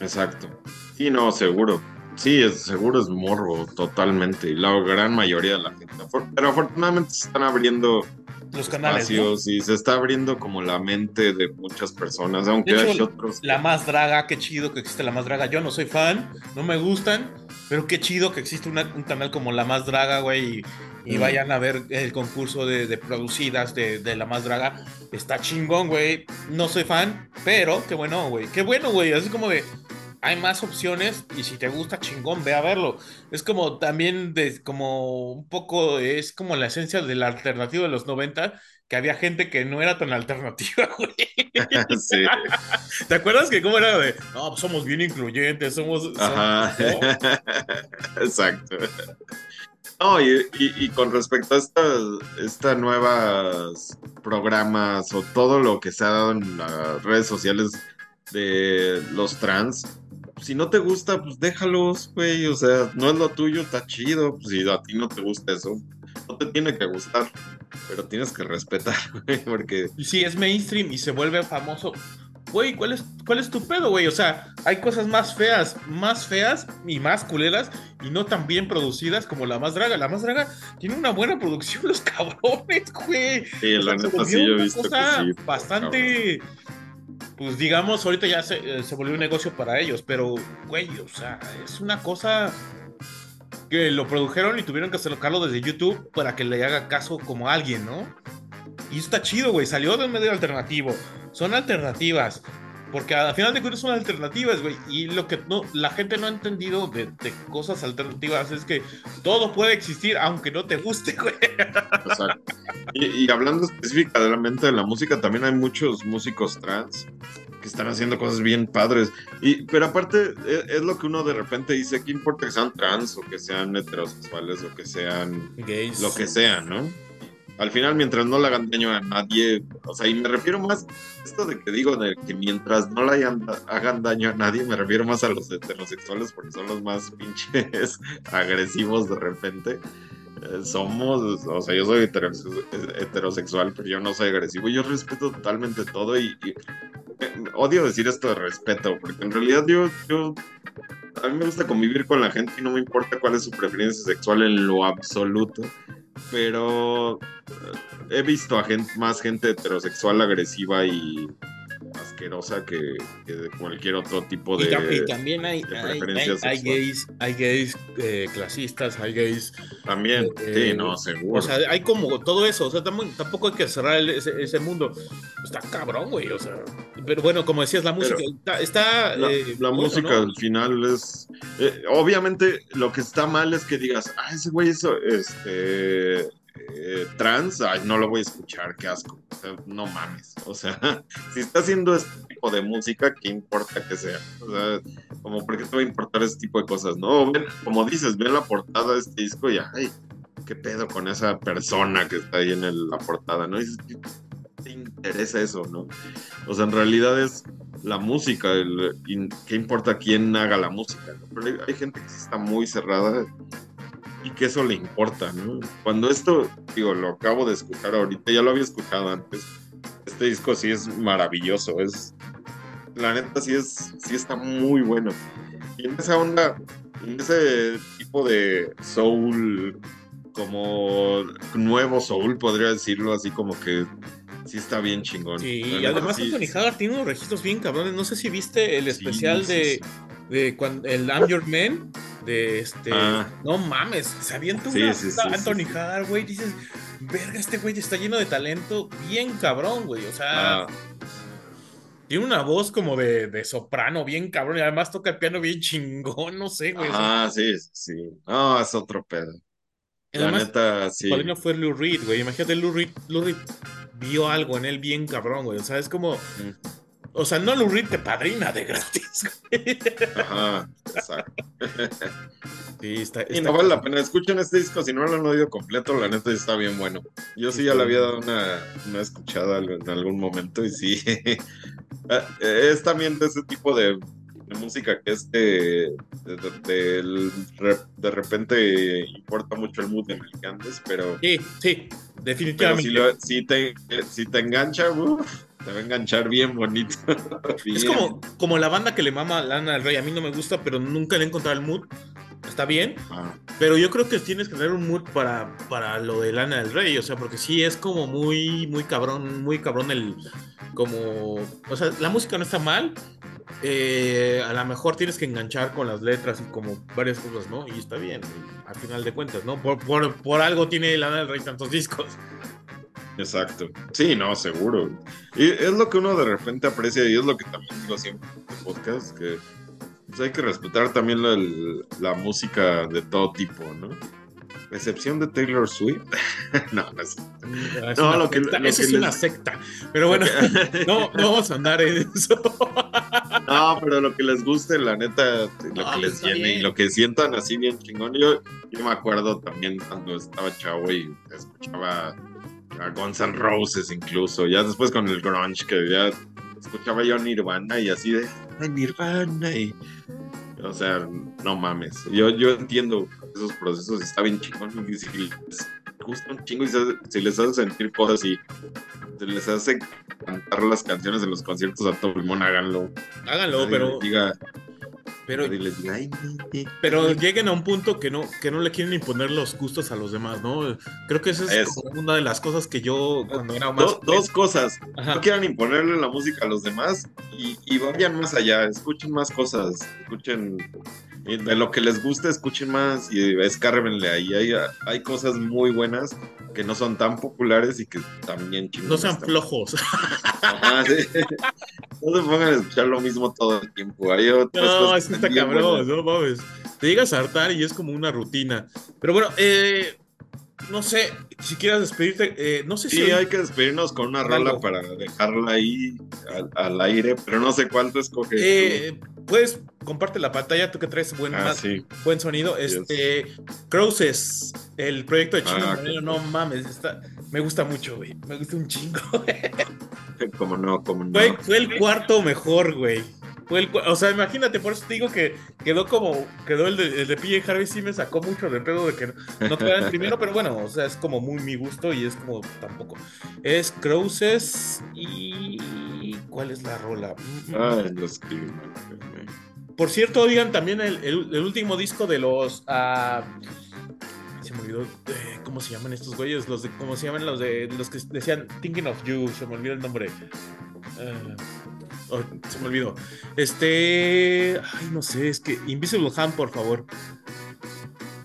Exacto. Sí, no, seguro. Sí, es, seguro es morbo, totalmente. Y la gran mayoría de la gente. Pero afortunadamente se están abriendo Los canales, ¿no? y se está abriendo como la mente de muchas personas, aunque hecho, hay otros. La más draga, qué chido que existe la más draga. Yo no soy fan, no me gustan, pero qué chido que existe una- un canal como la más draga, güey. Y, y Mm. vayan a ver el concurso de, de producidas de, de la más draga. Está chingón, güey. No soy fan, pero qué bueno, güey. Qué bueno, güey. Así como de. Hay más opciones y si te gusta chingón, ve a verlo. Es como también de, como un poco, es como la esencia de la alternativa de los 90, que había gente que no era tan alternativa, güey. sí. ¿Te acuerdas que cómo era de, no, pues somos bien incluyentes, somos... somos- Ajá. ¿no? Exacto. No, y, y- y con respecto a estas esta nuevas programas o todo lo que se ha dado en las redes sociales de los trans, si no te gusta, pues déjalos, güey. O sea, no es lo tuyo, está chido. Pues si a ti no te gusta eso, no te tiene que gustar, pero tienes que respetar, güey, porque Y sí, es mainstream y se vuelve famoso. Güey, ¿cuál es, ¿cuál es tu pedo, güey? O sea, hay cosas más feas, más feas y más culeras y no tan bien producidas como La Más Draga. La Más Draga tiene una buena producción, los cabrones, güey. sí, la O sea, se neta sí yo he una visto que cosa sí. Bastante, pues digamos, ahorita ya se, eh, se volvió un negocio para ellos, pero, güey, o sea, es una cosa que lo produjeron y tuvieron que sacarlo desde YouTube para que le haga caso como alguien, ¿no? Y está chido, güey, salió de un medio alternativo, son alternativas. Porque al final de cuentas son alternativas, güey. Y lo que no, la gente no ha entendido de, de cosas alternativas es que todo puede existir aunque no te guste, güey. Exacto. Y, y hablando específicamente de la música, también hay muchos músicos trans que están haciendo cosas bien padres. Y, pero aparte, es, es lo que uno de repente dice, ¿qué importa que sean trans o que sean heterosexuales o que sean Gays. lo que sean, ¿no? Al final, mientras no le hagan daño a nadie, o sea, y me refiero más, esto de que digo, de que mientras no le hagan, daño a nadie, me refiero más a los heterosexuales porque son los más pinches agresivos de repente. Eh, somos, o sea, yo soy heterose- heterosexual, pero yo no soy agresivo. Yo respeto totalmente todo y, y, eh, odio decir esto de respeto, porque en realidad yo, yo, a mí me gusta convivir con la gente y no me importa cuál es su preferencia sexual en lo absoluto, pero eh, he visto a gente, más gente heterosexual agresiva y asquerosa que, que de cualquier otro tipo de... y también hay, hay, hay- gays, hay gays eh, clasistas, hay gays. También, eh, sí, no, seguro. O sea, hay como todo eso. O sea, tam- tampoco hay que cerrar el- ese, ese mundo. Está cabrón, güey. O sea, pero bueno, como decías, la música Pero- está. está, La, eh, la música ¿no? al final es. obviamente, lo que está mal es que digas, ah, ese güey hizo este. Eh, trans, ay, no lo voy a escuchar, qué asco. O sea, no mames. O sea, si está haciendo este tipo de música, ¿qué importa que sea? O sea, como, ¿por qué te va a importar ese tipo de cosas? No, ven, como dices, ven la portada de este disco y, ay, qué pedo con esa persona que está ahí en el- la portada, ¿no? Y dices, ¿qué te interesa eso, no? O sea, en realidad es la música, el, y qué importa quién haga la música, ¿no? Pero hay, hay gente que está muy cerrada y que eso le importa, ¿no? Cuando esto, digo, lo acabo de escuchar ahorita, ya lo había escuchado antes, este disco sí es maravilloso, es, la neta sí es, sí está muy bueno. Y en esa onda, en ese tipo de soul, como nuevo soul, podría decirlo, así como que sí está bien chingón. Sí, y además sí. Anthony Hagar tiene unos registros bien cabrones. No sé si viste el Sí, especial sí, sí. de cuando el I'm Your Man. De este. Ah. No mames, se avienta Sí, una sí, sí, Anthony güey. Dices, verga, este güey está lleno de talento. Bien cabrón, güey. O sea, Ah, tiene una voz como de, de soprano, bien cabrón. Y además toca el piano bien chingón, no sé, güey. ah, sí, sí. No, es otro pedo. La además, neta, sí. padrino fue Lou Reed, güey. Imagínate, Lou Reed, Lou Reed vio algo en él bien cabrón, güey. O sea, es como. Mm. O sea, no Lou Reed te padrina de gratis, güey. Ajá, exacto. Sí, está, Y está no vale la pena. Escuchen este disco si no lo han oído completo, la neta está bien bueno. Yo sí ya le había dado una, una escuchada en algún momento y sí. Ah, es también de ese tipo de, de música que es de, de, de- re- de repente importa mucho el mood en el que andes, pero, Sí, sí, pero definitivamente. si, lo- si te, si te engancha, uf, te va a enganchar bien bonito. Es Bien. como, como la banda que le mama a Lana del Rey. A mí no me gusta, pero nunca le he encontrado el mood. Está bien, Ah, pero yo creo que tienes que tener un mood para, para lo de Lana del Rey. O sea, porque sí es como muy, muy cabrón, muy cabrón el. Como. O sea, la música no está mal. eh, a lo mejor tienes que enganchar con las letras y como varias cosas, ¿no? Y está bien, al final de cuentas, ¿no? Por, por, por algo tiene Lana del Rey tantos discos. Exacto. Sí, no, seguro. Y es lo que uno de repente aprecia y es lo que también digo siempre en este podcast, que pues, hay que respetar también la, la música de todo tipo, ¿no? Excepción de Taylor Swift. no, no es. Es No, lo que- lo eso que es les- una secta. Pero bueno, no, no vamos a andar en eso. No, pero lo que les guste, la neta, lo No, que pues les está llene y bien. lo que sientan así bien chingón. Yo, yo me acuerdo también cuando estaba chavo y escuchaba a Guns N' Roses incluso, ya después con el grunge, que ya escuchaba yo Nirvana y así de "Ay, Nirvana y o sea, no mames. Yo, yo entiendo esos procesos está bien chingón y si les gusta un chingo y se- si les hace sentir cosas y se les hace cantar las canciones de los conciertos a todo pulmón, háganlo. Háganlo, Nadie pero, diga, pero, lleguen a un punto que no, que no le quieren imponer los gustos a los demás, ¿no? Creo que esa es, como una de las cosas que yo cuando era más Do- dos cosas. Ajá. No quieran imponerle la música a los demás y, y vayan más allá, escuchen más cosas, escuchen de lo que les guste, escuchen más y escárbenle ahí. Hay, hay cosas muy buenas que no son tan populares y que también no sean flojos. Ajá, sí. No se pongan a escuchar lo mismo todo el tiempo. Hay otras No, eso que está cabrón, buenas. no mames. Te llegas a hartar y es como una rutina. Pero bueno, eh, no sé, si quieras despedirte, eh, no sé si Sí, hay que despedirnos con una rola para dejarla ahí al, al aire, pero no sé cuánto escoges. tú. eh, puedes comparte la pantalla, tú que traes buen, ah, más- sí. buen sonido. Yes. Este, Cruises, el proyecto de Chino Ah, Moreno, no mames, está, me gusta mucho, güey. Me gusta un chingo. Como no, como no. Fue, fue el cuarto mejor, güey. El, cua- o sea, imagínate, por eso te digo que quedó como, quedó el de, el de PJ Harvey, sí me sacó mucho de pedo de que no, no primero, pero bueno, o sea, es como muy mi gusto y es como tampoco. Es Cruises y... ¿Cuál es la rola? Mm, mm. Ah, lo escribí mal. Por cierto, oigan también el, el- último disco de los... ah, se me olvidó eh, cómo se llaman estos güeyes, los de, cómo se llaman los de los que decían Thinking of You, se me olvidó el nombre. Ah, oh, se me olvidó. Este, ay, no sé, es que Invisible Hand, por favor.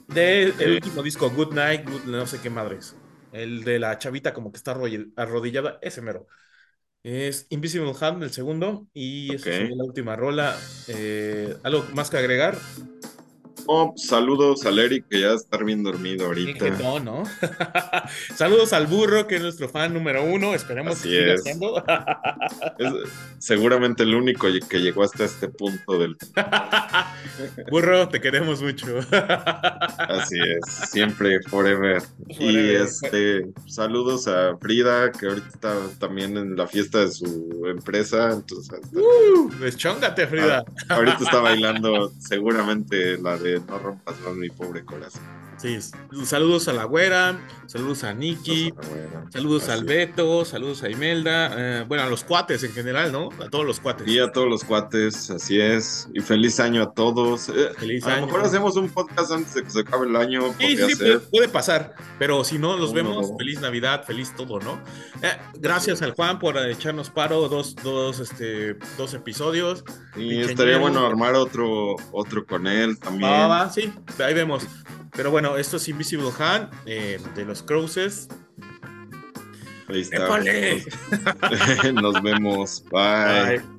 De el último disco, Good Night, Good- no sé qué madres. El de la chavita como que está arrodillada, ese mero. Es Invisible Hand, el segundo, y esa sería la última rola. Eh, ¿Algo más que agregar? Oh, saludos al Eric que ya está bien dormido ahorita. jetón, ¿no? Saludos al burro, que es nuestro fan número uno. Esperemos Así que siga siendo. Es seguramente el único que llegó hasta este punto del. burro, te queremos mucho. Así es, siempre, forever. Y este, saludos a Frida, que ahorita está también en la fiesta de su empresa. Entonces, Uh, deschóngate, Frida. ahorita está bailando seguramente la de No rompas más mi pobre corazón. Sí, saludos a la güera, saludos a Nikki, saludos así al. Beto, saludos a Imelda, eh, bueno, a los cuates en general, ¿no? A todos los cuates. Y a todos los cuates, así es. Y feliz año a todos. Eh, Feliz a año. lo mejor hacemos un podcast antes de que se acabe el año. Sí, sí, puede, puede pasar, pero si no, nos vemos. Feliz Navidad, feliz todo, ¿no? Eh, gracias al Juan por echarnos paro dos, dos, este, dos episodios. Y estaría bueno armar otro, otro con él también. Va, sí, ahí vemos. Pero bueno, esto es Invisible Hand eh, de los Cruises. Ahí está. Nos vemos. Bye. Bye.